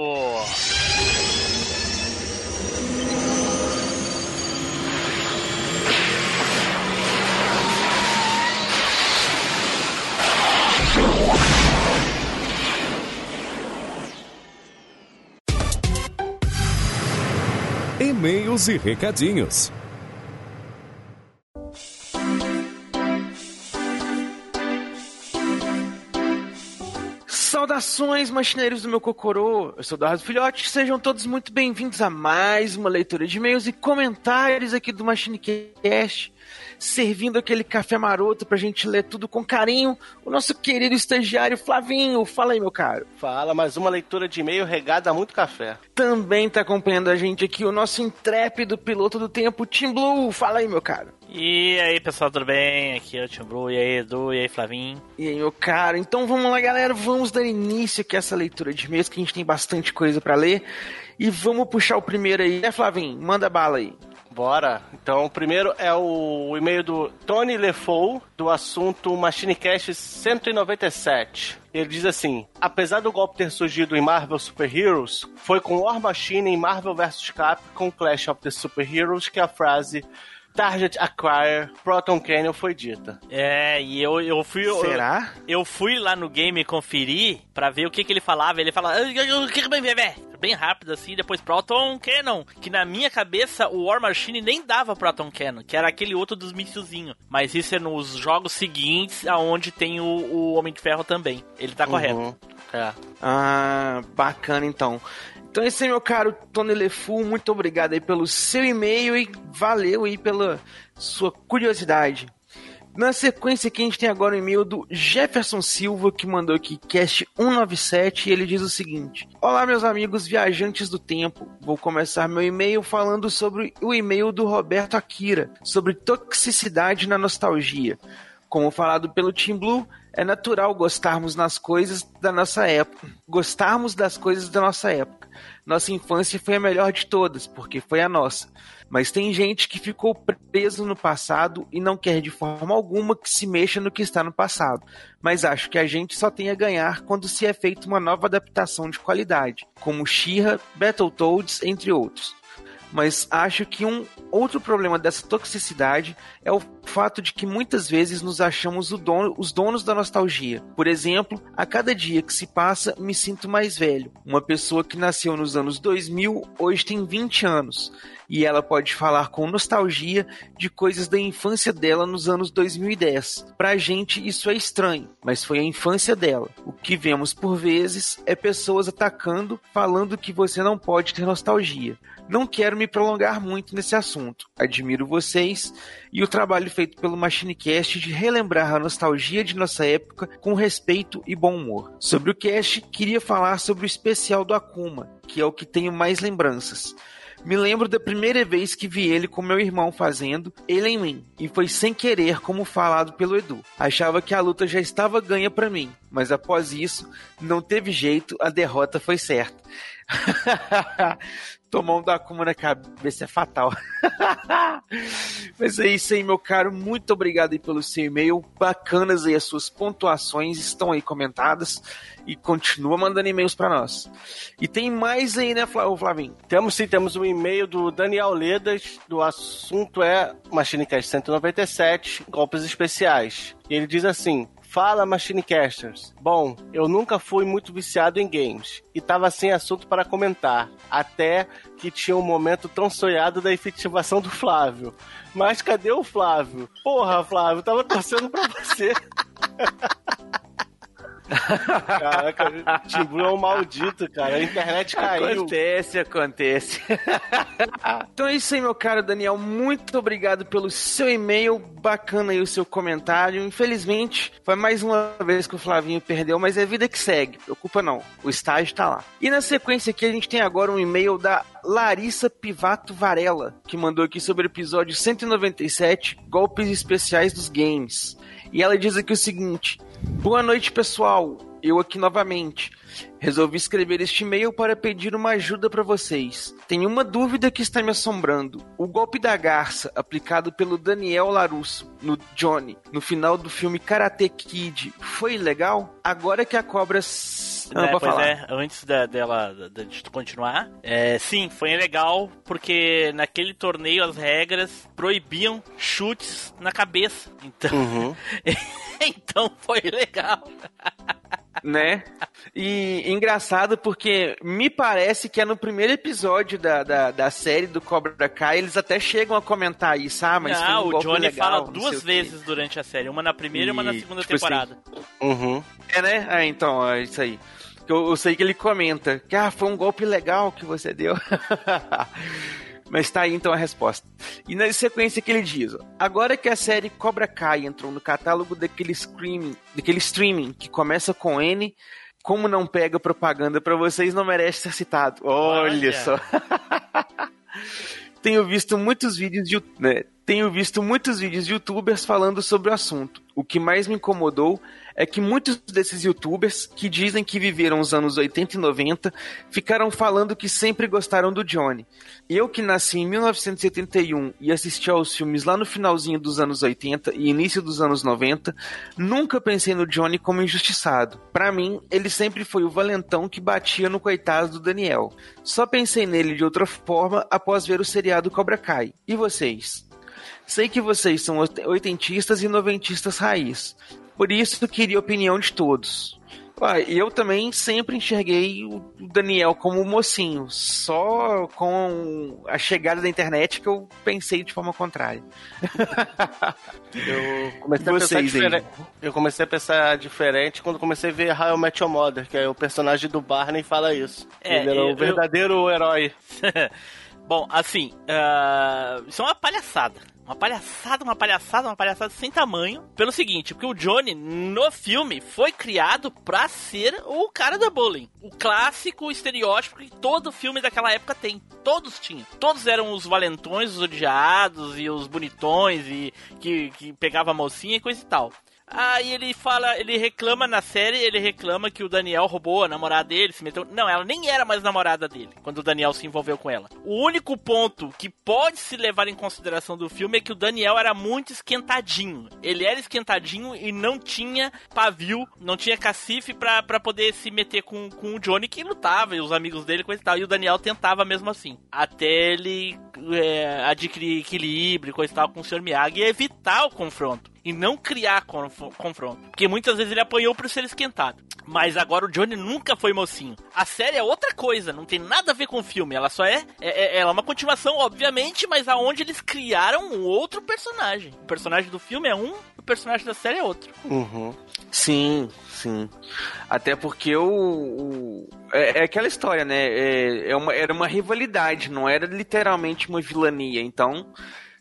E-mails e recadinhos. Saudações, machineiros do meu Cocorô! Eu sou Eduardo Filhote, sejam todos muito bem-vindos a mais uma leitura de e-mails e comentários aqui do MachineCast, servindo aquele café maroto pra gente ler tudo com carinho. O nosso querido estagiário Flavinho, fala aí, meu caro. Fala, mais uma leitura de e-mail regada a muito café. Também tá acompanhando a gente aqui o nosso intrépido piloto do tempo, Tim Blue, fala aí, meu caro. E aí, pessoal, tudo bem? Aqui é o Tio Bru, e aí, Edu, e aí, Flavinho. E aí, meu caro, então vamos lá, galera, vamos dar início aqui a essa leitura de e-mails, que a gente tem bastante coisa pra ler. E vamos puxar o primeiro aí, né, Flavinho? Manda bala aí. Bora. Então, o primeiro é o e-mail do Tony Lefou, do assunto MachineCast 197. Ele diz assim: Apesar do golpe ter surgido em Marvel Super Heroes, foi com War Machine em Marvel vs Capcom Clash of the Super Heroes que a frase Target Acquire Proton Canyon foi dita. É, e eu, eu fui. eu- Será? Eu, fui lá no game conferir pra ver o que, que ele falava. Ele falava. "Ah, ah, ah, que que vai ver, vé?" bem rápido assim, depois Proton Cannon, que na minha cabeça o War Machine nem dava Proton Cannon, que era aquele outro dos míssilzinhos. Mas isso é nos jogos seguintes, aonde tem o, o Homem de Ferro também. Ele tá Uhum. correto. É. Ah, bacana então. Então esse aí, meu caro Tony Lefu, muito obrigado aí pelo seu e-mail e valeu aí pela sua curiosidade. Na sequência aqui a gente tem agora o e-mail do Jefferson Silva que mandou aqui cast 197 e ele diz o seguinte: Olá meus amigos viajantes do tempo. Vou começar meu e-mail falando sobre o e-mail do Roberto Akira, sobre toxicidade na nostalgia. Como falado pelo Team Blue, é natural gostarmos nas coisas da nossa época, gostarmos das coisas da nossa época. Nossa infância foi a melhor de todas, porque foi a nossa. Mas tem gente que ficou preso no passado e não quer de forma alguma que se mexa no que está no passado. Mas acho que a gente só tem a ganhar quando se é feita uma nova adaptação de qualidade, como She-Ra, Battletoads, entre outros mas acho que um outro problema dessa toxicidade é o fato de que muitas vezes nos achamos dono, os donos da nostalgia. Por exemplo, a cada dia que se passa, me sinto mais velho. Uma pessoa que nasceu nos anos 2000 hoje tem 20 anos. E ela pode falar com nostalgia de coisas da infância dela nos anos 2010. Pra gente isso é estranho, mas foi a infância dela. O que vemos por vezes é pessoas atacando, falando que você não pode ter nostalgia. Não quero me prolongar muito nesse assunto. Admiro vocês e o trabalho feito pelo MachineCast de relembrar a nostalgia de nossa época com respeito e bom humor. Sobre o cast, queria falar sobre o especial do Akuma, que é o que tenho mais lembranças. Me lembro da primeira vez que vi ele com meu irmão fazendo ele em mim, e foi sem querer, como falado pelo Edu. Achava que a luta já estava ganha para mim, mas após isso, não teve jeito, a derrota foi certa. Tomar um da Akuma na cabeça é fatal. Mas é isso aí, meu caro. Muito obrigado aí pelo seu e-mail. Bacanas aí as suas pontuações estão aí comentadas. E continua mandando e-mails para nós. E tem mais aí, né, Flavinho? Temos sim, temos um e-mail do Daniel Ledas, do assunto é Machinecast 197, golpes especiais. E ele diz assim: Fala Machinecasters. Bom, eu nunca fui muito viciado em games e tava sem assunto para comentar, até que tinha um momento tão sonhado da efetivação do Flávio. Mas cadê o Flávio? Porra, Flávio, tava torcendo pra você. Caraca, Timbu é um maldito, cara. A internet caiu. Acontece, acontece. então é isso aí, meu caro Daniel. Muito obrigado pelo seu e-mail. Bacana aí o seu comentário. Infelizmente, foi mais uma vez que o Flavinho perdeu, mas é vida que segue. Preocupa não. O estágio tá lá. E na sequência aqui, a gente tem agora um e-mail da Larissa Pivato Varela, que mandou aqui sobre o episódio 197, Golpes Especiais dos Games. E ela diz aqui o seguinte: Boa noite, pessoal. Eu aqui novamente. Resolvi escrever este e-mail para pedir uma ajuda para vocês. Tenho uma dúvida que está me assombrando. O golpe da garça, aplicado pelo Daniel Larusso no Johnny, no final do filme Karate Kid, foi legal? Agora que a cobra. s- Ah, É, pois falar. é, antes da, dela da- de tu continuar, é, sim, foi legal porque naquele torneio as regras proibiam chutes na cabeça. Então, Uhum. então foi legal. né? E engraçado porque me parece que é no primeiro episódio da, da, da série do Cobra Kai, eles até chegam a comentar isso, ah, mas foi Não, um o golpe Johnny legal, fala duas vezes durante a série, uma na primeira e uma na E, segunda tipo assim, temporada. Uhum. É, né? Ah, então, é isso aí. Eu, eu sei que ele comenta que ah, foi um golpe legal que você deu. Mas tá aí então a resposta. E na sequência que ele diz: ó, agora que a série Cobra Kai entrou no catálogo daquele streaming, daquele streaming que começa com N, como não pega propaganda pra vocês, não merece ser citado. Olha, Olha. só. Tenho visto muitos vídeos de, né, tenho visto muitos vídeos de youtubers falando sobre o assunto. O que mais me incomodou é que muitos desses youtubers que dizem que viveram os anos 80 e 90 ficaram falando que sempre gostaram do Johnny. Eu que nasci em 1981 e assisti aos filmes lá no finalzinho dos anos 80 e início dos anos 90, nunca pensei no Johnny como injustiçado. Pra mim, ele sempre foi o valentão que batia no coitado do Daniel. Só pensei nele de outra forma após ver o seriado Cobra Kai. E vocês? Sei que vocês são oit- oitentistas e noventistas raiz. Por isso, queria a opinião de todos. Ah, e eu também sempre enxerguei o Daniel como mocinho. Só com a chegada da internet que eu pensei de forma contrária. Eu comecei, a pensar Vocês diferente. eu comecei a pensar diferente quando comecei a ver How I Met Your Mother, que é o personagem do Barney fala isso. É, Ele era eu- o verdadeiro herói. Bom, assim, ah, isso é uma palhaçada. Uma palhaçada, uma palhaçada, uma palhaçada sem tamanho. Pelo seguinte, porque o Johnny, no filme, foi criado pra ser o cara da bullying. O clássico estereótipo que todo filme daquela época tem. Todos tinham. Todos eram os valentões, os odiados e os bonitões e que, que pegava a mocinha e coisa e tal. Aí ele fala, ele reclama na série, ele reclama que o Daniel roubou a namorada dele, se meteu. Não, ela nem era mais namorada dele quando o Daniel se envolveu com ela. O único ponto que pode se levar em consideração do filme é que o Daniel era muito esquentadinho. Ele era esquentadinho e não tinha pavio, não tinha cacife pra poder se meter com, com o Johnny que lutava e os amigos dele, coisa e tal. E o Daniel tentava mesmo assim. Até ele é, adquirir equilíbrio, coisa e tal, com o Sr. Miyagi e evitar o confronto e não criar conf- confronto. Porque muitas vezes ele apanhou por ser esquentado. Mas agora o Johnny nunca foi mocinho. A série é outra coisa, não tem nada a ver com o filme. Ela só é, é, é- ela é uma continuação, obviamente, mas aonde eles criaram um outro personagem. O personagem do filme é um, o personagem da série é outro. Uhum. Sim, sim. Até porque o. o- é, é aquela história, né? É, é uma, era uma rivalidade, não era literalmente uma vilania. Então,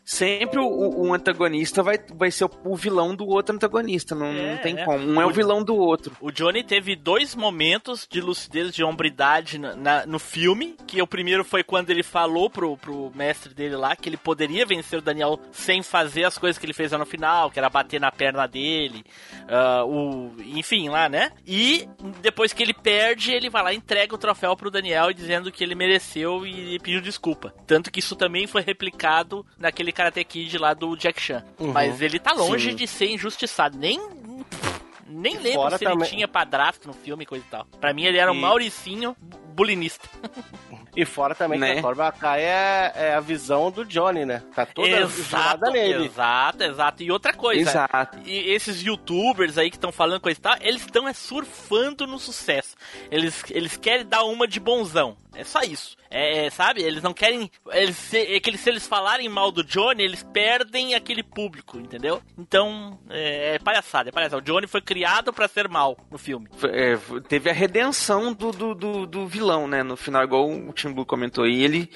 sempre o, o- antagonista vai, vai ser o, o vilão do outro antagonista. Não, não tem é. como. Um é o vilão do outro. O Johnny teve dois momentos de lucidez, de hombridade na- na- no filme. Que o primeiro foi quando ele falou pro, pro mestre dele lá que ele poderia vencer o Daniel sem fazer as coisas que ele fez lá no final, que era bater na perna dele, ah, o, enfim, lá, né? E depois que ele perde, ele vai lá e entrega o troféu pro Daniel dizendo que ele mereceu e pediu desculpa. Tanto que isso também foi replicado naquele Karate Kid lá do Jack Chan. Uhum. Mas ele tá longe Sim. de ser injustiçado. Nem. Nem lembro fora se ele também- tinha padrasto no filme e coisa e tal. Pra mim, ele era um E- Mauricinho bu- bulinista. E fora também Né? que a Cobra Kai é, é a visão do Johnny, né? Tá toda jurada nele. exato, exato. E outra coisa, Exato. e esses youtubers aí que estão falando coisa e tal, eles estão é, surfando no sucesso. Eles, eles querem dar uma de bonzão. É só isso. É, é, sabe? Eles não querem. Eles, se, é que eles- se eles falarem mal do Johnny, eles perdem aquele público, entendeu? Então, é, é palhaçada, é palhaçada. O Johnny foi criado pra ser mal no filme. É, teve a redenção do, do, do, do vilão, né? No final, igual o Tim Blue comentou. E ele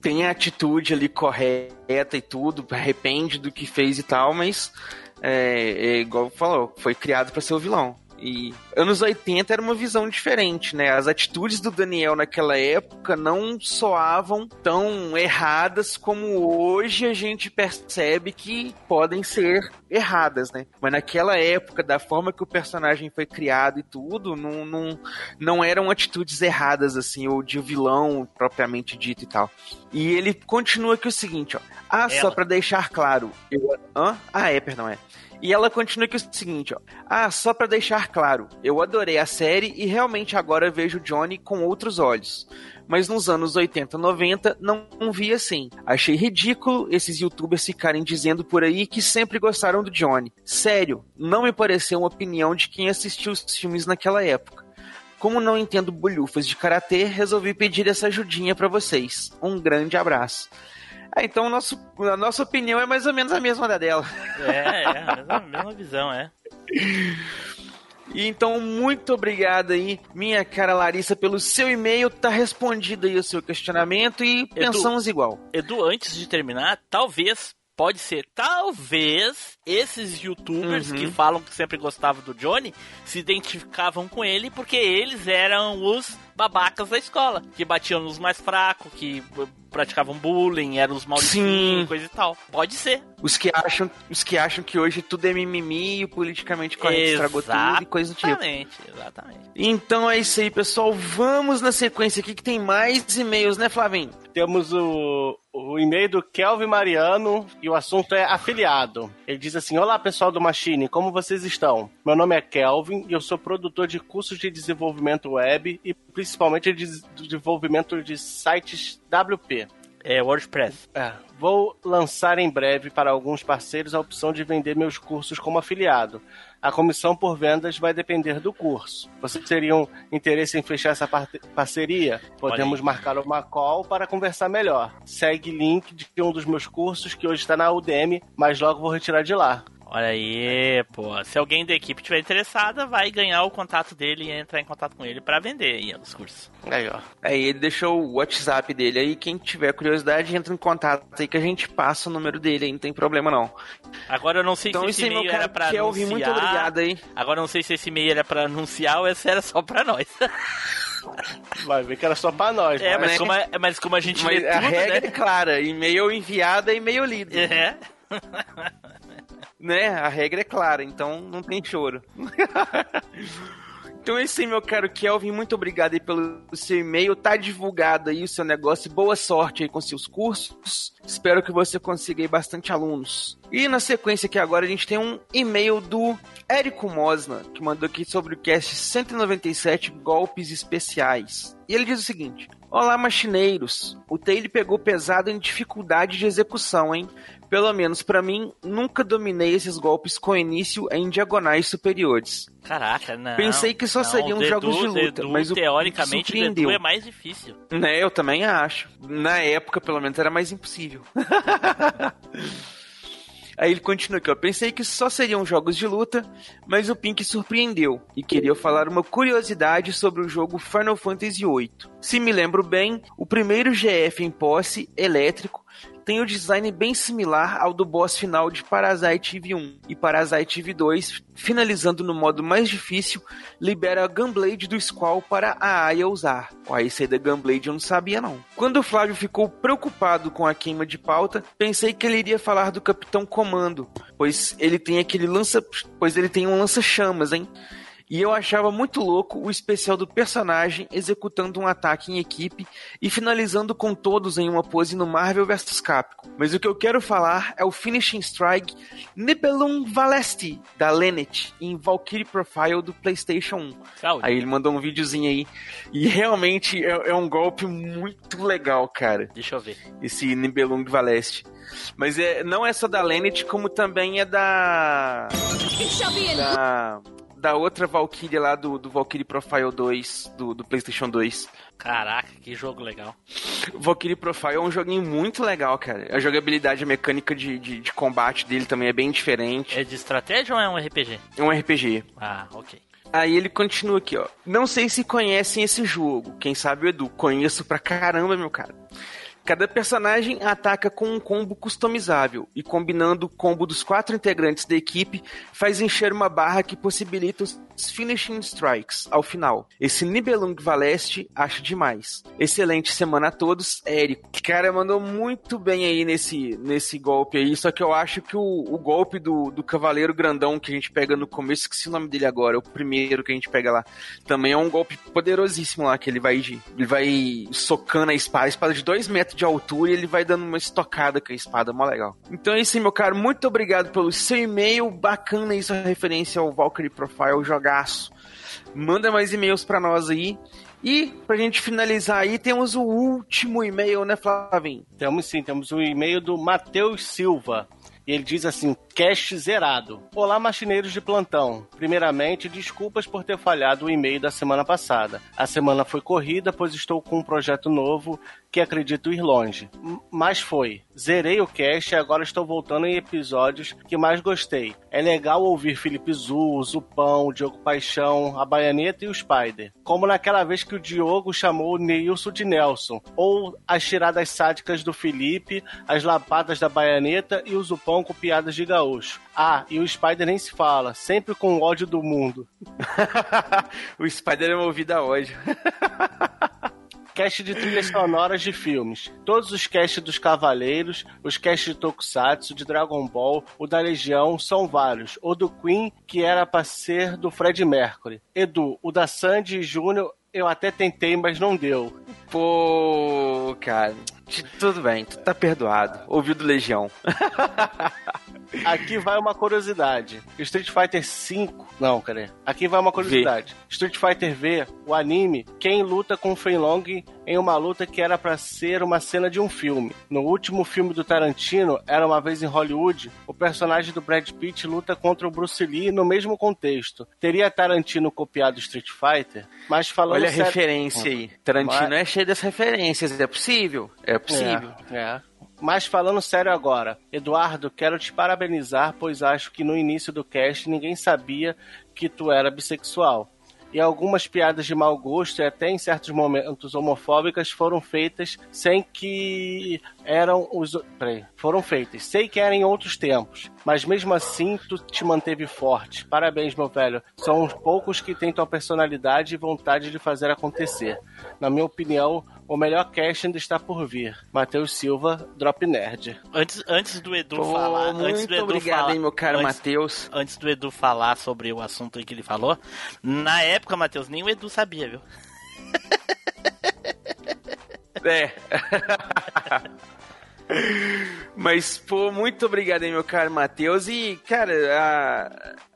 tem a atitude ali correta e tudo, arrepende do que fez e tal, mas é, é igual falou, foi criado pra ser o vilão. E anos 80 era uma visão diferente, né? As atitudes do Daniel naquela época não soavam tão erradas como hoje a gente percebe que podem ser erradas, né? Mas naquela época, da forma que o personagem foi criado e tudo, não, não, não eram atitudes erradas, assim, ou de vilão propriamente dito e tal. E ele continua aqui o seguinte, ó. Ah, só Ela. pra deixar claro. Eu... Hã? Ah, é, perdão, é. E ela continua aqui o seguinte, ó. Ah, só pra deixar claro, eu adorei a série e realmente agora vejo Johnny com outros olhos. Mas nos anos 80, 90, não vi assim. Achei ridículo esses youtubers ficarem dizendo por aí que sempre gostaram do Johnny. Sério, não me pareceu uma opinião de quem assistiu os filmes naquela época. Como não entendo bolhufas de karatê, resolvi pedir essa ajudinha pra vocês. Um grande abraço. Ah, então nosso, a nossa opinião é mais ou menos a mesma da dela. É, é, a mesma, mesma visão, é. E então, muito obrigado aí, minha cara Larissa, pelo seu e-mail. Tá respondido aí o seu questionamento e pensamos igual. Edu, antes de terminar, talvez, pode ser, talvez esses youtubers Uhum. que falam que sempre gostavam do Johnny se identificavam com ele porque eles eram os babacas da escola, que batiam nos mais fracos, que praticavam bullying, eram os malditos, coisa e tal. Pode ser. Os que acham, os que acham que hoje tudo é mimimi e o politicamente correto estragou tudo e coisa do tipo. Exatamente, exatamente. Então é isso aí, pessoal. Vamos na sequência aqui que tem mais e-mails, né, Flavinho? Temos o, o e-mail do Kelvin Mariano e o assunto é afiliado. Ele diz assim: Olá pessoal do Machine, como vocês estão? Meu nome é Kelvin e eu sou produtor de cursos de desenvolvimento web e principalmente de des- desenvolvimento de sites WP. É WordPress. É, Vou lançar em breve para alguns parceiros a opção de vender meus cursos como afiliado. A comissão por vendas vai depender do curso. Vocês teriam interesse em fechar essa parte- parceria? Podemos marcar uma call para conversar melhor. Segue link de um dos meus cursos que hoje está na Udemy, mas logo vou retirar de lá. Olha aí, pô. Se alguém da equipe tiver interessada, vai ganhar o contato dele e entrar em contato com ele pra vender aí os cursos. Aí, ó. Aí ele deixou o WhatsApp dele aí, quem tiver curiosidade entra em contato aí que a gente passa o número dele aí, não tem problema não. Agora eu não sei Então, se esse aí, meu e-mail cara era pra Kelvin, anunciar. muito obrigado aí. Agora eu não sei se esse e-mail era pra anunciar ou esse era só pra nós. Vai ver que era só pra nós. É, mas né? como a, mas como a gente Mas lê a tudo, regra né? é clara, e-mail enviado é e-mail lido. É. né? A regra é clara, então não tem choro. Então é isso aí, meu caro Kelvin. Muito obrigado aí pelo seu e-mail. Tá divulgado aí o seu negócio. Boa sorte aí com seus cursos. Espero que você consiga aí bastante alunos. E na sequência aqui agora a gente tem um e-mail do Érico Mosna, que mandou aqui sobre o cast 197 Golpes Especiais. E ele diz o seguinte: Olá, machineiros. O Taylor pegou pesado em dificuldade de execução, hein? Pelo menos pra mim, nunca dominei esses golpes com início em diagonais superiores. Caraca, não. Pensei que só não, seriam Dedu- jogos de luta, Dedu, mas o teoricamente, o Dedu surpreendeu. é mais difícil. Né, eu também acho. Na época, pelo menos, era mais impossível. Aí ele continua aqui, ó. Pensei que só seriam jogos de luta, mas o Pink surpreendeu e queria falar uma curiosidade sobre o jogo Final Fantasy VIII. Se me lembro bem, o primeiro GF em posse, elétrico, tem o design bem similar ao do boss final de Parasite Eve 1 e Parasite Eve 2, finalizando no modo mais difícil, libera a Gunblade do Squall para a Aya usar. Ó, isso aí da Gunblade eu não sabia não. Quando o Flávio ficou preocupado com a queima de pauta, pensei que ele iria falar do Capitão Comando, pois ele tem aquele lança, pois ele tem um lança-chamas, hein? E eu achava muito louco o especial do personagem executando um ataque em equipe e finalizando com todos em uma pose no Marvel vs Capcom. Mas o que eu quero falar é o Finishing Strike Nibelung Valesti, da Lenet, em Valkyrie Profile do PlayStation 1. Saúde. Aí ele mandou um videozinho aí. E realmente é, é um golpe muito legal, cara. Deixa eu ver. Esse Nibelung Valeste. Mas é, não é só da Lenet, como também é da. Da, da outra Valkyrie lá do, do Valkyrie Profile 2, do, do PlayStation 2. Caraca, que jogo legal. Valkyrie Profile é um joguinho muito legal, cara. A jogabilidade, a mecânica de, de, de combate dele também é bem diferente. É de estratégia ou é um RPG? É um RPG. Ah, ok. Aí ele continua aqui, ó. Não sei se conhecem esse jogo. Quem sabe o Edu. Conheço pra caramba, meu cara. Cada personagem ataca com um combo customizável e combinando o combo dos quatro integrantes da equipe faz encher uma barra que possibilita os finishing strikes ao final. Esse Nibelung Valeste acho demais. Excelente semana a todos, Érico. Cara, mandou muito bem aí nesse, nesse golpe aí, só que eu acho que o, o golpe do, do Cavaleiro Grandão que a gente pega no começo, esqueci o nome dele agora, é o primeiro que a gente pega lá, também é um golpe poderosíssimo lá, que ele vai ele vai socando a espada, a espada de 2 metros de altura e ele vai dando uma estocada com a espada, mó legal. Então é isso aí, meu caro, muito obrigado pelo seu e-mail, bacana isso, a referência ao Valkyrie Profile, jogaço. Manda mais e-mails pra nós aí. E pra gente finalizar aí, temos o último e-mail, né, Flavinho? Temos sim, temos um e-mail do Matheus Silva. E ele diz assim: cache zerado. Olá, machineiros de plantão. Primeiramente, desculpas por ter falhado o e-mail da semana passada. A semana foi corrida, pois estou com um projeto novo que acredito ir longe. Mas foi. Zerei o cast e agora estou voltando em episódios que mais gostei. É legal ouvir Felipe Zu, Zupão, Diogo Paixão, a Baianeta e o Spider. Como naquela vez que o Diogo chamou o Neilson de Nelson. Ou as tiradas sádicas do Felipe, as lapadas da Baianeta e o Zupão com piadas de gaúcho. Ah, e o Spider nem se fala, sempre com ódio do mundo. o Spider é movido a ódio. Cast de trilhas sonoras de filmes. Todos os casts dos Cavaleiros, os casts de Tokusatsu, de Dragon Ball, o da Legião, são vários. O do Queen, que era pra ser do Fred Mercury. Edu, o da Sandy Júnior, eu até tentei, mas não deu. Pô, cara, tudo bem, tu tá perdoado. Ouviu do Legião. Aqui vai uma curiosidade. Street Fighter V. Não, cadê? Aqui vai uma curiosidade. Street Fighter V, o anime, quem luta com o Fei Long em uma luta que era pra ser uma cena de um filme. No último filme do Tarantino, Era uma vez em Hollywood, o personagem do Brad Pitt luta contra o Bruce Lee no mesmo contexto. Teria Tarantino copiado Street Fighter? Mas falando Olha a sério- referência aí. Tarantino Mas- é cheio das referências. É possível. É possível. É, é. Mas falando sério agora, Eduardo, quero te parabenizar, pois acho que no início do cast ninguém sabia que tu era bissexual. E algumas piadas de mau gosto e até em certos momentos homofóbicas foram feitas sem que eram os. Peraí. Foram feitas. Sei que eram em outros tempos. Mas mesmo assim, tu te manteve forte. Parabéns, meu velho. São os poucos que têm tua personalidade e vontade de fazer acontecer. Na minha opinião, o melhor cast ainda está por vir. Matheus Silva, Drop Nerd. Antes, antes do Edu Pô, falar. muito antes do Edu obrigado, falar, hein, meu caro Matheus. Antes do Edu falar sobre o assunto aí que ele falou, na época, Matheus, nem o Edu sabia, viu? É. Mas, pô, muito obrigado aí, meu caro Matheus. E, cara,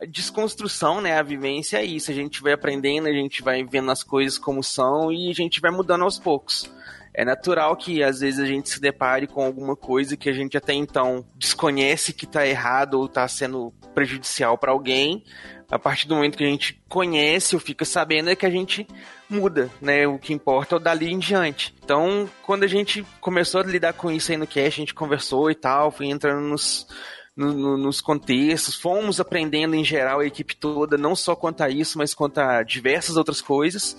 a desconstrução, né, a vivência é isso. A gente vai aprendendo, a gente vai vendo as coisas como são e a gente vai mudando aos poucos. É natural que às vezes a gente se depare com alguma coisa que a gente até então desconhece que tá errado ou tá sendo prejudicial para alguém. A partir do momento que a gente conhece ou fica sabendo é que a gente muda, né? O que importa é o dali em diante. Então, quando a gente começou a lidar com isso aí no cast, a gente conversou e tal, foi entrando nos, no- no- nos contextos, fomos aprendendo em geral a equipe toda, não só quanto a isso, mas quanto a diversas outras coisas.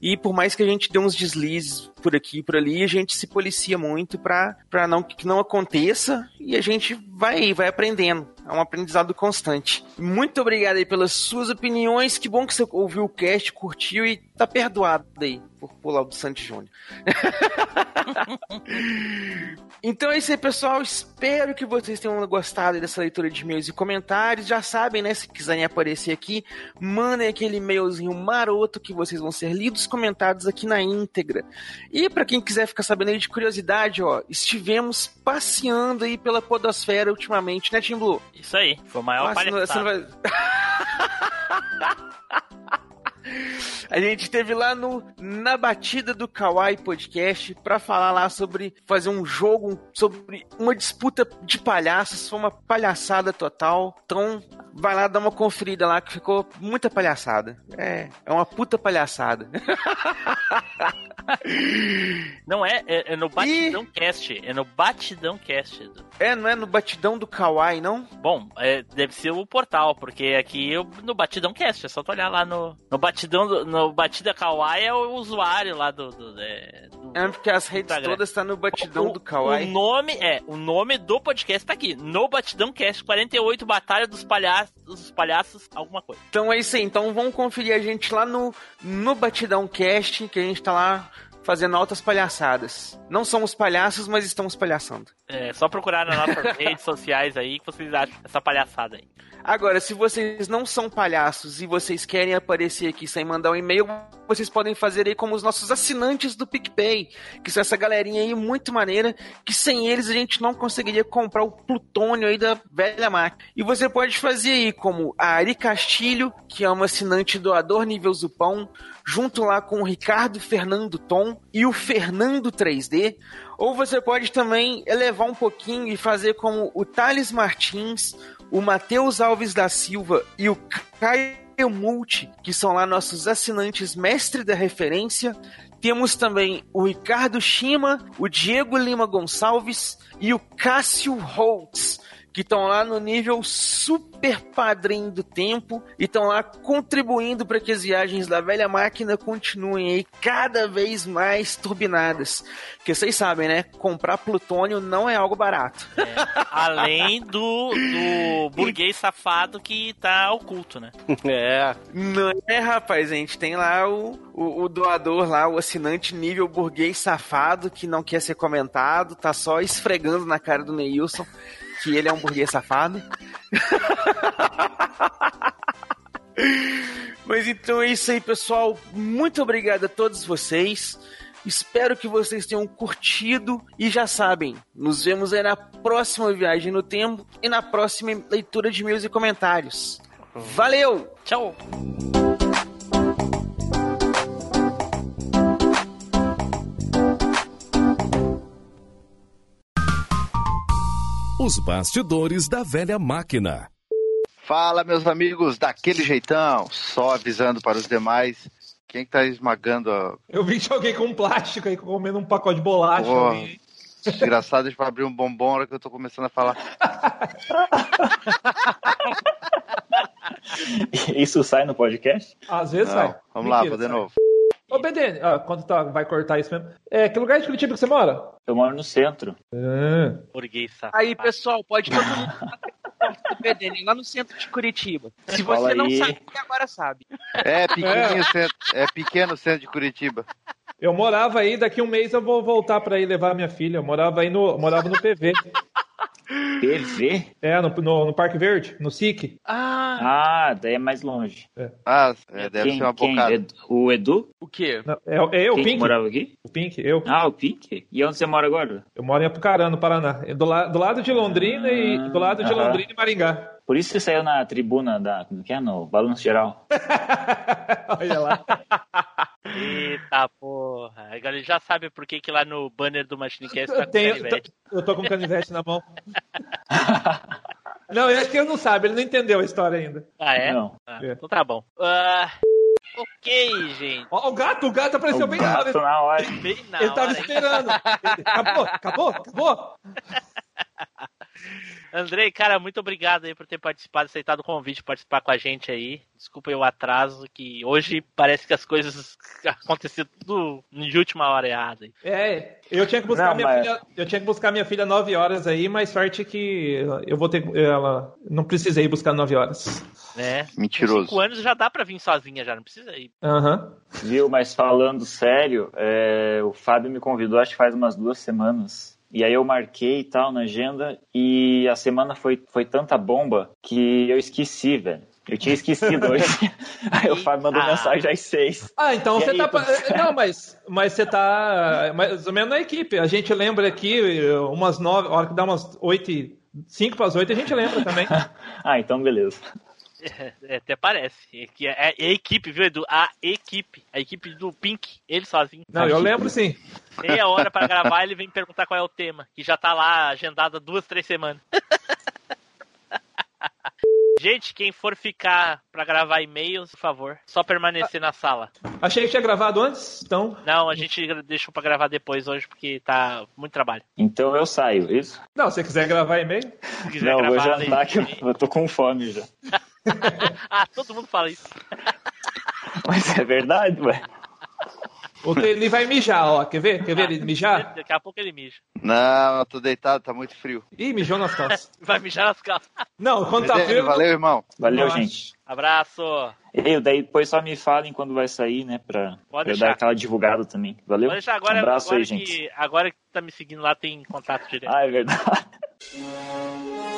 E por mais que a gente dê uns deslizes por aqui e por ali, a gente se policia muito pra não, que não aconteça e a gente vai, vai aprendendo. É um aprendizado constante. Muito obrigado aí pelas suas opiniões. Que bom que você ouviu o cast, curtiu e tá perdoado aí por pular o do Santos Júnior. Então é isso aí, pessoal. Espero que vocês tenham gostado dessa leitura de e-mails e comentários. Já sabem, né? Se quiserem aparecer aqui, mandem aquele e-mailzinho maroto que vocês vão ser lidos comentados aqui na íntegra. E para quem quiser ficar sabendo aí de curiosidade, ó, estivemos passeando aí pela podosfera ultimamente, né, Tim Blue? Isso aí, foi o maior Nossa, não- você não palhaçada. vai- A gente esteve lá no Na Batida do Kawaii Podcast pra falar lá sobre fazer um jogo, sobre uma disputa de palhaços. Foi uma palhaçada total. Então, vai lá dar uma conferida lá que ficou muita palhaçada. É, é uma puta palhaçada. Não é, é, é no Batidão Cast. É no Batidão Cast. Edu. É, não é no Batidão do Kawaii, não? Bom, é, deve ser o portal, porque aqui eu, no Batidão Cast, é só tu olhar lá no, no Batidão, do- no Batida Kawaii é o usuário lá do, do, é, do- É porque as redes Instagram. todas estão no Batidão do O Kawaii. nome é, o nome do podcast tá aqui, no Batidão Cast 48 Batalha dos Palhaços, dos Palhaços, alguma coisa. Então é isso aí. Então vamos conferir a gente lá no, no Batidão Cast, que a gente tá lá fazendo altas palhaçadas. Não somos palhaços, mas estamos palhaçando. É só procurar nas nossas redes sociais aí que vocês acham essa palhaçada aí. Agora, se vocês não são palhaços e vocês querem aparecer aqui sem mandar um e-mail, vocês podem fazer aí como os nossos assinantes do PicPay, que são essa galerinha aí muito maneira, que sem eles a gente não conseguiria comprar o plutônio aí da velha máquina. E você pode fazer aí como a Ari Castilho, que é uma assinante doador nível Zupão, junto lá com o Ricardo Fernando Tom e o Fernando 3D. Ou você pode também elevar um pouquinho e fazer como o Thales Martins, o Matheus Alves da Silva e o Caio Multi, que são lá nossos assinantes mestre da referência. Temos também o Ricardo Shima, o Diego Lima Gonçalves e o Cássio Holtz, que estão lá no nível super padrinho do tempo e estão lá contribuindo para que as viagens da velha máquina continuem aí cada vez mais turbinadas. Porque vocês sabem, né? Comprar plutônio não é algo barato. Além do, do burguês safado que tá oculto, né? É. Não é, rapaz, a gente tem lá o, o, o doador lá, o assinante nível burguês safado que não quer ser comentado, tá só esfregando na cara do Neilson que ele é um burguês safado. Mas então é isso aí, pessoal. Muito obrigado a todos vocês. Espero que vocês tenham curtido e já sabem, nos vemos aí na próxima viagem no tempo e na próxima leitura de e-mails e comentários. Valeu! Tchau! Os bastidores da velha máquina. Fala, meus amigos, daquele jeitão. Só avisando para os demais. Quem que tá esmagando a. Eu vi que alguém com plástico aí comendo um pacote de bolacha. Ali. Desgraçado, deixa eu abrir um bombom na hora que eu tô começando a falar. Isso sai no podcast? Às vezes Não, sai. Vamos lá, Mentira, vou de sai. novo. Ô, BDN, ah, quando tá, vai cortar isso mesmo. É, que lugar de Curitiba que você mora? Eu moro no centro. Ah. Burguês Aí, pessoal, pode todo mundo do PDN, lá no centro de Curitiba. Se Fala você não aí. sabe, agora sabe. É pequenininho, centro, é pequeno o centro de Curitiba. Eu morava aí, daqui um mês eu vou voltar pra ir levar minha filha. Eu morava aí no, morava no PV. PV? É, no, no, no Parque Verde, no SIC. Ah, daí é mais longe. Ah, é, deve Quem- ser uma quem? bocada. Ed- O Edu? O quê? Não, É, é eu, o Quem que Pink. morava aqui? O Pink, eu. Ah, o Pink? E onde você mora agora? Eu moro em Apucarana, no Paraná. Do, la, do lado de Londrina e do lado de aham. Londrina e Maringá. Por isso você saiu na tribuna da. Como que é? No Balanço Geral. Olha lá. Eita porra. Agora ele já sabe por que, que lá no banner do Machine Cast tá Eu, com tenho, canivete. eu tô com canivete na mão. Não, eu acho que ele não sabe, ele não entendeu a história ainda. Ah, é? Não. Ah, É. Então tá bom. Ah, ok, gente. Ó, o gato, o gato apareceu O bem na hora. gato na hora. Bem na Ele tava hora, hein? esperando. Acabou, acabou, acabou. Andrei, cara, muito obrigado aí por ter participado, aceitado o convite, participar com a gente aí. Desculpa aí o atraso, que hoje parece que as coisas aconteceram tudo de última hora errada. aí. É, eu tinha que buscar Não, minha mas- filha, eu tinha que buscar minha filha 9 horas aí, mas sorte que eu vou ter ela não precisei buscar 9 horas. Né? Mentiroso. Com cinco anos já dá pra vir sozinha, já não precisa ir. Aham. Viu? Mas falando sério, é, o Fábio me convidou, acho que faz umas duas semanas. E aí eu marquei e tal na agenda. E a semana foi, foi tanta bomba que eu esqueci, velho. Eu tinha esquecido hoje. Aí o Fábio mandou Eita. mensagem às seis. Ah, então E você aí, tá. como- Não, mas, mas você tá mais ou menos na equipe. A gente lembra aqui umas 9, a hora que dá umas 8, 5 para as 8, a gente lembra também. Ah, então beleza. É, até parece. É, que é, é a equipe, viu, Edu? A equipe. A equipe do Pink, ele sozinho. Não, eu lembro sim. Meia hora pra gravar, ele vem perguntar qual é o tema. Que já tá lá agendado há duas, três semanas. Gente, quem for ficar pra gravar e-mails, por favor, só permanecer na sala. Achei que tinha gravado antes, então. Não, a gente deixou pra gravar depois hoje, porque tá muito trabalho. Então eu saio, isso? Não, se você quiser gravar e-mail. Se quiser Não, eu vou gravar, jantar que eu tô com fome já. ah, todo mundo fala isso. Mas é verdade, ué. Ele vai mijar, ó. Quer ver? Quer ver ele mijar? Daqui a pouco ele mija. Não, eu tô deitado, tá muito frio. Ih, mijou nas calças. Vai mijar nas calças. Não, quando tá frio. Valeu, irmão. Valeu, Nossa. gente. Abraço. Eu, daí depois só me falem quando vai sair, né? Pra, Pode pra eu deixar. dar aquela divulgada também. Valeu? Pode deixar agora, um abraço agora, aí, gente. que, agora que tá me seguindo lá, tem contato direto. Ah, é verdade.